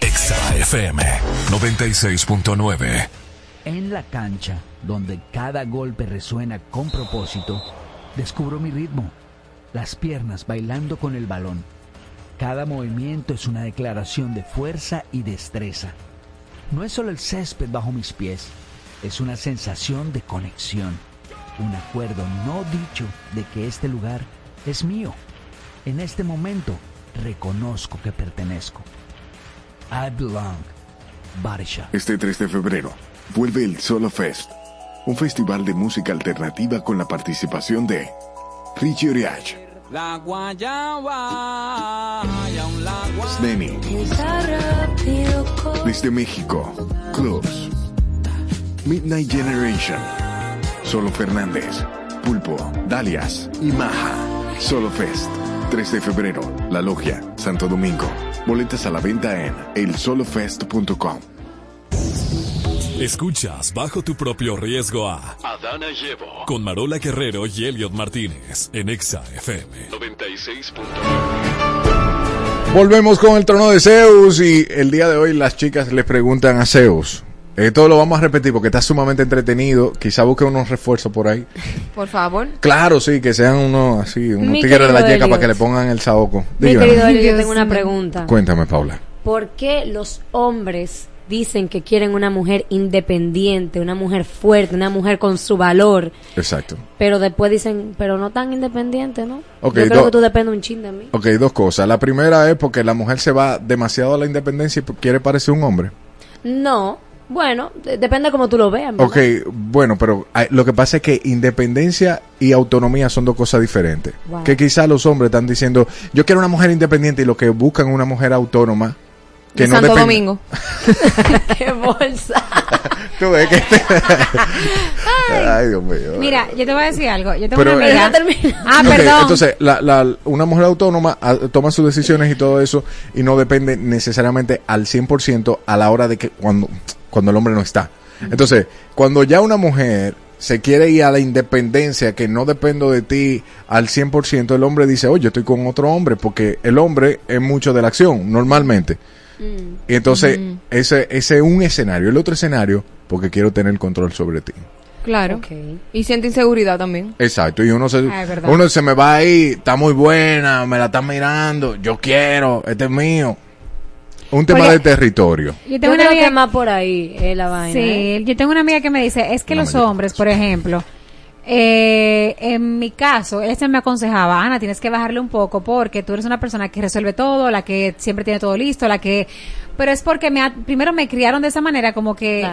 Exa FM 96.9. En la cancha, donde cada golpe resuena con propósito, descubro mi ritmo, las piernas bailando con el balón. Cada movimiento es una declaración de fuerza y destreza. No es solo el césped bajo mis pies, es una sensación de conexión, un acuerdo no dicho de que este lugar es mío. En este momento reconozco que pertenezco. I belong. Shop. Este 3 de febrero vuelve el Solo Fest, un festival de música alternativa con la participación de Richie Oriach, La guayaba y aún la guayaba. Sneni, desde México, Clubs, Midnight Generation, Solo Fernández, Pulpo, Dalias y Maja. Solo Fest, 3 de febrero, La Logia, Santo Domingo. Boletas a la venta en elsolofest.com. Escuchas bajo tu propio riesgo a Adana Llevo. con Marola Guerrero y Elliot Martínez en Exa FM. 96.9. Volvemos con el trono de Zeus y el día de hoy las chicas le preguntan a Zeus. Esto lo vamos a repetir porque está sumamente entretenido. Quizá busque unos refuerzos por ahí. Por favor. Claro, sí, que sean unos así, unos Mi tigres de la yeca para que le pongan el saoco. Mi Dígame. querido Elio, yo tengo una pregunta. Cuéntame, Paula. ¿Por qué los hombres dicen que quieren una mujer independiente, una mujer fuerte, una mujer con su valor, Exacto. pero después dicen, pero no tan independiente, ¿no? Ok, yo creo do- que tú dependes un chin de mí. Ok, dos cosas. La primera es porque la mujer se va demasiado a la independencia y quiere parecer un hombre. No, bueno, de- depende como tú lo veas. ¿verdad? Ok, bueno, pero hay- lo que pasa es que independencia y autonomía son dos cosas diferentes. Wow. Que quizás los hombres están diciendo, yo quiero una mujer independiente y lo que buscan es una mujer autónoma. Que De no Santo depende- Domingo. ¡Qué bolsa! Tú ves que- Ay, Dios mío. Mira, yo te voy a decir algo. Yo tengo Pero- una amiga. Ah, Ok, perdón. Entonces, la, la- una mujer autónoma ah, toma sus decisiones y todo eso y no depende necesariamente al 100% a la hora de que cuando, cuando el hombre no está. Entonces, cuando ya una mujer se quiere ir a la independencia, que no dependo de ti al 100%, el hombre dice, oye, yo estoy con otro hombre, porque el hombre es mucho de la acción, normalmente. Y entonces, Mm. ese, ese es un escenario. El otro escenario, porque quiero tener control sobre ti. Claro. Y siente inseguridad también. Exacto, y uno se, Ah, uno se me va ahí, está muy buena, me la está mirando, yo quiero, este es mío. Un tema Oye, de territorio. Yo Yo tengo una amiga que más por ahí la vaina. Sí, ¿eh? yo tengo una amiga que me dice, es que los hombres, por ejemplo, eh, en mi caso, él me aconsejaba, Ana, tienes que bajarle un poco porque tú eres una persona que resuelve todo, la que siempre tiene todo listo, la que... Pero es porque me primero me criaron de esa manera, como que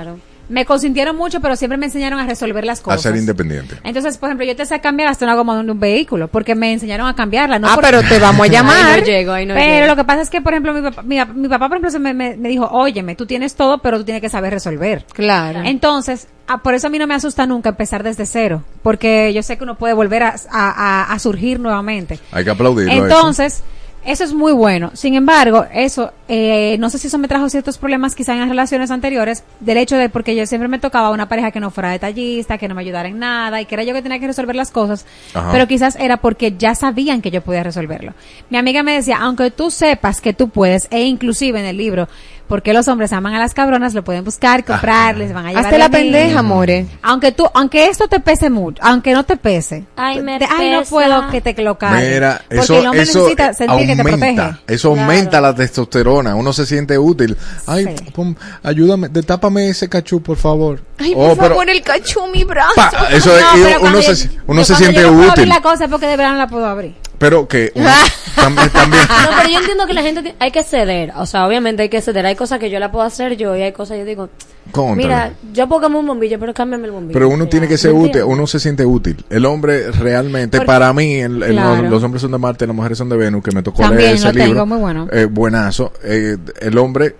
me consintieron mucho, pero siempre me enseñaron a resolver las A cosas. ser independiente. Entonces, por ejemplo, yo te sé cambiar hasta una goma de un, vehículo, porque me enseñaron a cambiarla. No Ah, por- pero te vamos a llamar. Ahí no llego, ahí no pero llego. lo que pasa es que, por ejemplo, mi papá, mi, mi papá, por ejemplo, se me, me- me dijo, óyeme, tú tienes todo, pero tú tienes que saber resolver. Claro. Entonces, por eso a mí no me asusta nunca empezar desde cero, porque yo sé que uno puede volver a, a- a- a surgir nuevamente. Hay que aplaudirlo. eso. Entonces, eso es muy bueno. Sin embargo, eso, eh, no sé si eso me trajo ciertos problemas quizá en las relaciones anteriores, del hecho de porque yo siempre me tocaba una pareja que no fuera detallista, que no me ayudara en nada y que era yo que tenía que resolver las cosas, Ajá. pero quizás era porque ya sabían que yo podía resolverlo. Mi amiga me decía, aunque tú sepas que tú puedes, e inclusive en el libro, porque los hombres aman a las cabronas, lo pueden buscar, comprar, les van a llevar Hazte la pendeja, more. Aunque tú, aunque esto te pese mucho, aunque no te pese. Ay, me te- ay, no pesa. puedo que te lo. Mira, Porque eso, el hombre eso necesita sentir que te protege. aumenta, eso aumenta la testosterona, uno se siente útil. Ay, pon- ayúdame, tápame ese cachú, por favor. Ay, Oh, por pero- favor, el cacho, mi brazo. Pa, eso es- No, pero uno cuando se, uno se siente yo no puedo abrir útil. la cosa es porque de verdad no la puedo abrir. Pero que uno también, también No, pero yo entiendo que la gente hay que ceder. O sea, obviamente hay que ceder. Hay cosas que yo la puedo hacer yo y hay cosas que yo digo, Cóntale. mira, yo puedo cambiar un bombillo, pero cámbiame el bombillo. Pero uno tiene que ser ¿Me útil, uno se siente útil. El hombre realmente, Porque- para mí, el- el- Claro. los, los hombres son de Marte, las mujeres son de Venus, que me tocó También leer ese lo tengo, libro. muy bueno. Eh, buenazo. Eh, el hombre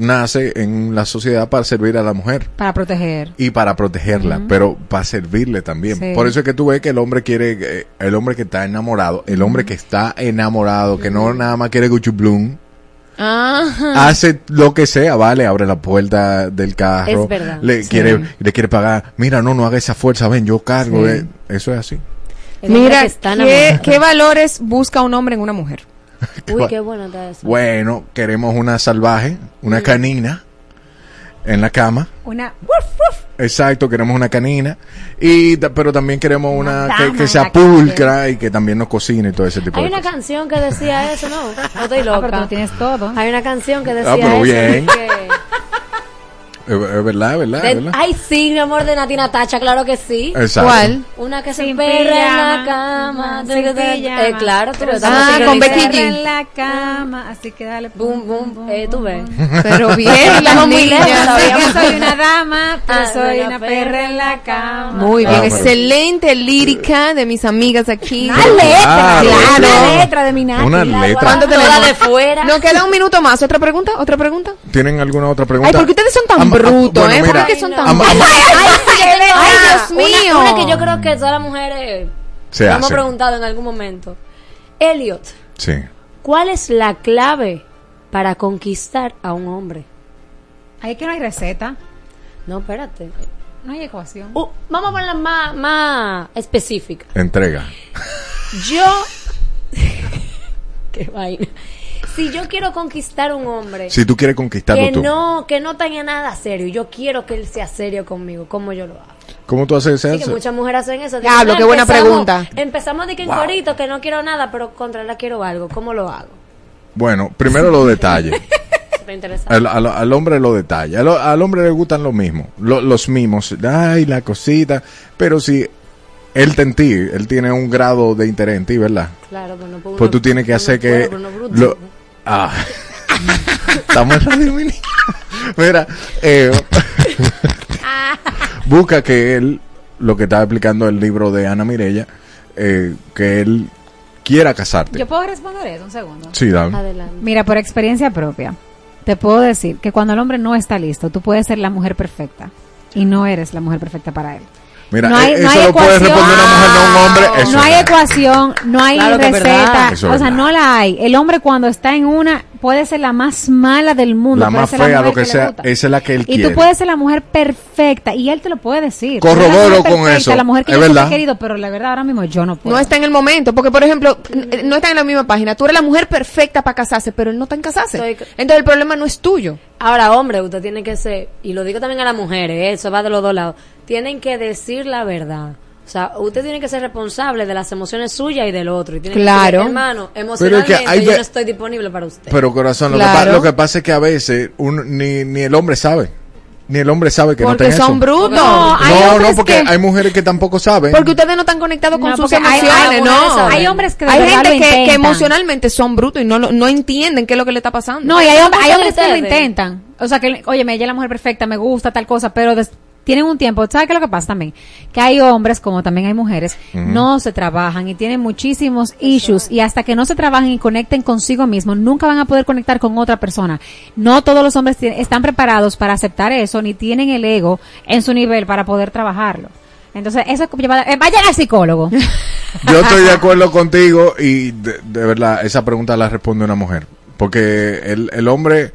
nace en la sociedad para servir a la mujer Para proteger. y para protegerla, pero para servirle también. Sí. Por eso es que tú ves que el hombre quiere, eh, el hombre que está enamorado, el hombre que está enamorado, que no nada más quiere Gucci Bloom, Ajá. hace lo que sea, vale, abre la puerta del carro, Es verdad. le Sí. quiere, le quiere pagar, mira, no, no haga esa fuerza, ven, yo cargo, Sí. eh. eso es así. El Mira, que está ¿qué, enamorado. qué valores busca un hombre en una mujer? Uy, qué bueno está eso. Bueno, queremos una salvaje, una canina en la cama. Una. Exacto, queremos una canina. Y, pero también queremos una, que, que sea la cama. pulcra y que también nos cocine y todo ese tipo Hay de una cosas. canción que decía eso, ¿no? No estoy loca. Ah, pero tú tienes todo. Hay una canción que decía Ah, pero eso. bien. que- Es, es verdad, es verdad, de- es verdad. Ay, sí, mi amor, de Nati Natacha, claro que sí. Exacto. ¿Cuál? Una que se Sin perra en la cama. sin pijama. Eh, claro, tú ves. Ah, con Becky G. En la cama, así que dale. Boom, boom, eh, tú ves. Pero bien, Estamos muy lejos que soy una dama, pero Ah, soy una perra en la cama. Muy bien, Ah, excelente lírica de mis amigas aquí. Una letra, Claro. una letra de mi Nati. Una La letra. ¿Cuánto Toda de fuera. Nos queda un minuto más. ¿Otra pregunta? ¿Otra pregunta? ¿Tienen alguna otra pregunta? Ay, ¿por qué ustedes son tan Brutos, bueno, eh? ¿Por mira, qué son tan brutos? Ay. Dios mío. Una, una que yo creo que todas las mujeres Se hemos preguntado en algún momento. Elliot, Sí. ¿cuál es la clave para conquistar a un hombre? Ahí que no hay receta, No, espérate. no hay ecuación. Uh, vamos a ponerla más, más específica. Entrega. Yo. Qué vaina. Si yo quiero conquistar a un hombre Si tú quieres conquistarlo que tú. no, que no tenga nada serio, yo quiero que él sea serio conmigo, ¿cómo yo lo hago? ¿Cómo tú haces Sí, eso? que muchas mujeres hacen eso. Diablo, Dicen, qué buena empezamos- pregunta. Empezamos de que en Wow. corito, que no quiero nada, pero contra la quiero algo. ¿Cómo lo hago? Bueno, primero los detalles. Al, al- al hombre los detalles. Al, al hombre le gustan lo mismo. lo- los mimos. Ay, la cosita. Pero si él te en ti, él tiene un grado de interés en ti, ¿verdad? Claro, pero no puedo. Pues tú tienes que hacer que... no lo- ah. Estamos en Radio Mini. Mira, eh, busca que él, lo que está explicando el libro de Ana Mirella, eh, que él quiera casarte. ¿Yo puedo responder eso un segundo? Sí, dame. Adelante. Mira, por experiencia propia, te puedo decir que cuando el hombre no está listo, tú puedes ser la mujer perfecta y no eres la mujer perfecta para él. Mira, No hay- eh, no eso hay lo puede ecuación. responder una mujer, no un hombre. Eso no hay ecuación, no hay Claro receta, Eso es o sea, verdad. no la hay. El hombre cuando está en una puede ser la más mala del mundo, La más la fea, lo que sea, esa es la que él Y quiere. tú puedes ser la mujer perfecta y él te lo puede decir. Corroboro con perfecta, eso, La mujer que es yo siempre verdad. he querido, pero la verdad ahora mismo yo no puedo. No está en el momento, porque por ejemplo, no está en la misma página. Tú eres la mujer perfecta para casarse, pero él no está en casarse. Estoy- Entonces el problema no es tuyo. Ahora, hombre, usted tiene que ser, y lo digo también a las mujeres, ¿eh? eso va de los dos lados, tienen que decir la verdad. O sea, usted tiene que ser responsable de las emociones suyas y del otro. Y tiene que Claro. decir, hermano, Pero emocionalmente es que hay yo no estoy disponible para usted. Pero corazón, lo, que Claro. pa- lo que pasa es que a veces un- ni, ni el hombre sabe. Ni el hombre sabe que Porque no tiene son eso. brutos. No, hay No, porque que- hay mujeres que tampoco saben. Porque ustedes no están conectados con No, sus emociones, hay no. Hay hombres que de Hay gente lo que, que emocionalmente son brutos y no, lo- no entienden qué es lo que le está pasando. No, y hay, hay ¿Cómo hombres que lo intentan. O sea, que, oye, ella es la mujer perfecta, me gusta tal cosa, pero des- tienen un tiempo. ¿Sabes qué es lo que pasa también? Que hay hombres, como también hay mujeres, no se trabajan y tienen muchísimos issues y hasta que no se trabajen y conecten consigo mismos, nunca van a poder conectar con otra persona. No todos los hombres están preparados para aceptar eso, ni tienen el ego en su nivel para poder trabajarlo. Entonces, eso es eh, vayan al psicólogo. Yo estoy de acuerdo contigo y de, de verdad, esa pregunta la responde una mujer. Porque el, el hombre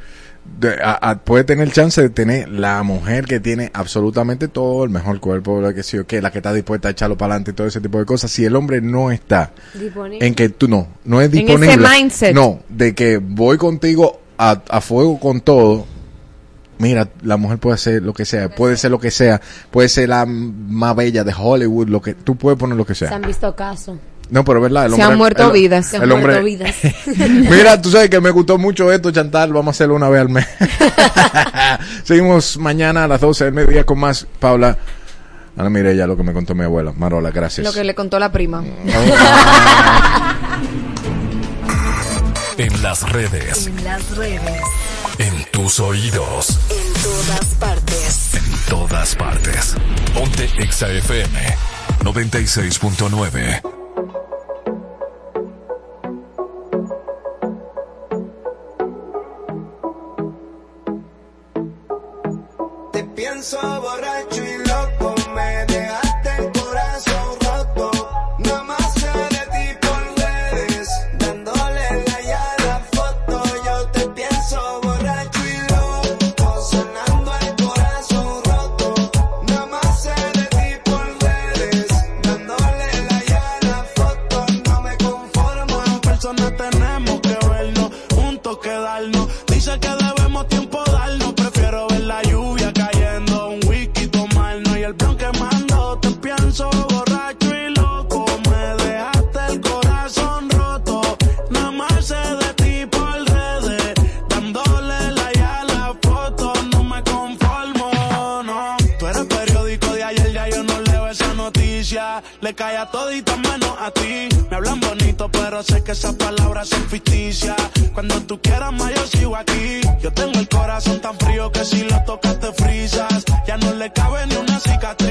de- a- a- puede tener chance de tener la mujer que tiene absolutamente todo, el mejor cuerpo, la que sí o la que está dispuesta a echarlo para adelante y todo ese tipo de cosas. Si el hombre no está Disponible. en que tú no, no es En ese disponible. mindset. No, de que voy contigo a, a fuego con todo. Mira, la mujer puede hacer lo que sea, puede ser lo que sea, puede ser la más bella de Hollywood, lo que tú puedes poner lo que Se sea. han visto casos. No, pero es verdad, el Se hombre han muerto el- vidas. Se el han hombre- muerto vidas. Mira, tú sabes que me gustó mucho esto, Chantal. Vamos a hacerlo una vez al mes. Seguimos mañana a las 12 del mediodía con más. Paula, Ana Mireya, lo que me contó mi abuela. Marola, gracias. Lo que le contó la prima. En las redes, En las redes. en tus oídos, En todas partes. en todas partes. Ponte Exa FM 96.9. comenzó a. Le cae a todita menos a ti. Me hablan bonito, pero sé que esas palabras son ficticias. Cuando tú quieras más, yo sigo aquí. Yo tengo el corazón tan frío que si lo tocas te frisas. Ya no le cabe ni una cicatriz.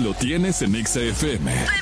lo tienes en XFM.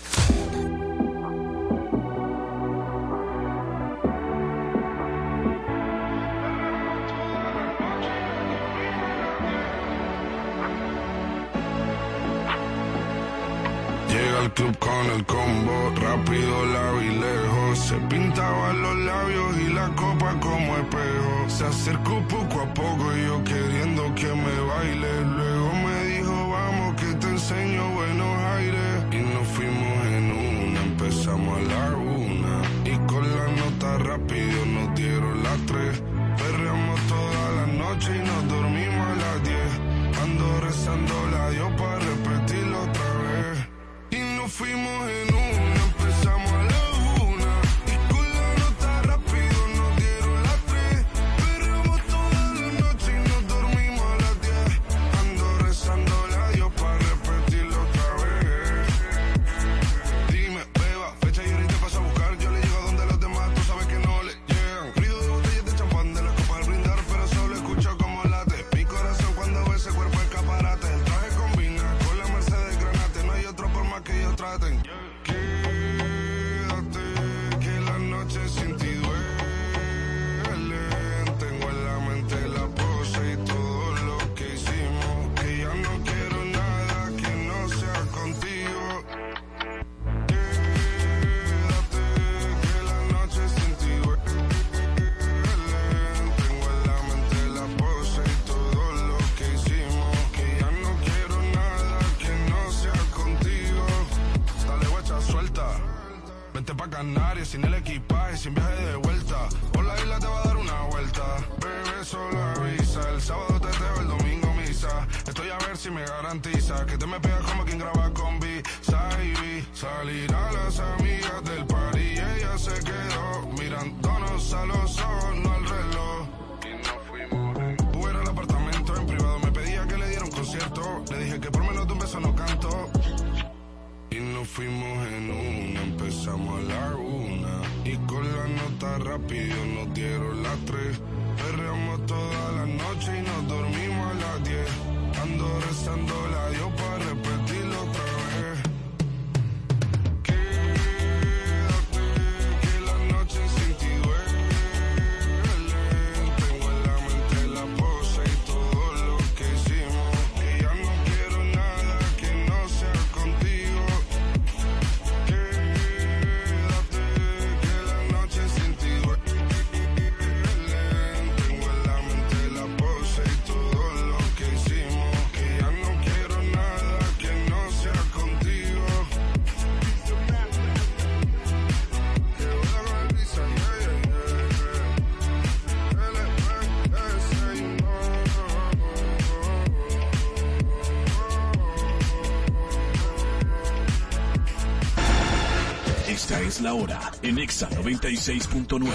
Hora en Exa 96.9.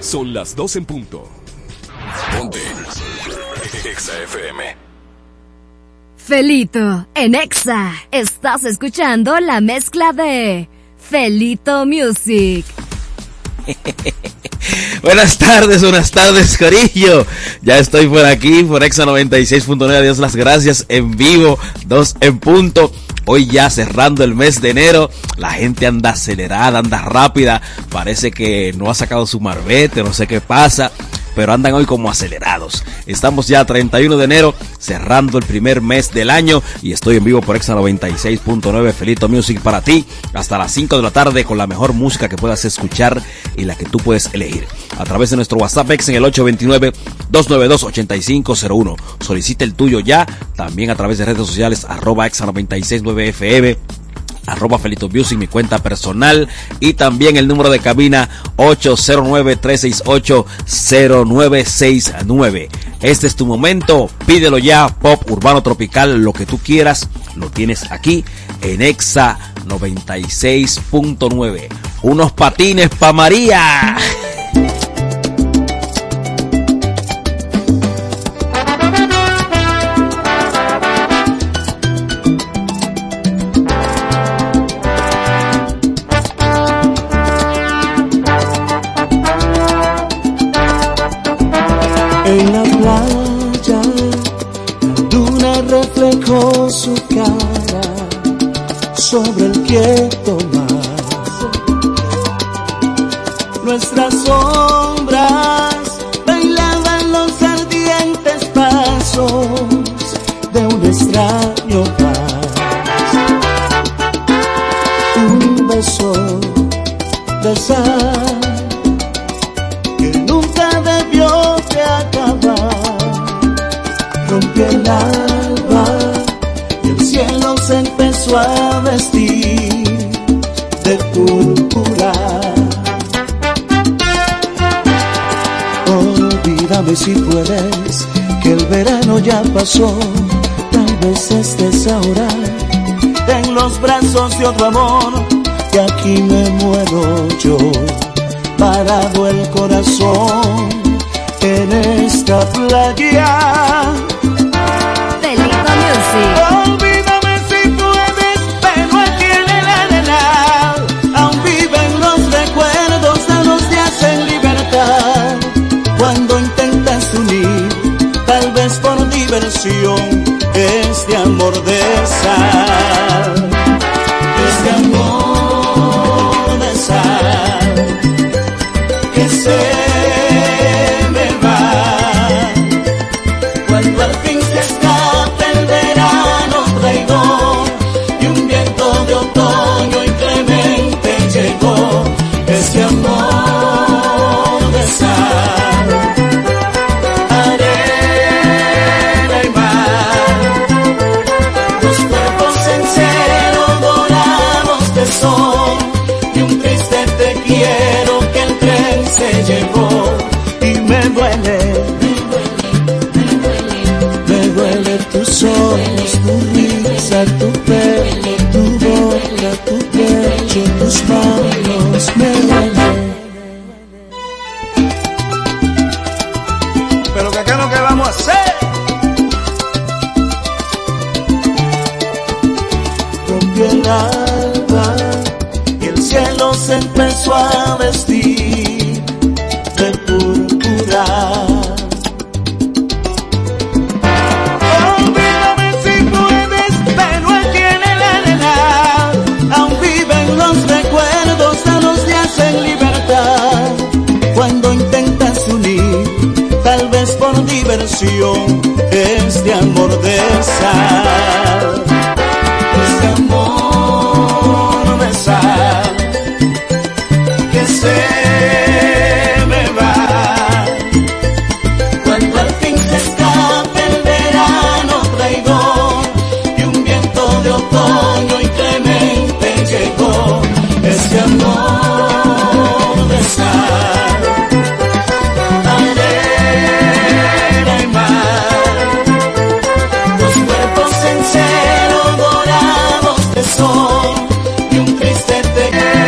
Son las 2 en punto. Ponte. Exa FM. Felito, en Exa, estás escuchando la mezcla de Felito Music. Buenas tardes, buenas tardes, Corillo. Ya estoy por aquí, por Exa 96.9. Adiós, las gracias en vivo, dos en punto. Hoy ya cerrando el mes de enero, la gente anda acelerada, anda rápida. Parece que no ha sacado su marbete, no sé qué pasa, pero andan hoy como acelerados. Estamos ya a 31 de enero, cerrando el primer mes del año y estoy en vivo por Exa 96.9 Felito Music para ti hasta las 5 de la tarde con la mejor música que puedas escuchar y la que tú puedes elegir. A través de nuestro WhatsApp Ex en el 829-292-8501. Solicita el tuyo ya, también a través de redes sociales arroba Exa 969 FM arroba Felito Music, mi cuenta personal y también el número de cabina 809-368-0969. Este es tu momento, pídelo ya, pop, urbano, tropical, lo que tú quieras, lo tienes aquí en Exa 96.9. Unos patines pa' María. Tal vez estés ahora en los brazos de otro amor, y aquí me muero yo parado el corazón en esta playa.